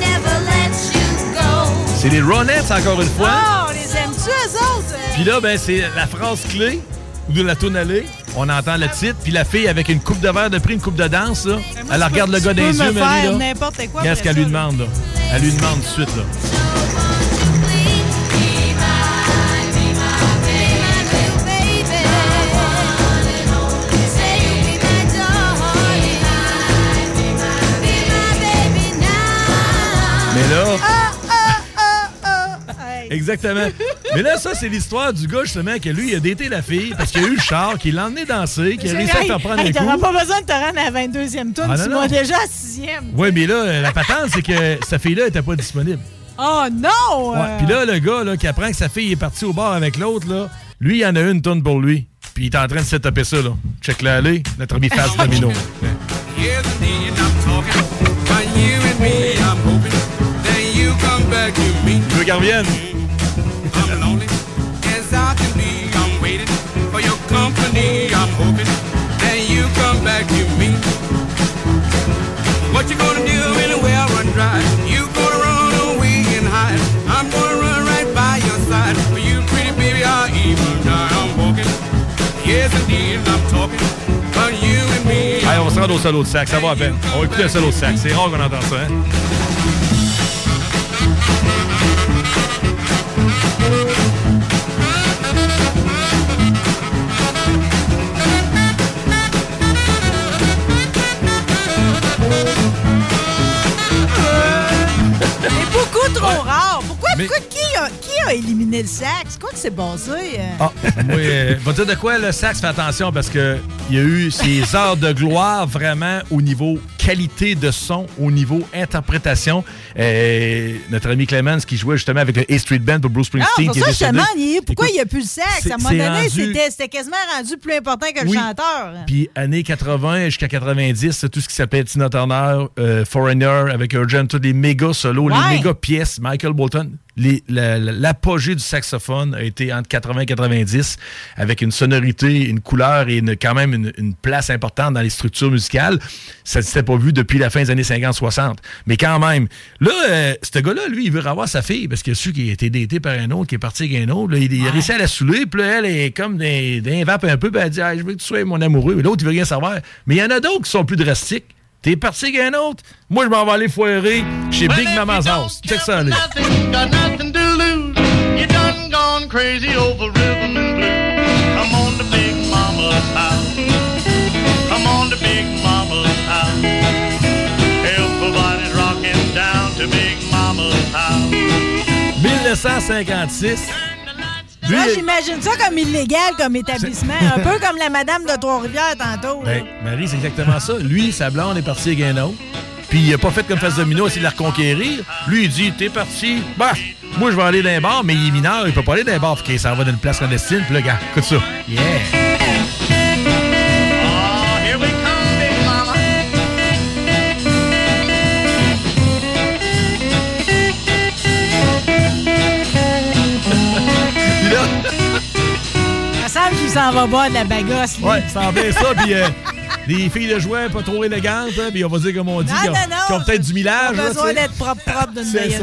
Never let you go. C'est les Ronettes, encore une fois. On les aime-tu, eux autres? Puis là, ben, c'est la phrase clé de la tourne allée. On entend le titre, puis la fille avec une coupe de verre de prix, une coupe de danse, là, elle regarde le gars me yeux, Marie, faire là. n'importe quoi Regarde ce après qu'elle lui ça, demande, là? Elle lui demande tout de suite, là. Mais là... Exactement. Mais là, ça, c'est l'histoire du gars, justement, que lui, il a daté la fille parce qu'il a eu le char, qu'il l'a emmené danser, qu'il a réussi à faire prendre hey, un T'auras coup. pas besoin de te rendre à la 22e tour. Ah, tu déjà à 6e. Oui, mais là, la patente, c'est que sa fille-là était pas disponible. Oh non! Ouais. euh. Puis là, le gars là, qui apprend que sa fille est partie au bar avec l'autre, là, lui, il en a une tonne pour lui. Puis il est en train de se taper ça, là. Check là, allez, notre ami Fast Domino. Tu veux qu'elle revienne? I'm lonely as I can be. I'm waiting for your company. I'm hoping that you come back to me. What you gonna do when the well run dry? You gonna run away and hide? I'm gonna run right by your side. For you, pretty baby, I'll even die. I'm walking. Yes, indeed, I'm talking about you and me. Allez, on se rendre au solo de sax, ça va à peine. On va écouter un solo de sax. C'est rare qu'on entend ça, hein? Mais- pourquoi- qui, a, qui a éliminé le sax? Quoi que c'est basé? euh? Ah, moi, euh, va dire de quoi le sax fait attention parce que il y a eu ces [LAUGHS] heures de gloire vraiment au niveau qualité de son, au niveau interprétation. Euh, notre ami Clemens qui jouait justement avec le A Street Band pour Bruce Non, Springsteen. pour est ça, il- pourquoi Écoute, il n'y a plus le sax? À un moment donné, rendu- c'était quasiment rendu plus important que le Oui. chanteur. Puis années 80 jusqu'à 90, c'est tout ce qui s'appelait Tina Turner, euh, Foreigner, avec Urgent, tous les méga solos, Ouais. les méga pièces, Michael Bolton. La- L'apogée du saxophone a été entre 80 et 90, avec une sonorité, une couleur et une- quand même une, une place importante dans les structures musicales. Ça ne s'était pas vu depuis la fin des années 50-60. Mais quand même, là, euh, ce gars-là, lui, il veut revoir sa fille parce qu'il a su qu'il a été daté par un autre, qu'il est parti avec un autre. Là, il, il a réussi à la saouler, puis là, elle est comme d'un vape un peu, puis elle dit Ah, Je veux que tu sois mon amoureux. L'autre, il veut rien savoir. Mais il y en a d'autres qui sont plus drastiques. T'es parti avec un autre? Moi, je m'en vais aller foirer chez Big Mama's House. Check ça, allez. Big Mama's house. Come on to Big Mama's house. Everybody's rocking down to Big Mama's house. 1956. Lui, Moi, j'imagine ça comme illégal comme établissement. un peu comme la madame de Trois-Rivières tantôt. Ben, Marie, c'est exactement ça. Lui, sa blonde est partie avec un autre. Puis il a pas fait comme Face Domino, essayer de la reconquérir. Lui, il dit T'es parti. Bah, moi, je vais aller dans un bar, mais il est mineur, il peut pas aller dans un bar. Fait qu'il s'en va dans une place clandestine. Puis là, gars, écoute ça. Yeah. S'en va boire de la bagasse. lui. ouais, ça en ça. Puis euh, des filles de jouets pas trop élégantes. hein, puis on va dire, comme on dit, qui ont, peut-être du millage. Pas là, besoin d'être propre, propre d'une [LAUGHS] C'est.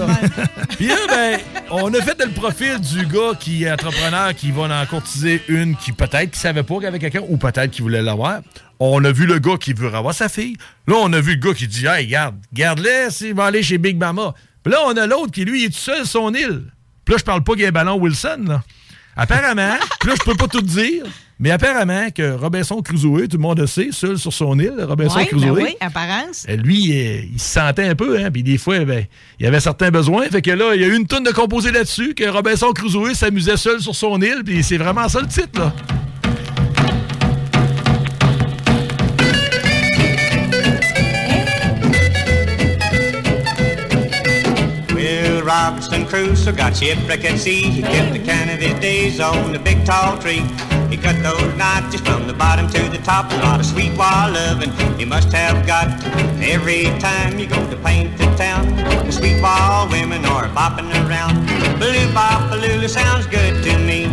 Puis là, ben, on a fait le profil du gars qui est entrepreneur, qui va en courtiser une qui peut-être qui savait pas qu'il y avait quelqu'un ou peut-être qui voulait l'avoir. On a vu le gars qui veut avoir sa fille. Là, on a vu le gars qui dit Hey, garde, garde-le, il va aller chez Big Mama. Puis là, on a l'autre qui, lui, est tout seul sur son île. Puis là, je parle pas qu'il y a un ballon Wilson, là. Apparemment, puis là, je peux pas tout dire, mais apparemment que Robinson Crusoe, tout le monde le sait, seul sur son île, Robinson Ouais, Crusoe. ben oui, apparence. Euh, Lui, il se sentait un peu, hein, puis des fois, ben, il avait certains besoins. Fait que là, il y a eu une tonne de composés là-dessus, que Robinson Crusoe s'amusait seul sur son île, puis c'est vraiment ça le titre, là. Crusoe got shipwrecked at sea. He kept the can of his days on the big tall tree. He cut those notches from the bottom to the top. A lot of sweet wild loving he must have got. Every time you go to paint the town, the sweet wild women are bopping around. Baloo bop baloo sounds good to me.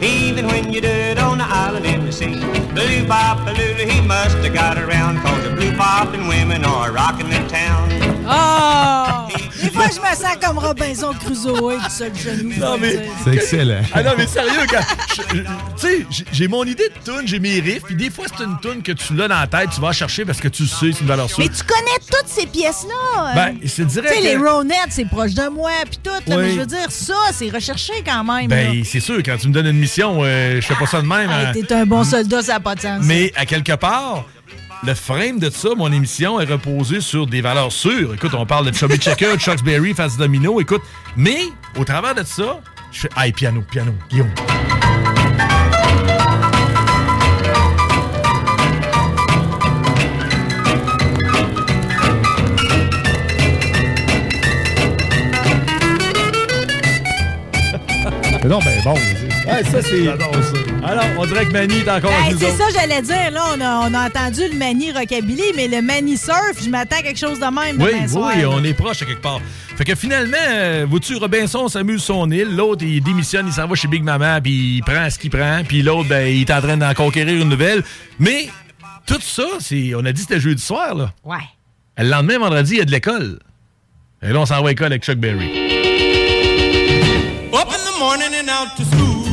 Even when you do it on the island in the sea. Baloo bop baloo he must have got around. Cause the blue bopping women are rocking the town. Oh! Des fois, je me sens comme Robinson Crusoe, du seul genou. Non, mais- C'est excellent. Ah non, mais sérieux, quand. je- je- Tu sais, j'ai- mon idée de tune, j'ai mes riffs, puis des fois, c'est une tune que tu l'as dans la tête, tu vas chercher parce que tu sais, c'est une valeur sûre. Mais tu connais toutes ces pièces-là. Ben, te dirais Tu sais, que- les Ronettes, c'est proche de moi, puis tout. là, Oui. Mais je veux dire, ça, c'est recherché quand même. Ben, c'est sûr, quand tu me donnes une mission, euh, je fais pas ça de même. hein. T'es un bon soldat, ça n'a pas de sens. Mais à quelque part, le frame de ça, mon émission, est reposé sur des valeurs sûres. Écoute, on parle de Chubby Checker, de Chuck Berry, Face Domino, écoute. Mais, au travers de ça, je fais, hey, piano, piano, Guillaume. Non, ben bon. Ouais, ça, c'est. Alors, on dirait que Manny est encore Hey, c'est ça, j'allais dire. Là, on a, on a entendu le mani rockabilly, mais le mani surf, je m'attends à quelque chose de même Oui, oui, soir. on est proche à quelque part. Fait que finalement, euh, vois-tu, Robinson s'amuse son île, l'autre, il démissionne, il s'en va chez Big Mama, puis il prend ce qu'il prend, puis l'autre, ben, il est en train d'en conquérir une nouvelle. Mais tout ça, c'est, on a dit que c'était jeudi soir, là. Ouais. Le lendemain, vendredi, il y a de l'école. Et là, on s'en va à l'école avec Chuck Berry. Morning and out to school.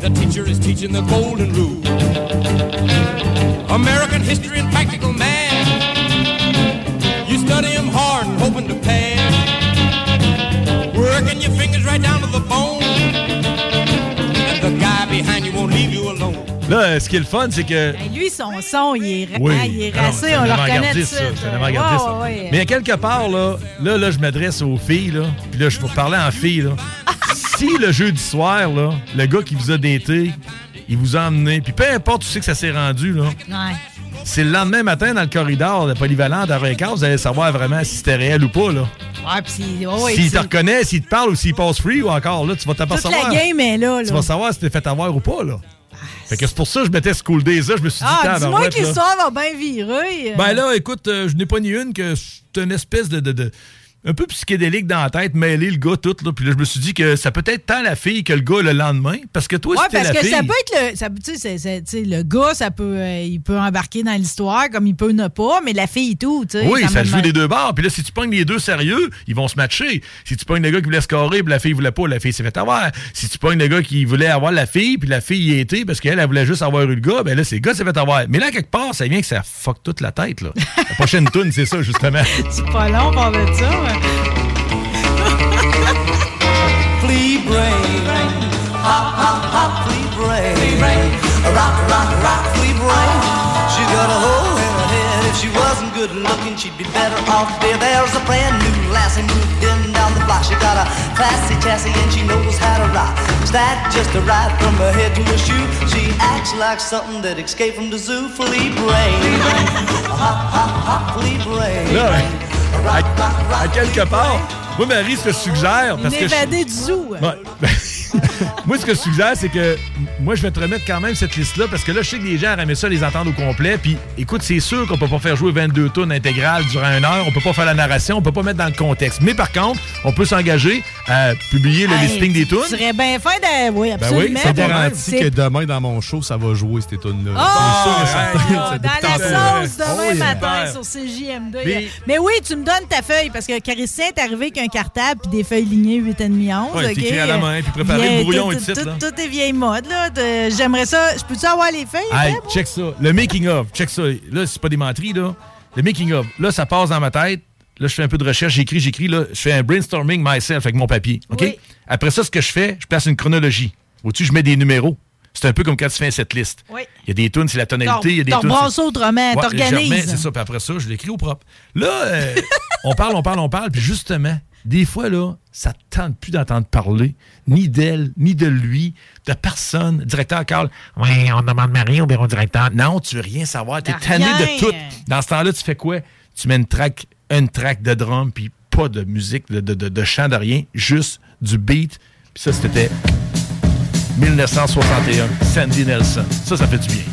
The teacher is teaching the golden rule. American history and practical math. You study study 'em hard and hoping to pass. Working your fingers right down to the bone. Là, euh, ce qui est le fun, c'est que. Ben, lui, son son, il est, Oui. hein, il est Ah c'est on le reconnaît tout de suite. Mais quelque part, là, là, là je m'adresse aux filles, là. Puis là, je vais parler en filles, là. [LAUGHS] si le jeudi soir, là, le gars qui vous a daté, il vous a emmené, puis peu importe où c'est que ça s'est rendu, là, Ouais. c'est le lendemain matin dans le corridor de Polyvalente à vous allez savoir vraiment si c'était réel ou pas, là. Ouais, ouais, s'il te reconnaît, s'il te parle ou s'il passe free ou encore, là, tu vas Toute la t'apercevoir. game est là. Tu là. vas savoir si t'es fait avoir ou pas, là. Fait que c'est pour ça que je mettais School Days là. Je me suis dit, Ah, dis-moi que l'histoire va bien virer. Ben là, écoute, euh, je n'ai pas ni une que c'est une espèce de, de- de- un peu psychédélique dans la tête, mêler le gars tout, là. Puis là, je me suis dit que ça peut être tant la fille que le gars le lendemain. Parce que toi, Ouais, c'était parce la que fille. ça peut être le. ça- Tu sais, c'est- c'est- tu sais, le gars, ça peut, euh, il peut embarquer dans l'histoire comme il peut ne pas, mais la fille et tout, tu sais. Oui, ça, joue des deux bords. Puis là, si tu pognes les deux sérieux, ils vont se matcher. Si tu pognes le gars qui voulait scorer, puis la fille voulait pas, la fille s'est fait avoir. Si tu pognes le gars qui voulait avoir la fille, puis la fille y était parce qu'elle, elle voulait juste avoir eu le gars, ben là, c'est le gars qui s'est fait avoir. Mais là, quelque part, ça vient que ça fuck toute la tête, là. La prochaine [LAUGHS] tune, c'est ça, justement. C'est pas long, on parle de ça. mais- [LAUGHS] Flea brain, hop, hop, hop, flea brain, rock, rock, rock, flea brain. She got a hole in her head. If she wasn't good looking, she'd be better off dead. There's a brand new lassie moved in down the block. She got a classy chassis and she knows how to rock. Is that just a ride from her head to her shoe? She acts like something that escaped from the zoo. Flea brain, hop, hop, hop, flea brain. Là, à, à quelque part, moi, Marie, ce que je suggère, parce Une que je- du zoo. [LAUGHS] moi, ce que je suggère, c'est que moi, je vais te remettre quand même cette liste-là parce que là, je sais que les gens aiment ça les entendre au complet. Puis, écoute, c'est sûr qu'on peut pas faire jouer 22 tonnes intégrales durant une heure. On peut pas faire la narration. On peut pas mettre dans le contexte. Mais par contre, on peut s'engager à publier le Hey, listing des tunes. Tu serais bien fin de. Oui, Ben oui, absolument. c'est garanti C'est- que demain, dans mon show, ça va jouer ces tunes-là. Oh, C'est sûr et certain. oh, C'est dans la sauce demain Oh, yeah. matin Super. sur CJM2. Mais- Mais oui, tu me donnes ta feuille parce que Caricien est arrivé avec un cartable puis des feuilles lignées 8,5 11. Ouais, OK? c'est écrit à la main, puis préparer le brouillon tout- et tout, tout- là. Tout est vieille mode, là. De- J'aimerais ça. Je peux-tu avoir les feuilles? Hey, check ça. Le making of, check ça. Là, c'est pas des menteries, là. Le making of. Là, ça passe dans ma tête. Là, je fais un peu de recherche, j'écris, j'écris, là. Je fais un brainstorming myself avec mon papier. OK? Oui. Après ça, ce que je fais, je place une chronologie. Au-dessus, je mets des numéros. C'est un peu comme quand tu fais cette liste. Oui. Il y a des tunes, c'est la tonalité. Il y a des tunes. autrement, Ouais, t'organises. C'est ça. Puis après ça, je l'écris au propre. Là, euh, [LAUGHS] on parle, on parle, on parle. Puis justement, des fois, là, ça te tente plus d'entendre parler, ni d'elle, ni de lui, de personne. Directeur Carl, oui, on demande Marie au bureau directeur. Non, tu veux rien savoir. T'es De tanné rien. de tout. Dans ce temps-là, tu fais quoi? Tu mets une track, une track de drum, puis pas de musique, de, de, de- de chant, de rien, juste du beat. Puis ça, c'était 1961, Sandy Nelson. Ça, ça fait du bien.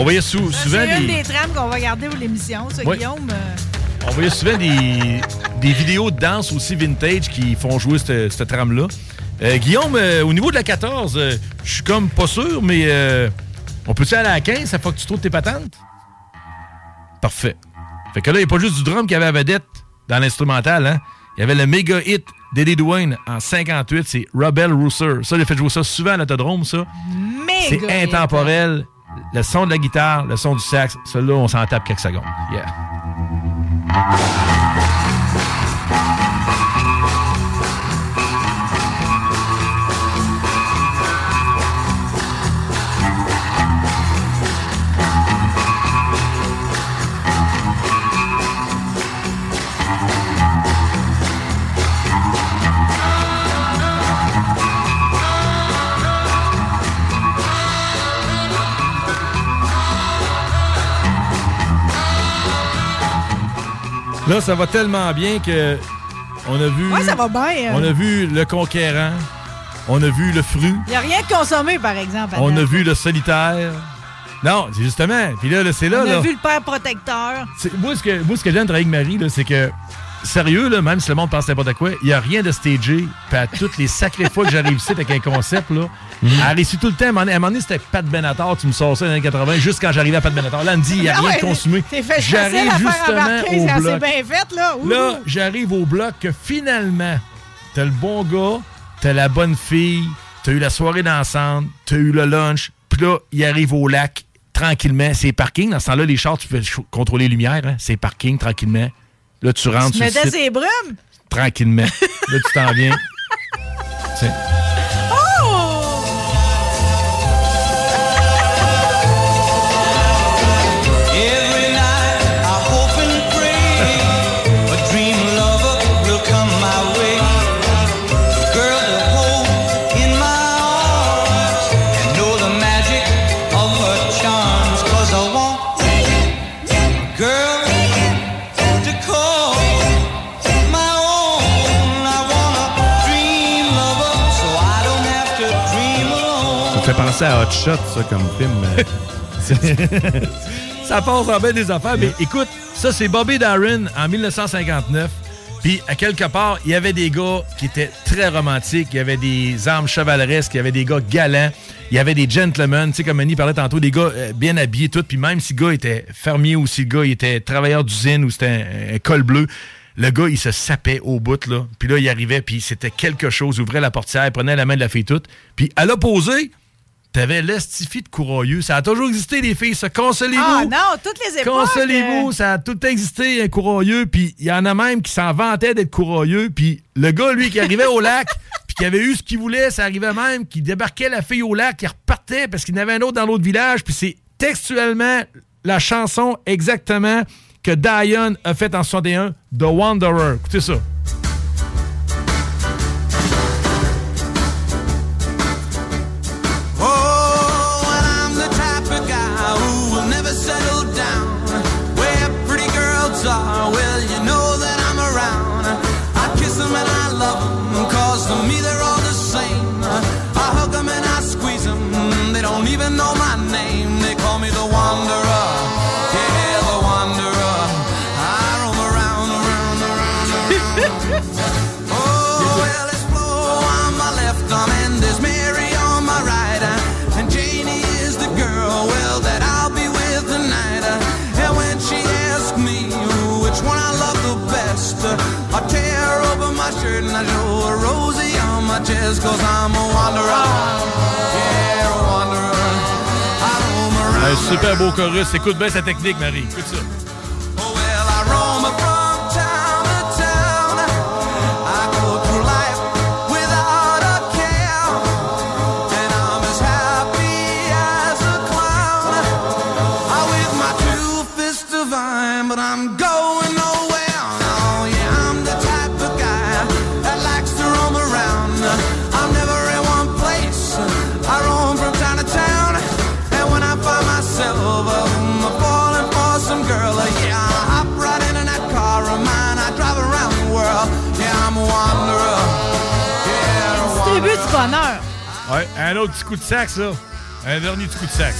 On voyait sou- souvent C'est une des. des trames qu'on va garder pour l'émission, ça, Oui. Guillaume. euh. On voyait souvent des, des vidéos de danse aussi vintage qui font jouer cette, cette trame-là. Euh, Guillaume, euh, au niveau de la 14, euh, je suis comme pas sûr, mais on peut-tu aller à la 15 ça fois que tu trouves tes patentes? Parfait. Fait que là, il n'y a pas juste du drum qui avait à vedette dans l'instrumental, hein? Il y avait le méga hit d'Eddie Dwayne en 58, c'est Rebel Rooster. Ça, il a fait jouer ça souvent à l'autodrome, ça. C'est Méga hit. Le son de la guitare, le son du sax, celui-là, on s'en tape quelques secondes. Yeah. Là, ça va tellement bien que on a vu. Ouais, ça va bien. On a vu le conquérant. On a vu le fru. Il n'y a rien de consommé, par exemple. On a vu le solitaire. Non, c'est justement. Puis là, là, c'est là. On a là. vu le père protecteur. Moi, ce que, moi, ce que j'aime de travailler avec Marie, c'est que, sérieux, là, même si le monde pense n'importe quoi, il n'y a rien de stagé. Puis à toutes les sacrées fois que j'arrive ici avec un concept, là, elle réussit tout le temps. À un moment donné- c'était Pat Benatar, tu me sors ça dans les années 80, juste quand j'arrivais à Pat Benatar. Là, elle me dit, il n'y a Ah rien ouais, de consumé. [LAUGHS] C'est fait facile J'arrive justement au bloc. bien fait, là. Là, j'arrive au bloc que finalement, t'as le bon gars, t'as la bonne fille, t'as eu la soirée dansante, t'as eu le lunch, puis là, il arrive au lac tranquillement. C'est parking. Dans ce temps-là, les chars, tu peux contrôler les lumières. Hein? C'est parking tranquillement. Là, tu rentres Tu sur le mettais site ses brumes? tranquillement. là, tu t'en viens. [LAUGHS] Tiens. Fait penser à Hot Shot, ça, comme film. euh. [LAUGHS] ça passe en bien des affaires. Mais écoute, ça, c'est Bobby Darin en 1959. Puis, à quelque part, il y avait des gars qui étaient très romantiques. Il y avait des armes chevaleresques. Il y avait des gars galants. Il y avait des gentlemen. Tu sais, comme Annie parlait tantôt, des gars euh, bien habillés, tout. Puis, même si le gars était fermier ou si le gars il était travailleur d'usine ou c'était un, un col bleu, le gars, il se sapait au bout, là. Puis là, il arrivait, puis c'était quelque chose. Il ouvrait la portière, il prenait la main de la fille toute. Puis, à l'opposé, T'avais l'estifi de courailleux. Ça a toujours existé, les filles. Ça, consolez-vous. Ah non, toutes les époques. Consolez-vous, euh, ça a tout existé, un courailleux. Puis il y en a même qui s'en vantaient d'être courailleux. Puis le gars, lui, qui arrivait au lac, [LAUGHS] puis qui avait eu ce qu'il voulait, ça arrivait même, qui débarquait la fille au lac, qui repartait parce qu'il y en avait un autre dans l'autre village. Puis c'est textuellement la chanson exactement que Diane a faite en 61, The Wanderer. Écoutez ça. Un super beau chorus. Écoute bien sa technique, Marie. Ouais, un autre petit coup de sax, ça. Un dernier petit coup de sax.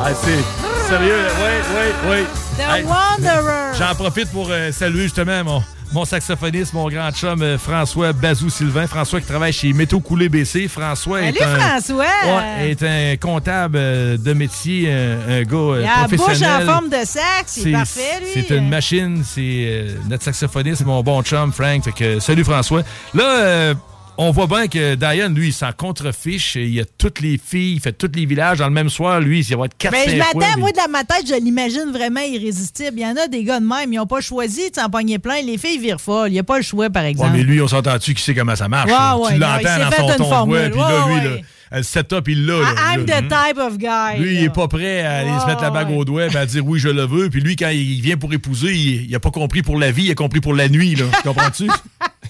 Ah, c'est sérieux. Oui, oui, oui. The Wanderer. J'en profite pour euh, saluer justement mon, mon saxophoniste, mon grand chum euh, François Bazou-Sylvain. François qui travaille chez Métaux Coulé BC. François Salut, est un, François. Ouais, est un comptable euh, de métier, un, un gars Il a la bouche en forme de sac, c'est parfait, lui. C'est une machine, c'est notre saxophoniste, mon bon chum Frank. Fait que, salut François. Là, euh, on voit bien que Diane, lui, il s'en contrefiche. Il y a toutes les filles, il fait tous les villages dans le même soir. Lui, il va être 4 Mais je m'attends, moi, dans ma tête, je l'imagine vraiment irrésistible. Il y en a des gars de même, ils n'ont pas choisi de s'en pogner plein. Les filles virent folles. Il n'y a pas le choix, par Ouais, exemple. mais lui, on s'entend-tu qui sait comment ça marche? Ouais, là? ouais, tu l'entends dans fait son une ton de voix, puis lui, là, le setup, il l'a. là, I'm là. the type of guy. Lui, il est pas prêt à aller se mettre la bague au doigt et à dire oui, je le veux. Puis lui, quand il vient pour épouser, il, il a pas compris pour la vie, il a compris pour la nuit. Là. Comprends-tu? [LAUGHS]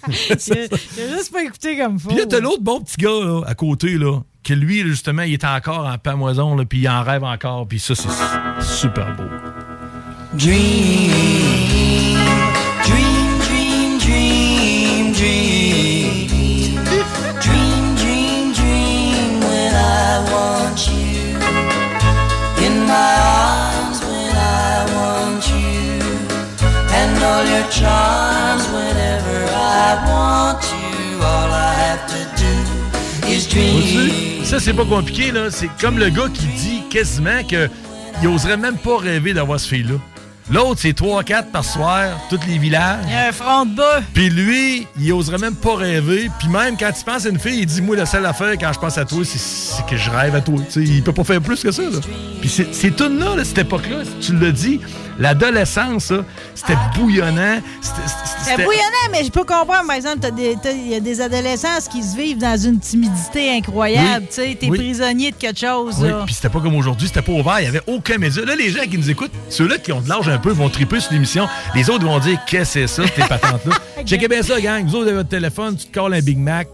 Il il a juste pas écouté comme faut. Puis là, t'as l'autre bon petit gars là, à côté, là, que lui, justement, il est encore en pamoison, là, puis il en rêve encore. Puis ça, c'est super beau. Dream, your charms whenever I want you. All I have to do is dream. Vois-tu? Ça, c'est pas compliqué, là. C'est comme le gars qui dit quasiment que il oserait même pas rêver d'avoir ce fille-là. L'autre, c'est 3-4 par soir, tous les villages. Il y a un front de bas. Puis lui, il oserait même pas rêver. Puis même quand il pense à une fille, il dit Moi, la seule affaire quand je pense à toi, c'est- que je rêve à toi. Tu sais, il peut pas faire plus que ça. Là. Puis c'est- ces tunes-là, là, cette époque-là, tu l'as dit, l'adolescence, c'était bouillonnant. C'était- bouillonnant, mais je peux comprendre, par exemple, il y a des adolescents qui se vivent dans une timidité incroyable. Oui. Tu sais, t'es Oui. prisonnier de quelque chose. Oui, là. puis c'était pas comme aujourd'hui, c'était pas ouvert, il y avait aucun média. Là, les gens qui nous écoutent, ceux-là qui ont de l'âge un peu vont triper sur l'émission. Les autres vont dire Qu'est-ce que c'est ça, ces [LAUGHS] patentes-là? Checkez bien ça, gang. Vous autres, avez votre téléphone, tu te calls un Big Mac,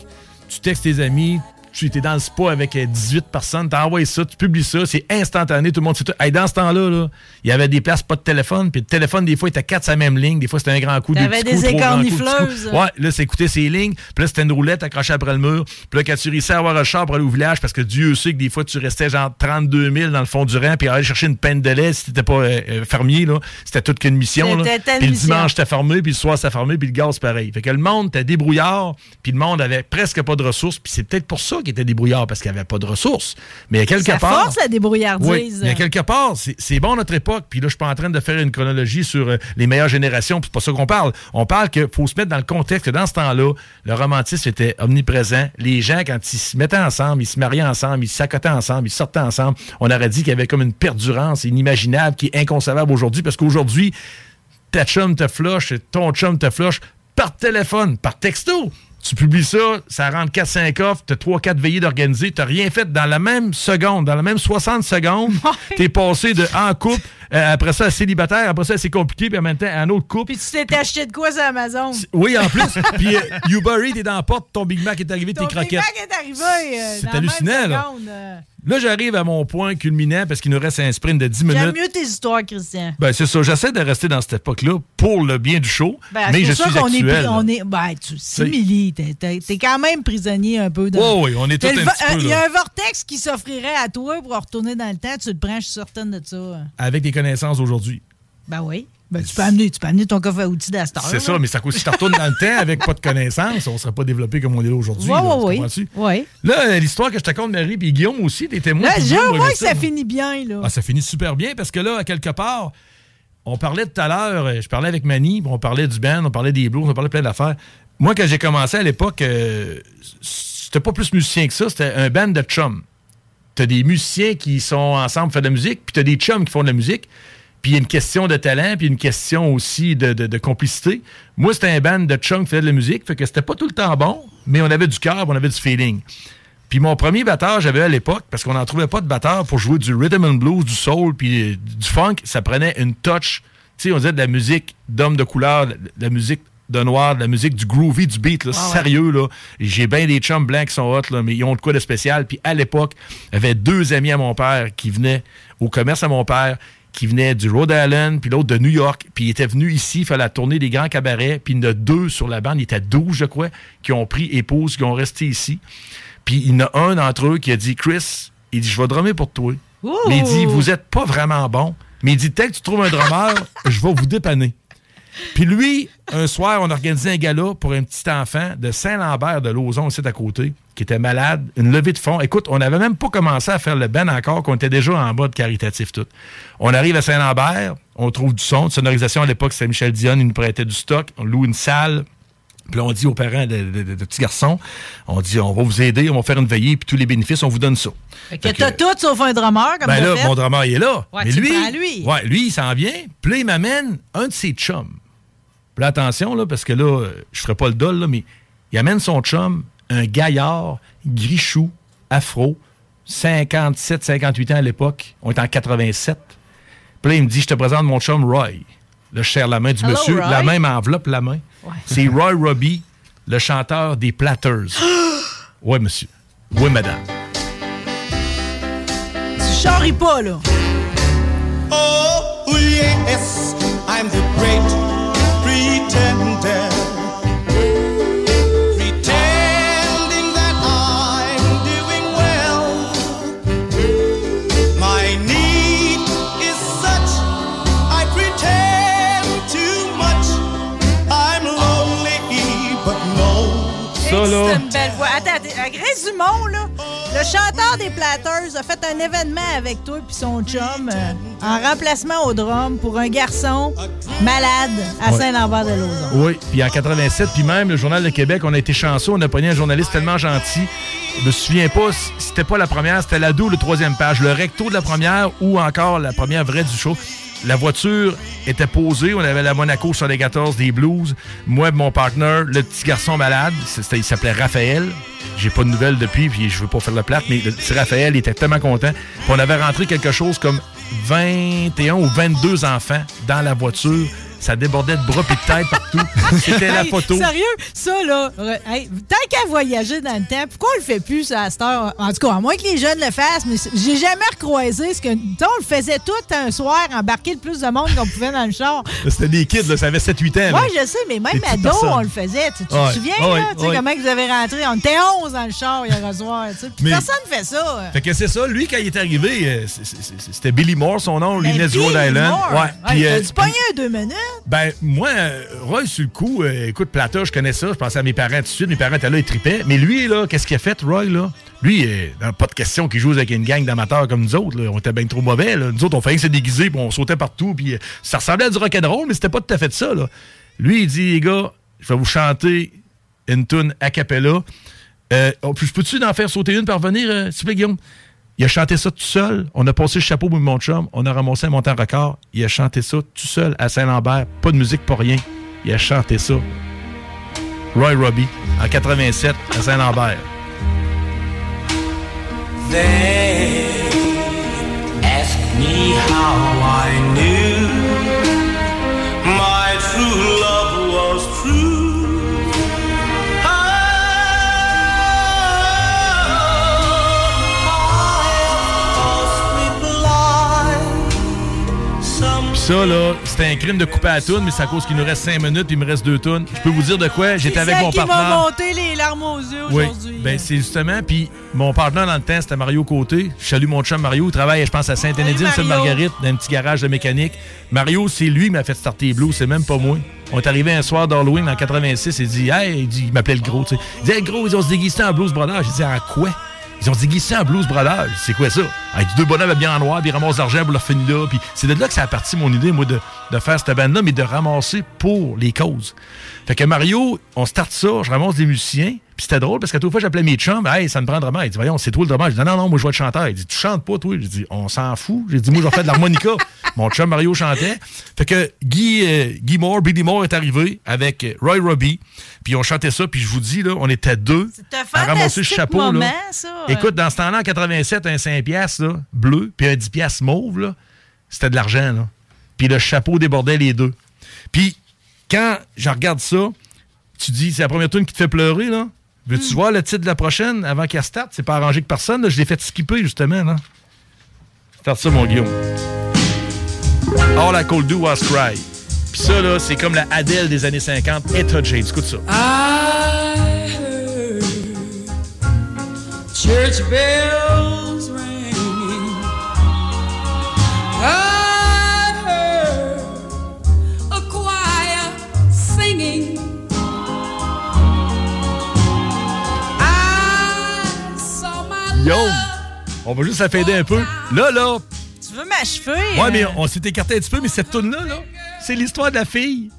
tu textes tes amis, tu étais dans le spa avec euh, 18 personnes, t'envoies ça, tu publies ça, c'est instantané, tout le monde sait tout. Hey, dans ce temps-là, là, il y avait des places pas de téléphone, puis le téléphone, des fois, il était quatre la même ligne, des fois, c'était un grand coup, T'avais petits coups, des coups. écornifleuses. Ouais, là, c'est écouter ses lignes, puis là, c'était une roulette accrochée après le mur, puis là, quand tu réussissais à avoir un char pour aller au village, parce que Dieu sait que des fois, tu restais genre 32 000 dans le fond du rang, puis aller chercher une peine de lait si t'étais pas euh, euh, fermier, là, c'était toute qu'une mission, Puis le dimanche, c'était fermé, puis le soir, c'était fermé, puis le gaz, pareil. Fait que le monde était débrouillard, puis le monde avait presque pas de ressources, puis c'est peut-être pour ça qu'il était débrouillard, parce qu'il avait pas de ressources. Mais à quelque Ça part... force la débrouillardise. Oui, mais à quelque part, c'est c'est bon notre époque. Puis là, je suis pas en train de faire une chronologie sur euh, les meilleures générations. puis C'est pas ça qu'on parle. On parle qu'il faut se mettre dans le contexte que dans ce temps-là, le romantisme était omniprésent. Les gens, quand ils se mettaient ensemble, ils se mariaient ensemble, ils s'accotaient ensemble, ils sortaient ensemble. On aurait dit qu'il y avait comme une perdurance inimaginable qui est inconcevable aujourd'hui parce qu'aujourd'hui, ta chum te flush, ton chum te flush par téléphone, par texto. Tu publies ça, ça rentre 4-5 offres, tu as 3-4 veillées d'organiser, tu rien fait dans la même seconde, dans la même 60 secondes, [LAUGHS] tu es passé de en couple, euh, après ça à célibataire, après ça c'est compliqué, puis en même temps à un autre couple. Puis tu t'es acheté de quoi sur Amazon? Oui, en plus. [LAUGHS] Puis euh, Uber Eats est dans la porte, ton Big Mac est arrivé, tes Ton croquettes. Big Mac est arrivé. euh, C'est dans la même hallucinant, là. Là, j'arrive à mon point culminant parce qu'il nous reste un sprint de 10 minutes. J'aime mieux tes histoires, Christian. Ben, c'est ça. J'essaie de rester dans cette époque-là pour le bien du show, Ben, mais c'est je suis qu'on est, on est, ben, tu similis, t'es, quand même prisonnier un peu. De... Oh oui, on est le un petit peu, euh, Il y a un vortex qui s'offrirait à toi pour retourner dans le temps. Tu le prends, je suis certaine de ça. Avec des connaissances aujourd'hui. Ben oui. Ben, tu, peux amener, tu peux amener ton coffre à outils d'Astor. C'est ça, mais ça si tu retournes dans le temps avec pas de connaissances, on serait pas développé comme on est là aujourd'hui. Oui, là, oui, oui. Là, l'histoire que je te compte, Marie, puis Guillaume aussi, t'es témoin. Là, que dit ça finit bien, là. Ah, ça finit super bien parce que là, à quelque part, on parlait tout à l'heure, euh, je parlais avec Manny, puis on parlait du band, on parlait des blues, on parlait plein d'affaires. Moi, quand j'ai commencé à l'époque, euh, c'était pas plus musicien que ça, c'était un band de chums. T'as des musiciens qui sont ensemble, font de la musique, puis t'as des chums qui font de la musique. Puis il y a une question de talent, puis une question aussi de, de- de complicité. Moi, c'était un band de chums qui faisait de la musique, fait que c'était pas tout le temps bon, mais on avait du cœur, on avait du feeling. Puis mon premier batteur, j'avais à l'époque, parce qu'on n'en trouvait pas de batteur pour jouer du rhythm and blues, du soul, puis euh, du funk, ça prenait une touch. Tu sais, on disait de la musique d'homme de couleur, de la musique de noir, de la musique du groovy, du beat, là, Ah ouais. sérieux, là. J'ai bien des chums blancs qui sont hot, là, mais ils ont de quoi de spécial. Puis à l'époque, avait deux amis à mon père qui venaient au commerce à mon père, qui venaient du Rhode Island, puis l'autre de New York. Puis ils étaient venus ici, il fallait la tournée des grands cabarets. Puis il y en a deux sur la bande, il était 12, je crois, qui ont pris épouse, qui ont resté ici. Puis il y en a un d'entre eux qui a dit Chris, il dit Je vais drummer pour toi. Ouh! Mais il dit Vous êtes pas vraiment bon. Mais il dit Dès que tu trouves un drummer, [LAUGHS] je vais vous dépanner. Puis lui, un soir, on a organisé un gala pour un petit enfant de Saint-Lambert de Lauson, ici à côté, qui était malade, une levée de fonds. Écoute, on n'avait même pas commencé à faire le ben encore, qu'on était déjà en mode caritatif tout. On arrive à Saint-Lambert, on trouve du son, de sonorisation à l'époque, c'était Michel Dion, il nous prêtait du stock, on loue une salle. Puis on dit aux parents de, de- de- de petits garçons, on dit, on va vous aider, on va faire une veillée, puis tous les bénéfices, on vous donne ça. Fait que t'as tout sauf un drummer, comme Ben là, fait. mon drummer, il est là. Ouais, Mais lui, lui. Ouais, lui, il s'en vient. Puis là, il m'amène un de ses chums. Puis là, attention, là, parce que là, je ferai pas le dol, là, mais il amène son chum, un gaillard, grichou, afro, 57, 58 ans à l'époque. On est en 87. Puis là, il me dit, je te présente mon chum Roy. Là, je serre la main du Hello, monsieur. Roy. La main m'enveloppe la main. C'est Roy Robbie, le chanteur des Platters. [GASPS] oui, monsieur. Oui, madame. Tu charries pas, là. Oh, yes, I'm the Là, le chanteur des Platters a fait un événement avec toi puis son chum euh, en remplacement au drum pour un garçon malade à. Saint-Lambert-de-Lauzon. Oui, puis en 87, puis même le Journal de Québec, on a été chanceux, on a pogné un journaliste tellement gentil. Je me souviens pas, si c'était pas la première, c'était la deux ou le troisième page, le recto de la première ou encore la première vraie du show. La voiture était posée, on avait la Monaco sur les 14 des blues. Moi, mon partner, le petit garçon malade, il s'appelait Raphaël. J'ai pas de nouvelles depuis, puis je veux pas faire le plate, mais le petit Raphaël il était tellement content. Puis on avait rentré quelque chose comme 21 ou 22 enfants dans la voiture Ça débordait de bras et de tête partout. [LAUGHS] C'était la Hey, photo. Sérieux, ça, là, hey, tant qu'à voyager dans le temps, pourquoi on le fait plus à cette heure? En tout cas, à moins que les jeunes le fassent, mais j'ai jamais recroisé ce que. tu On le faisait tout un soir, embarquer le plus de monde qu'on pouvait dans le char. [LAUGHS] C'était des kids, là, ça avait 7-8 ans. Oui, je sais, mais même personnes. on le faisait. Tu, tu Ouais. te souviens, là? Tu sais, comment vous avez rentré? On était 11 dans le char hier soir. tu Mais- Personne ne fait ça. Fait que c'est ça, lui, quand il est arrivé, euh, c'était Billy Moore, son nom, Ben, du Rhode Billy Island. Moore. Ouais. Ouais, Puis, euh, pogné un deux minutes? Ben, moi, Roy, sur le coup, euh, écoute, Plata, je connais ça, je pensais à mes parents tout de suite, mes parents étaient là, ils tripaient. Mais lui, là, qu'est-ce qu'il a fait, Roy, là? Lui, euh, pas de question qu'il joue avec une gang d'amateurs comme nous autres. On était bien trop mauvais. Nous autres, on faisait se déguiser, puis on sautait partout, puis euh, ça ressemblait à du rock'n'roll, mais c'était pas tout à fait ça. Lui, il dit, les gars, je vais vous chanter une tune a cappella. Euh, oh, puis je peux-tu en faire sauter une pour revenir, euh, s'il vous plaît, Guillaume? Il a chanté ça tout seul. On a passé le chapeau pour mon chum. On a ramassé un montant record. Il a chanté ça tout seul à Saint-Lambert. Pas de musique, pas rien. Il a chanté ça. Roy Robbie, en 87, à Saint-Lambert. Ça, là, c'était un crime de couper à la toune, mais c'est à cause qu'il nous reste 5 minutes puis il me reste 2 tonnes. Je peux vous dire de quoi? J'étais avec mon qui m'a partenaire. monté les larmes aux yeux Oui, aujourd'hui? ben c'est justement. Puis mon partenaire dans le temps, c'était Mario Côté. Je salue mon chum Mario. Il travaille, je pense, à Saint-Énédine, Salut, sur. Marguerite, dans un petit garage de mécanique. Mario, c'est lui qui m'a fait starter les Blues, c'est même pas moi. On est arrivé un soir d'Halloween en 86. Il dit, hey, il, dit, il m'appelait le gros, tu sais. Il dit, hey, gros, ils ont se déguisé en Blues Brothers. J'ai dit, en quoi? Ils ont déguisé en Blues Brothers. C'est quoi ça? Avec deux bonhommes bien en noir, puis ils ramassent l'argent pour leur finir là. Puis c'est de là que ça a parti mon idée, moi, de, de faire cette bande-là, mais de ramasser pour les causes. Fait que Mario, on starte ça, je ramasse des musiciens, puis c'était drôle parce qu'à toute fois, j'appelais mes chums, hey, ça me prend un drummer. Il dit, voyons, c'est toi le drummer. Je dis, non, non, moi, je vais être chanteur. Il dit, tu chantes pas, toi. J'ai dit, on s'en fout. J'ai dit, moi, je vais faire de l'harmonica. Mon chum Mario chantait. Fait que Guy, euh, Guy Moore, Billy Moore est arrivé avec Roy Robbie, puis on chantait ça, puis je vous dis, là, on était deux à ramasser le chapeau. moment, là. ça. Écoute, dans ce temps-là, en 87, un 5 piastres, là, bleu, puis un 10 piastres mauve, là, c'était de l'argent, là. Puis le chapeau débordait les deux. Puis quand je regarde ça, tu dis, c'est la première tune qui te fait pleurer, là? Veux-tu voir le titre de la prochaine avant qu'elle starte? C'est pas arrangé que personne. Je l'ai fait skipper, justement, là. Starte ça, mon Guillaume. All I could do was cry. Puis ça, là, c'est comme la Adele des années 50. Etta James, écoute ça. Church bells On va juste la fader un peu. Là, là, Tu veux m'achever? Ouais, mais euh? on s'est écarté un petit peu, mais cette toune-là, là, c'est l'histoire de la fille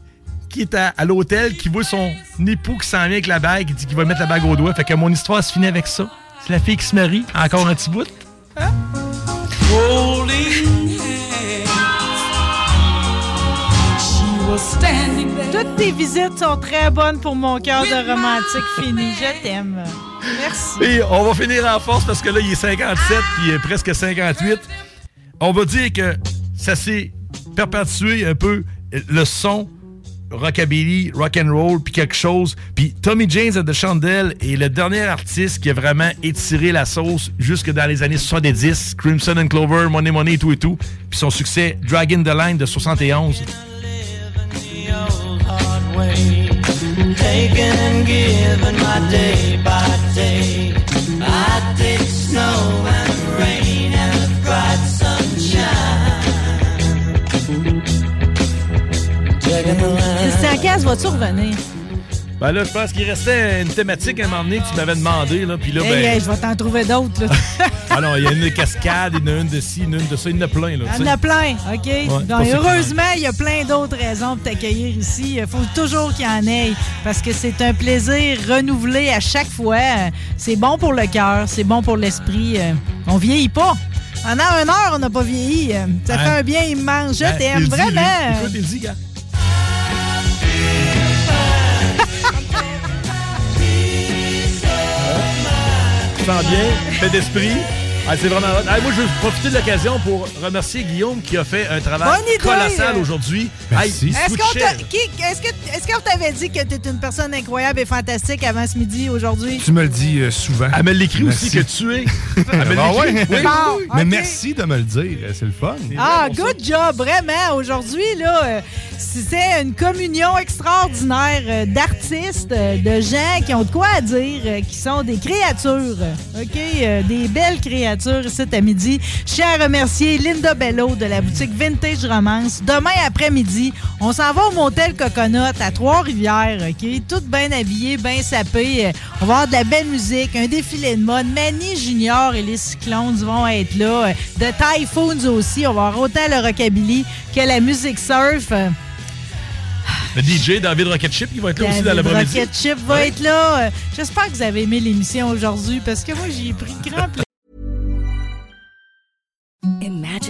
qui est à, à l'hôtel, qui voit son époux qui s'en vient avec la bague, qui dit qu'il va mettre la bague au doigt. Fait que mon histoire se finit avec ça. C'est la fille qui se marie, encore un petit bout. there. Toutes tes visites sont très bonnes pour mon cœur de romantique fini. Je t'aime. Merci. Et on va finir en force parce que là, il est 57 puis il est presque 58. On va dire que ça s'est perpétué un peu le son rockabilly, rock and roll, puis quelque chose. Puis Tommy James at the Chandelle est le dernier artiste qui a vraiment étiré la sauce jusque dans les années 70. Crimson and Clover, Money Money et tout et tout. Puis son succès Dragon the Line de 71. Taking and giving my day by day. I did snow and rain and bright sunshine. Taking the line. Christian vas-tu revenir? Ben là, je pense qu'il restait une thématique à un moment donné que tu m'avais demandé. Là, puis là, Hey, ben, hey, je vais t'en trouver d'autres. [LAUGHS] ah il y a une cascade, il y en a une de ci, une de ça, il y en a plein. Là, Il y en a plein, OK? Donc, heureusement, il y a plein d'autres raisons pour t'accueillir ici. Il faut toujours qu'il y en ait parce que c'est un plaisir renouvelé à chaque fois. C'est bon pour le cœur, c'est bon pour l'esprit. Euh, On vieillit pas. Pendant une heure, on n'a pas vieilli. Euh, Ça Ouais. fait un bien immense. Je Ben, t'aime, il dit, lui. vraiment. Écoute, il dit, gars. Sens bien, fait d'esprit. Ah, c'est vraiment hot. Ah, moi, je veux profiter de l'occasion pour remercier Guillaume qui a fait un travail Bonne idée. colossal aujourd'hui. Merci. Est-ce qu'on switchait. t'a- qui- est-ce que- est-ce qu'on t'avait dit que t'es une personne incroyable et fantastique avant ce midi aujourd'hui? Tu me le dis euh, souvent. Elle me l'écrit aussi que tu es. [LAUGHS] Elle me Ah ouais? Oui. Bon, Mais merci de me le dire, c'est le fun. Ah, good job, vraiment. Aujourd'hui, là, euh, c'était une communion extraordinaire euh, d'artistes, euh, de gens qui ont de quoi à dire, euh, qui sont des créatures, euh, OK? Euh, des belles créatures ici à midi. Je tiens à remercier Linda Bello de la boutique Vintage Romance. Demain après-midi, on s'en va au motel Coconut à Trois-Rivières, OK? Toutes bien habillées, bien sapées. Euh, On va avoir de la belle musique, un défilé de mode. Manny Junior et les Cyclones vont être là. De Typhoons aussi. On va avoir autant le rockabilly que la musique surf. Le DJ David Rocket Chip qui va être là aussi dans l'après-midi. Rocket Chip va être là. J'espère que vous avez aimé l'émission aujourd'hui parce que moi, j'y ai pris grand plaisir.